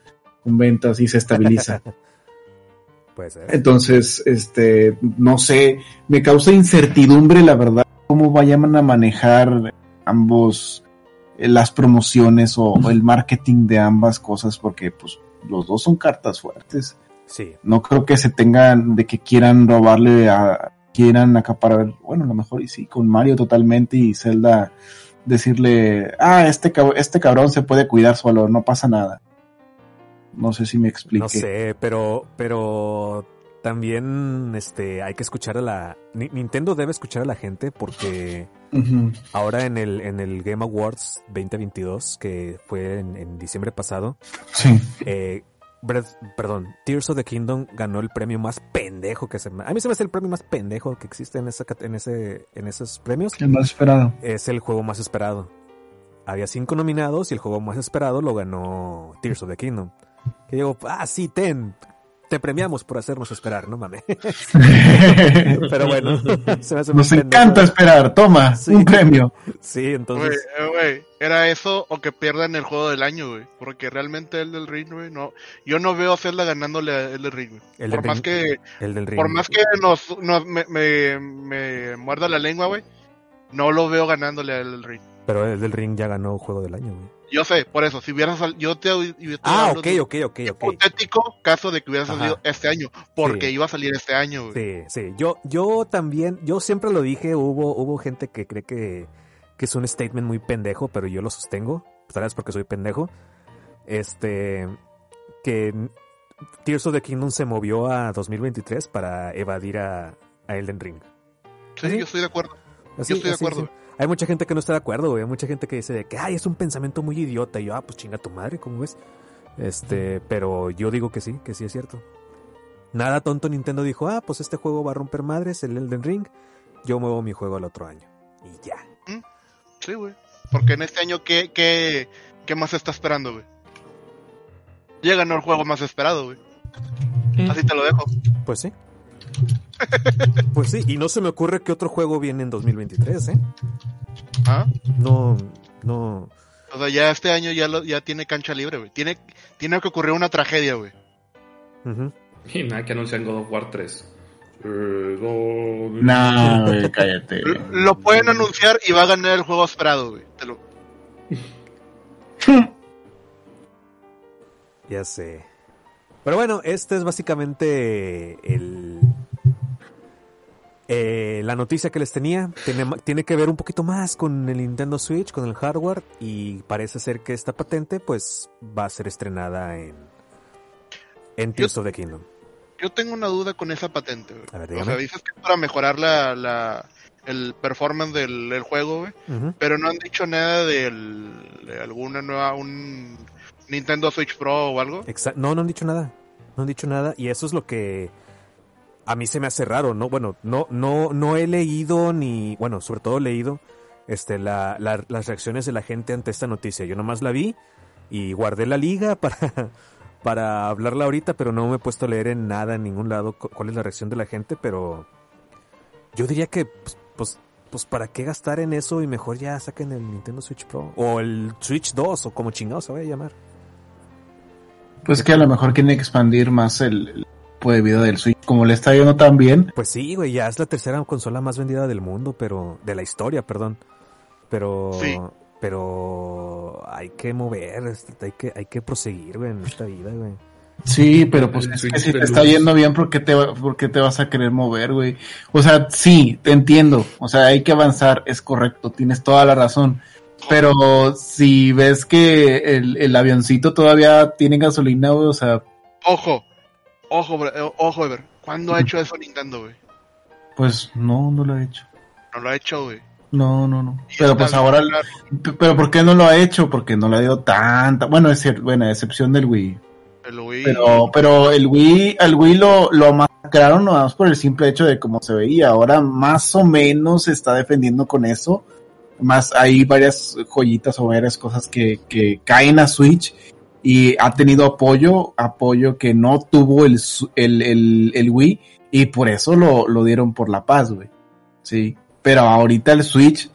con ventas y se estabiliza. Puede ser. Entonces, este, no sé, me causa incertidumbre, la verdad, cómo vayan a manejar ambos eh, las promociones o, o el marketing de ambas cosas, porque pues los dos son cartas fuertes. Sí. No creo que se tengan de que quieran robarle a quieran acaparar, bueno, a lo mejor y sí, con Mario totalmente y Zelda decirle, ah, este, cab- este cabrón se puede cuidar solo, no pasa nada. No sé si me explique. No sé, pero, pero también este, hay que escuchar a la... Ni- Nintendo debe escuchar a la gente porque ahora en el, en el Game Awards 2022, que fue en, en diciembre pasado, Sí. eh, Breath- perdón, Tears of the Kingdom ganó el premio más pendejo que se me... A mí se me hace el premio más pendejo que existe en, esa, en, ese, en esos premios. El más esperado. Es el juego más esperado. Había cinco nominados y el juego más esperado lo ganó Tears of the Kingdom. Que digo, ah, sí, ten, te premiamos por hacernos esperar, no mames. Pero bueno, se me hace muy Nos pendejo. encanta esperar, toma, Sí. un premio. Sí, entonces, eh, güey, era eso o que pierdan el juego del año, güey. Porque realmente el del Ring, güey, no. Yo no veo a Zelda ganándole a el del Ring, güey. El Por del más Ring- que, el del Ring. por más que nos, nos- me, me, me muerda la lengua, güey, no lo veo ganándole a el del Ring. pero el del Ring ya ganó juego del año, güey. Yo sé, por eso, si hubiera salido, yo te, yo te Ah, ok, ok, ok, ok. hipotético caso de que hubiera Ajá. salido este año, porque Sí. iba a salir este año, güey. Sí, sí. Yo, yo también, yo siempre lo dije, hubo, hubo gente que cree que, que es un statement muy pendejo, pero yo lo sostengo, tal vez porque soy pendejo. Este, que Tears of the Kingdom se movió a 2023 para evadir a, a Elden Ring. Sí, yo estoy de acuerdo. Así, yo estoy de así, acuerdo. Hay mucha gente que no está de acuerdo, güey. Hay mucha gente que dice de que, ay, es un pensamiento muy idiota. Y yo, ah, pues chinga tu madre, ¿cómo ves? Este, pero yo digo que sí, que sí es cierto. Nada tonto Nintendo dijo, ah, pues este juego va a romper madres, el Elden Ring. Yo muevo mi juego al otro año. Y ya. Sí, güey. Porque en este año, ¿qué, qué, qué más se está esperando, güey? Ya ganó el juego más esperado, güey. Así te lo dejo. Pues sí. Pues sí, y no se me ocurre que otro juego viene en 2023, ¿eh? ¿Ah? No, no. O sea, ya este año ya, lo, ya tiene cancha libre, güey. Tiene, tiene que ocurrir una tragedia, güey. Ujú. Y nada que anuncian God of War 3. Eh, God- Nah, güey, cállate. Lo pueden anunciar y va a ganar el juego esperado, güey. Te lo... Ya sé. Pero bueno, este es básicamente el... eh, la noticia que les tenía. Tiene, tiene que ver un poquito más con el Nintendo Switch, con el hardware. Y parece ser que esta patente pues va a ser estrenada en... En Tears of the Kingdom. Yo tengo una duda con esa patente. A ver, O sea, dices que es para mejorar la, la, el performance del, del juego, güey. Pero no han dicho nada del, de alguna nueva, un Nintendo Switch Pro o algo. Exa- no, no han dicho nada. No han dicho nada. Y eso es lo que a mí se me hace raro, ¿no? Bueno, no, no, no he leído ni, bueno, sobre todo leído, este, la, la- las reacciones de la gente ante esta noticia. Yo nomás la vi y guardé la liga para, para hablarla ahorita, pero no me he puesto a leer en nada, en ningún lado, cu- cuál es la reacción de la gente, pero yo diría que, pues, pues, pues, ¿para qué gastar en eso y mejor ya saquen el Nintendo Switch Pro? O el Switch 2, o como chingados se vaya a llamar. Pues que a lo mejor quieren expandir más el, de vida del Switch. Como le está yendo tan bien, Pues sí, güey, ya es la tercera consola más vendida del mundo, pero de la historia, perdón. Pero Sí. pero hay que mover, este, hay que hay que proseguir, güey, en esta vida, güey. Sí, pero pues es que si te está yendo bien, ¿por qué, te, va- ¿por qué te vas a querer mover, güey? O sea, sí, te entiendo. O sea, hay que avanzar, es correcto, tienes toda la razón. Pero si ves que el, el avioncito todavía tiene gasolina, güey, o sea, Ojo, ojo, eh, ojo, Ever. ¿Cuándo ha hecho eso Nintendo, güey? pues no, no lo ha hecho. No lo ha hecho, güey. No, no, no. Pero pues ahora, pero ¿por qué no lo ha hecho? Porque no le ha dado tanta, bueno, es cierto, bueno, a excepción del Wii. El Wii. Pero, pero el Wii, al Wii lo, lo masacraron nada más por el simple hecho de cómo se veía. Ahora más o menos se está defendiendo con eso. Más hay varias joyitas o varias cosas que, que caen a Switch y ha tenido apoyo, apoyo que no tuvo el, el, el, el Wii y por eso lo, lo dieron por la paz, güey. Sí. Pero ahorita el Switch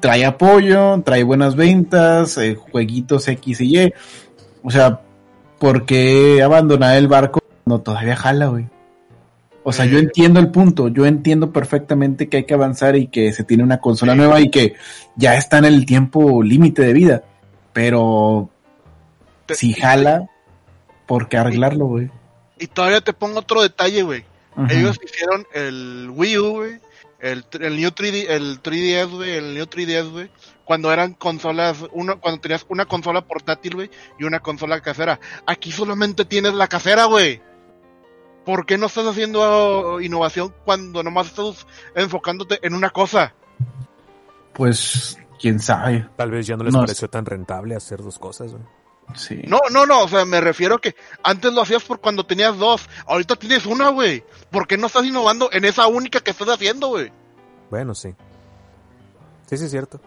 trae apoyo, trae buenas ventas, eh, jueguitos X y Y. O sea, ¿por qué abandonar el barco cuando todavía jala, güey? O sea, yo entiendo el punto, yo entiendo perfectamente que hay que avanzar y que se tiene una consola nueva y que ya está en el tiempo límite de vida. Pero si jala, ¿por qué arreglarlo, güey? Y todavía te pongo otro detalle, güey. Ellos hicieron el Wii U, güey. El, el New 3D, el 3DS, güey, el New 3DS, güey, cuando eran consolas, uno, cuando tenías una consola portátil, güey, y una consola casera. Aquí solamente tienes la casera, güey. ¿Por qué no estás haciendo innovación cuando nomás estás enfocándote en una cosa? Pues, quién sabe. Tal vez ya no les No pareció tan rentable hacer dos cosas, güey. Sí. No, no, no, o sea, me refiero que antes lo hacías por cuando tenías dos, ahorita tienes una, güey. ¿Por qué no estás innovando en esa única que estás haciendo, güey? Bueno, sí. Sí, sí, es cierto.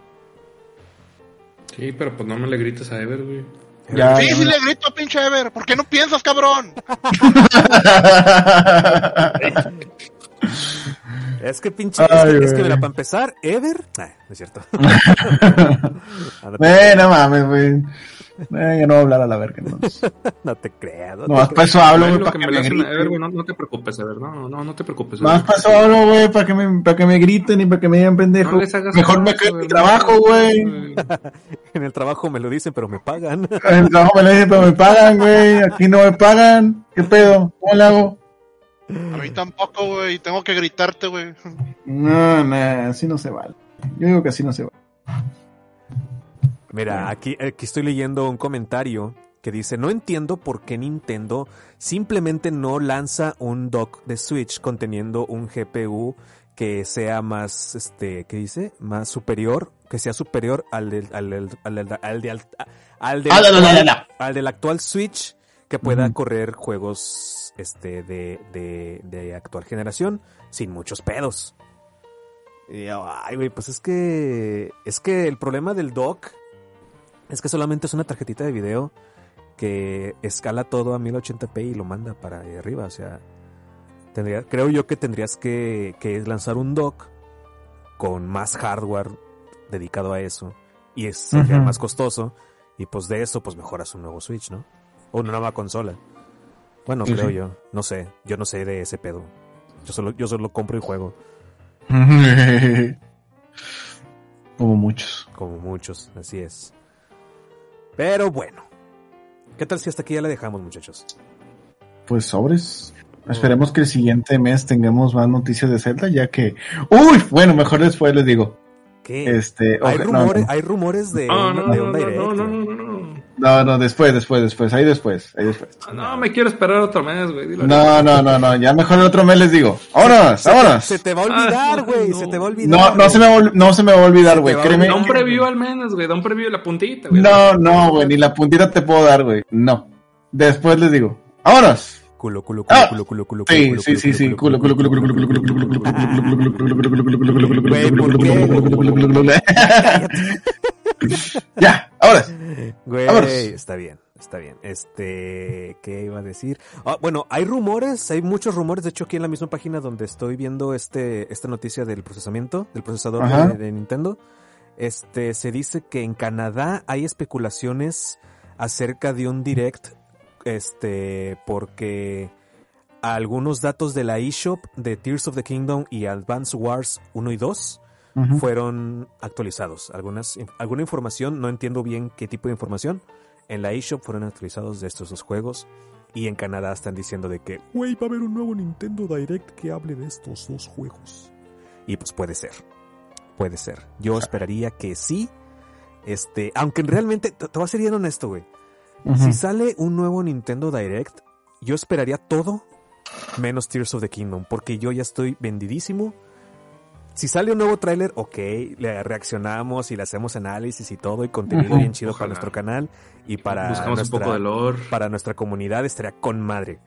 Sí, pero pues no me le grites a Ever, güey. sí, sí le grito a pinche Ever, ¿por qué no piensas, cabrón? Es que pinche. es, Ay, que, es que, mira, para empezar, Ever. Ah, no es cierto. Eh, no mames, güey. Eh, ya no voy a hablar a la verga. No, No te creas. no más para eso hablo, güey, para que me a griten. Güey, no, no te preocupes, Ever, no, no, no te preocupes. Más para eso hablo, güey, para que me, para que me griten y para que me digan pendejo. No les hagas Mejor me quedo en mi trabajo, güey. En el trabajo me lo dicen, pero me pagan. En el trabajo me lo dicen, pero me pagan, güey. Aquí no me pagan. ¿Qué pedo? ¿Cómo le hago? A mí tampoco, güey, tengo que gritarte, güey. No, no, así no se vale. Yo digo que así no se vale. Mira, aquí, aquí estoy leyendo un comentario que dice, no entiendo por qué Nintendo simplemente no lanza un dock de Switch conteniendo un GPU que sea más, este, ¿qué dice? Más superior, que sea superior al del, al del, al del, al del, al del, Ah, la. al del actual Switch que pueda correr juegos, este, de, de, de actual generación sin muchos pedos. Y ay, güey, pues es que, es que el problema del dock es que solamente es una tarjetita de video que escala todo a 1080p y lo manda para ahí arriba. O sea, tendría, creo yo que tendrías que, que lanzar un dock con más hardware dedicado a eso. Y es sería más costoso. Y pues de eso, pues mejoras un nuevo Switch, ¿no? O una nueva consola. Bueno, Sí, creo sí. yo. No sé. Yo no sé de ese pedo. Yo solo, yo solo compro y juego. Como muchos. Como muchos, así es. Pero bueno. ¿Qué tal si hasta aquí ya la dejamos, muchachos? Pues sobres. Esperemos que el siguiente mes tengamos más noticias de Zelda, ya que. ¡Uy! Bueno, mejor después les digo. ¿Qué? Este, hay, no, rumores, no. hay rumores de, No, un- no, de no, un no, direct. no, no, güey. No, no. Después, después, después, ahí después, ahí después. No, me quiero esperar otro mes, güey. dilo No, no, no, no, ya mejor el otro mes les digo. ¡Vámonos! Se te- ¡Vámonos! Se te va a olvidar, Ah, güey. no. Se te va a olvidar. No, no se me, va no se me va a olvidar, güey, créeme. Da un preview al menos, güey. Da un preview de la puntita, güey. No, no, güey, ni la puntita te puedo dar, güey. No. Después les digo. ¡Vámonos! Culo, culo, culo, Ah, culo, culo, culo, Sí, culo, sí, sí, sí. Culo, culo, culo, culo, culo, culo, culo, culo, culo, culo, culo, culo, culo, culo, culo, culo, culo, culo, culo, culo, Güey, culo, ¿por culo, qué? culo, culo, culo, culo, culo. Ya, ahora. Güey, Vámonos. está bien, está bien. Este, ¿qué iba a decir? Ah, bueno, hay rumores, hay muchos rumores. De hecho, aquí en la misma página donde estoy viendo este, esta noticia del procesamiento, del procesador de Nintendo, este, se dice que en Canadá hay especulaciones acerca de un direct, este, porque algunos datos de la eShop de Tears of the Kingdom y Advance Wars 1 y 2 Fueron actualizados. Algunas, alguna información, no entiendo bien qué tipo de información, en la eShop fueron actualizados de estos dos juegos. Y en Canadá están diciendo de que, güey, va a haber un nuevo Nintendo Direct que hable de estos dos juegos. Y pues puede ser. Puede ser. Yo esperaría que sí. Este, aunque realmente, te, te voy a ser bien honesto, güey. Si sale un nuevo Nintendo Direct, yo esperaría todo menos Tears of the Kingdom, porque yo ya estoy vendidísimo. Si sale un nuevo tráiler, ok, le reaccionamos y le hacemos análisis y todo y contenido bien chido para nuestro canal y para Buscamos un nuestra, poco de lore. para nuestra comunidad estaría con madre.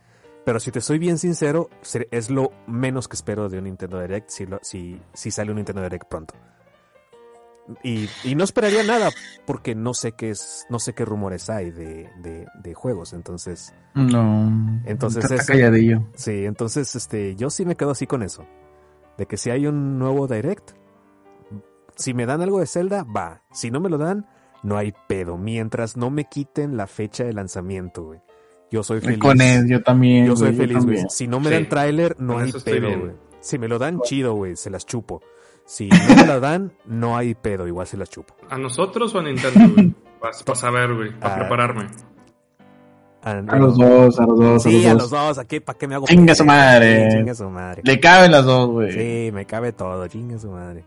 Pero si te soy bien sincero, es lo menos que espero de un Nintendo Direct si, lo- si, si sale un Nintendo Direct pronto. Y, y no esperaría nada porque no sé qué es, no sé qué rumores hay de, de, de juegos, entonces. No. Entonces Está es- calladillo. Sí, entonces este, yo sí me quedo así con eso. De que si hay un nuevo Direct, si me dan algo de Zelda, va. Si no me lo dan, no hay pedo. Mientras no me quiten la fecha de lanzamiento, güey. Yo soy feliz. Con él, yo también. Yo soy güey, yo feliz, güey. Si no me Sí, dan tráiler, no con hay pedo, güey. Si me lo dan, chido, güey. Se las chupo. Si no me la dan, no hay pedo. Igual se las chupo. ¿A nosotros o a Nintendo, güey? Para saber, güey, para Ah. prepararme. A los dos, a los dos, Sí, a a los los dos. dos. ¿A qué? ¿Para qué me hago? Chinga su madre. Chinga su madre. Le caben las dos, güey. Sí, me cabe todo. Chinga su madre.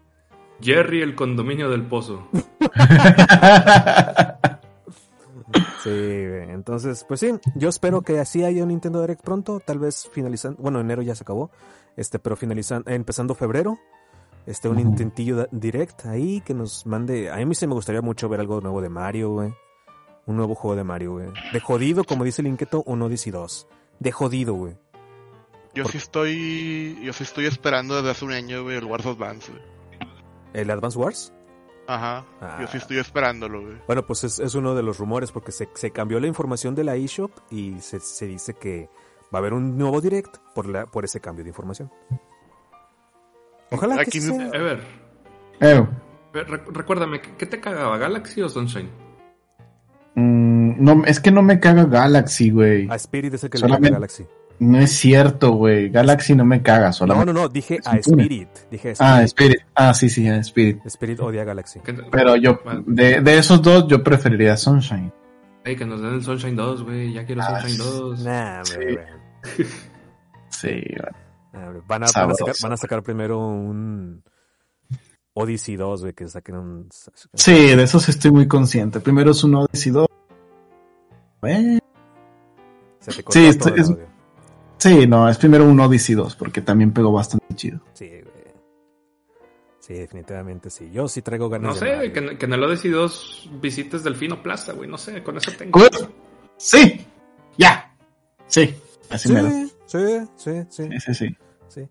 Jerry, el condominio del pozo. Sí, güey. entonces, pues sí, yo espero que así haya un Nintendo Direct pronto, tal vez finalizando, bueno, enero ya se acabó, este, pero finalizando, empezando febrero, este, un intentillo Direct ahí que nos mande, a mí sí me gustaría mucho ver algo nuevo de Mario, güey, un nuevo juego de Mario, güey, de jodido, como dice el Inquieto, un Odyssey 2, de jodido, güey. Yo sí estoy. Yo sí estoy esperando desde hace un año, güey, el Wars Advance, güey. ¿El Advance Wars? Ajá. Ah. Yo sí estoy esperándolo, güey. Bueno, pues es, es uno de los rumores porque se, se cambió la información de la eShop y se, se dice que va a haber un nuevo Direct por, la, por ese cambio de información. Ojalá que Aquí sí sea. Ever, re- recuérdame, ¿qué qué te cagaba, Galaxy o Sunshine? No, es que no me caga Galaxy, güey. A Spirit es el que le Solamente- llama Galaxy. No es cierto, güey. Galaxy no me caga, No, solamente. no, no, dije es a. Spirit. Dije a Ah, Spirit. Spirit. Ah, sí, sí, a Spirit. Spirit odia a Galaxy. Pero yo, de, de esos dos, yo preferiría Sunshine. ey, que nos den el Sunshine 2, güey. Ya quiero Ah, Sunshine 2. Nah, Sí. güey. Sí, güey. Nah, hombre. Van a, van, a sacar, van a sacar primero un Odyssey 2, güey, que saquen un... Sí, de esos estoy muy consciente. Primero es un Odyssey 2. Eh, Se te cortó Sí, todo esto el es- audio. Sí, no, es primero un Odyssey 2, porque también pegó bastante chido. Sí, güey. Sí, definitivamente sí. Yo sí traigo ganas No sé, que, que en el Odyssey 2 visites Delfino Plaza, güey. No sé, con eso tengo. Sí, ya. Sí, así. Sí, sí, sí, sí. Sí, sí, sí.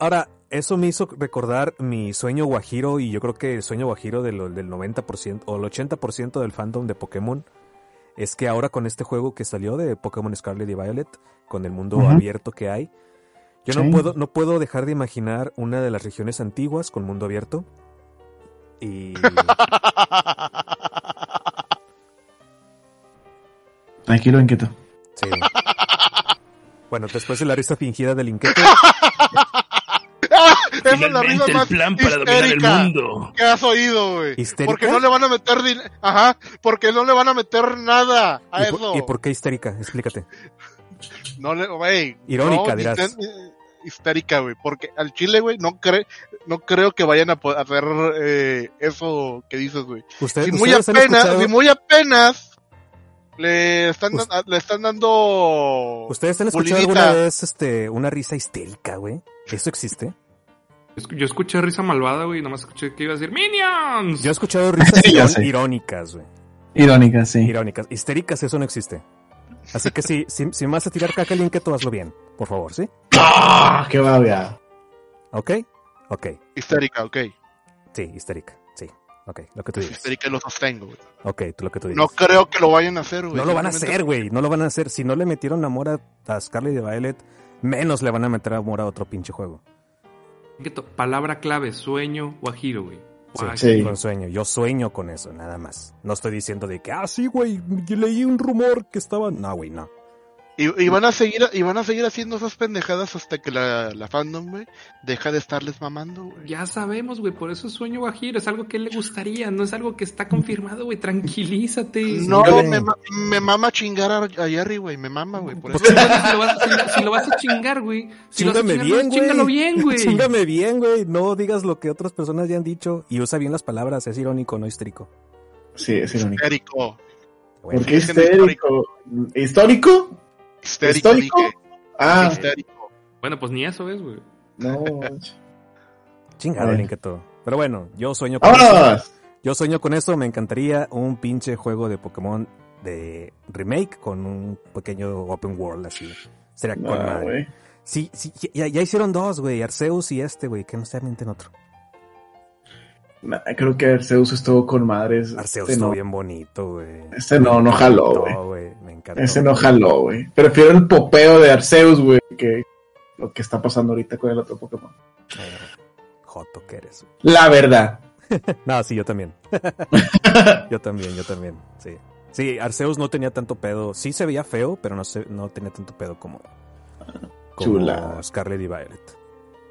Ahora, eso me hizo recordar mi sueño guajiro y yo creo que el sueño guajiro de lo- del 90% o el 80% del fandom de Pokémon es que ahora con este juego que salió de Pokémon Scarlet y Violet, con el mundo abierto que hay, yo no puedo no puedo dejar de imaginar una de las regiones antiguas con mundo abierto y Tranquilo, inquieto. sí. Bueno, después de la risa fingida del inquieto, Esa es la risa más histérica mundo. que has oído, güey. ¿Histérica? Porque no le van a meter din- Ajá, porque no le van a meter nada a ¿Y por, eso. y por qué histérica? Explícate. No le, güey. Irónica, no, dirás. histen- eh, Histérica, güey. Porque al Chile, güey, no, cre no creo que vayan a po- hacer eh, eso que dices, güey. Usted- Si muy ¿Ustedes han apenas, escuchado- si muy apenas le están, le están dando. ¿Ustedes han escuchado pulidita. alguna vez este, una risa histérica, güey? ¿Eso existe? Yo escuché risa malvada, güey. Nomás escuché que iba a decir ¡Minions! Yo he escuchado risas Sí, irón- irónicas, güey. Irónica, sí. Irónicas. Histéricas, eso no existe. Así que si, si, si me vas a tirar caca al tú hazlo bien, por favor, ¿sí? ¡Ah! ¡Qué babia! ¿Ok? Ok. Histérica, ok. Sí, histérica. Sí. Ok, lo que tú digas. Histérica lo sostengo, güey. Ok, tú lo que tú digas. No creo que lo vayan a hacer, güey. No lo van a hacer, güey. No lo van a hacer. Si no le metieron amor a, a Scarlett y Violet, menos le van a meter amor a otro pinche juego. Palabra clave, sueño, guajiro, güey. Sí, con sueño. Yo sueño con eso, nada más. No estoy diciendo de que, ah, sí, güey, leí un rumor que estaba... No, güey, no. Y, y van a seguir, y van a seguir haciendo esas pendejadas hasta que la, la fandom, güey, deja de estarles mamando, güey. Ya sabemos, güey, por eso es sueño guajiro, es algo que a él le gustaría, no es algo que está confirmado, güey, tranquilízate. No, me, ma- me mama chingar a, a Jerry, güey, me mama, güey, por eso. Bueno, si, lo vas, si lo- si lo vas a chingar, güey. Si lo vas a Chíngame chingar, bien, güey. Chíngalo bien, güey. Chíngame bien, güey. No digas lo que otras personas ya han dicho. Y usa bien las palabras, es irónico, no histérico. Sí, es irónico. Histérico. ¿Por qué histérico? ¿Histórico? Histérico, ¿Histórico? dije. Ah, Histérico. Bueno, pues ni eso es, güey. no. Chingado. Linketo. Pero bueno, yo sueño con eso. Yo sueño con eso, me encantaría un pinche juego de Pokémon de remake con un pequeño open world así. Sería con Ah, madre. Sí, sí, ya, ya hicieron dos, güey, Arceus y este, güey, que no se en otro. Nah, creo que Arceus estuvo con madres. Arceus Este estuvo no. bien bonito, güey. Este no, no jaló, güey. Me encantó. Ese no jaló, güey. Prefiero el popeo de Arceus, güey, que lo que está pasando ahorita con el otro Pokémon. Joto que eres. La verdad. No, sí, yo también. yo también, yo también, sí. Sí, Arceus no tenía tanto pedo. Sí se veía feo, pero no, se, no tenía tanto pedo como, como Chula. Scarlet y Violet.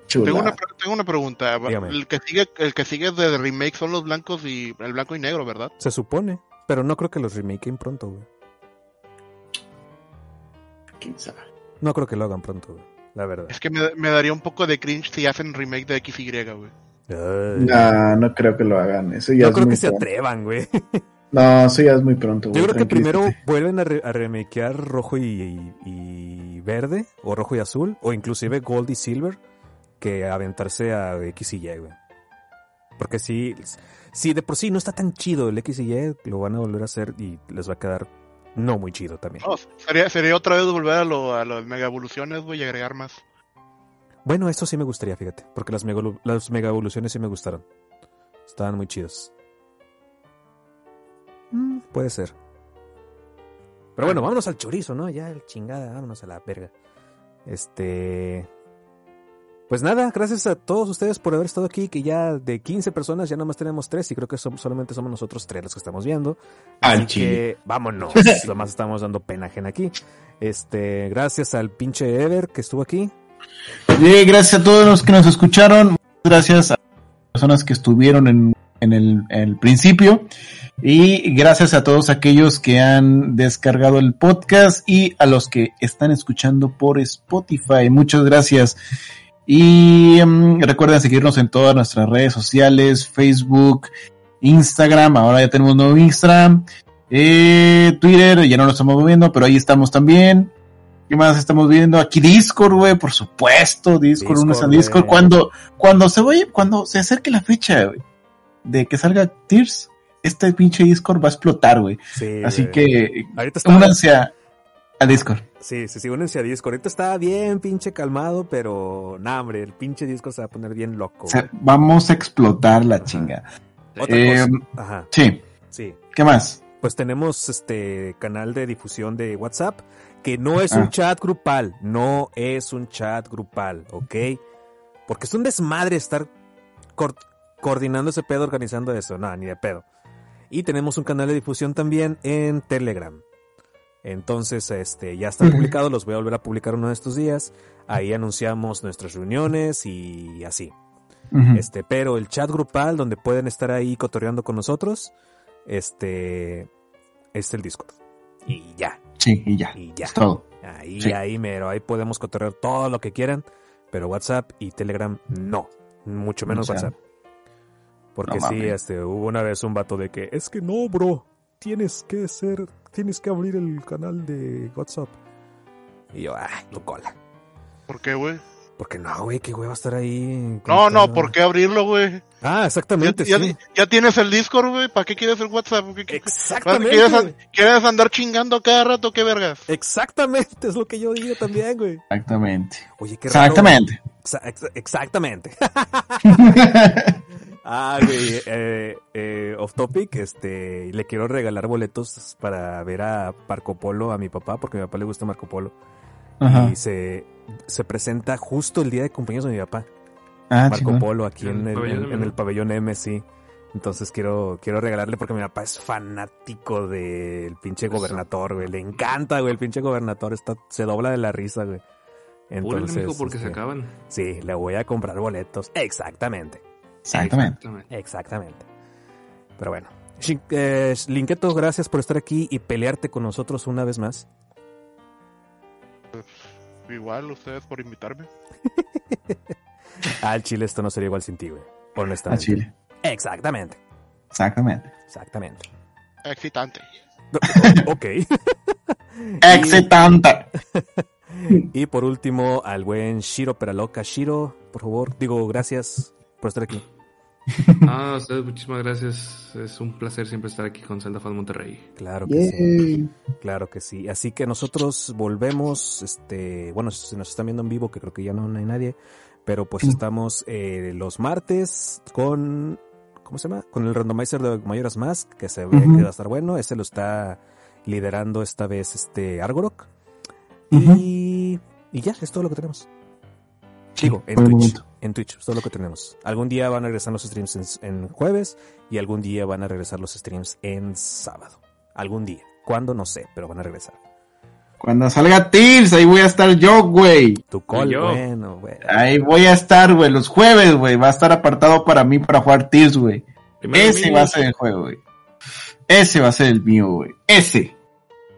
Chula. Tengo una, tengo una pregunta. Dígame. El que sigue, el que sigue de remake son los blancos y el blanco y negro, ¿verdad? Se supone, pero no creo que los remaken pronto, güey. ¿Quién sabe? No creo que lo hagan pronto, güey. La verdad. Es que me, me daría un poco de cringe si hacen remake de XY, güey. Ay. Nah, no creo que lo hagan. Eso ya no es creo muy que se atrevan, güey. No, eso ya es muy pronto. Yo güey, creo que primero vuelven a, re- a remakear rojo y, y- y verde, o rojo y azul, o inclusive gold y silver, que aventarse a X y Y, güey. Porque si, si de por sí no está tan chido el X y Y, lo van a volver a hacer y les va a quedar no muy chido también. No, sería, sería otra vez volver a, lo, a las mega evoluciones, güey, y agregar más. Bueno, eso sí me gustaría, fíjate, porque las mega, las mega evoluciones sí me gustaron. Estaban muy chidos. Mm, puede ser. Pero bueno, vámonos al chorizo, ¿no? Ya, el chingada, vámonos a la verga. Este. Pues nada, gracias a todos ustedes por haber estado aquí, que ya de 15 personas ya nada más tenemos 3 y creo que som- solamente somos nosotros tres los que estamos viendo. Así chile. que vámonos, nomás estamos dando pena ajena aquí. Este, gracias al pinche Ever que estuvo aquí. Oye, gracias a todos los que nos escucharon. Muchas gracias a las personas que estuvieron en, en el, en el principio. Y gracias a todos aquellos que han descargado el podcast y a los que están escuchando por Spotify. Muchas gracias. Y mm, recuerden seguirnos en todas nuestras redes sociales, Facebook, Instagram. Ahora ya tenemos nuevo Instagram. Eh, Twitter, ya no lo estamos moviendo, pero ahí estamos también. ¿Qué más estamos viendo? Aquí Discord, güey, por supuesto, Discord, Discord, unos a Discord. Cuando, cuando se vaya, cuando se acerque la fecha, güey, de que salga Tears, este pinche Discord va a explotar, güey. Sí, Así que, Ahorita únanse a, a Discord. Sí, sí, sí, únense a Discord. Ahorita está bien pinche calmado, pero nah, hombre, el pinche Discord se va a poner bien loco. Vamos a explotar la chinga. Otra Eh, cosa. Ajá. Sí. Sí. ¿Qué más? Pues tenemos este canal de difusión de WhatsApp, que no es Ah. un chat grupal, no es un chat grupal, ¿ok? Porque es un desmadre estar coordinando ese pedo, organizando eso, nada, ni de pedo. Y tenemos un canal de difusión también en Telegram. Entonces, este, ya están publicados, los voy a volver a publicar uno de estos días. Ahí anunciamos nuestras reuniones y así. Este, pero el chat grupal donde pueden estar ahí cotorreando con nosotros, este, es el Discord. Y ya. Sí, y ya. Y ya. Es todo. Ahí, Sí. ahí, mero, ahí podemos cotorrear todo lo que quieran, pero WhatsApp y Telegram no, mucho menos O sea, WhatsApp. Porque no sí, este, hubo una vez un vato de que, es que no, bro, tienes que ser, tienes que abrir el canal de WhatsApp. Y yo, ay, tu cola. ¿Por qué, güey? Porque no, güey, qué güey va a estar ahí. No, no. ¿por qué abrirlo, güey? Ah, exactamente, Ya, sí. ya- ya tienes el Discord, güey. ¿Para qué quieres el WhatsApp? ¿Qué- qué- Exactamente, ¿Quieres, andar chingando cada rato? ¿Qué vergas? Exactamente, es lo que yo digo también, güey. Exactamente. Oye, qué raro. Exactamente. Exa- ex- exactamente. ah, güey, eh, eh, off topic, este, le quiero regalar boletos para ver a Marco Polo a mi papá, porque a mi papá le gusta Marco Polo. Ajá. Y se, se presenta justo el día de cumpleaños de mi papá. Ah, Marco chingón. Polo aquí en En el el, pabellón en- el pabellón M, sí. Entonces quiero, quiero regalarle porque mi papá es fanático del pinche gobernador, güey. Le encanta, güey, el pinche gobernador. Está, se dobla de la risa, güey. Entonces, mijo, porque se este, acaban. Sí, le voy a comprar boletos. Exactamente. Exactamente. Exactamente. Pero bueno. Eh, Linketo, gracias por estar aquí y pelearte con nosotros una vez más. Igual, ustedes por invitarme. Al Chile esto no sería igual sin ti, güey. Honestamente. Al Chile. Exactamente. Exactamente. Exactamente. Excitante. ok. Excitante. Y por último, al buen Shiro Peraloca. Shiro, por favor, digo gracias por estar aquí. Ah, a ustedes muchísimas gracias. Es un placer siempre estar aquí con Zelda Fan Monterrey. Claro que sí. Claro que sí. Así que nosotros volvemos, este, bueno, si nos están viendo en vivo, que creo que ya no hay nadie, pero pues estamos eh, los martes con, ¿cómo se llama? Con el randomizer de Mayoras Mask, que se ve que va a estar bueno. Ese lo está liderando esta vez este Argorok. Y, y ya, es todo lo que tenemos. Digo, en Twitch. momento. En Twitch, es todo lo que tenemos. Algún día van a regresar los streams en, en jueves y algún día van a regresar los streams en sábado. Algún día. ¿Cuándo? No sé, pero van a regresar. Cuando salga Tears, ahí voy a estar yo, güey. Tu call, yo. bueno, güey. Ahí voy a estar, güey. Los jueves, güey. Va a estar apartado para mí para jugar Tears, güey. Ese va a ser el juego, güey. Ese va a ser el mío, güey. Ese.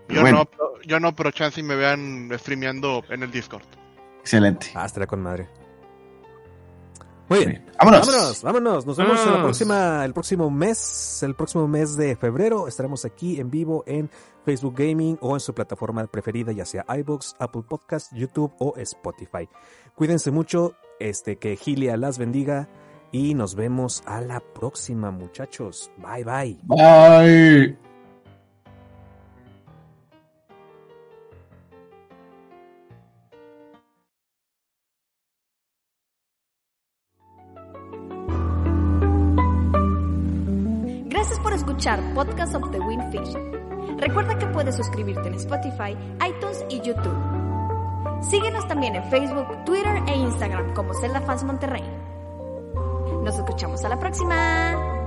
Yo Bueno. no, pero- yo no, pero chance y me vean streameando en el Discord. Excelente. Ah, estaría con madre. Muy bien. Vámonos. Vámonos, vámonos. Nos vemos en la próxima, el próximo mes, el próximo mes de febrero. Estaremos aquí en vivo en Facebook Gaming o en su plataforma preferida, ya sea iBooks, Apple Podcast, YouTube o Spotify. Cuídense mucho, este, que Gilia las bendiga y nos vemos a la próxima, muchachos. Bye, bye. Bye. Por escuchar Podcast of the Windfish. Recuerda que puedes suscribirte en Spotify, iTunes y YouTube. Síguenos también en Facebook, Twitter e Instagram como Zelda Fans Monterrey. Nos escuchamos a la próxima.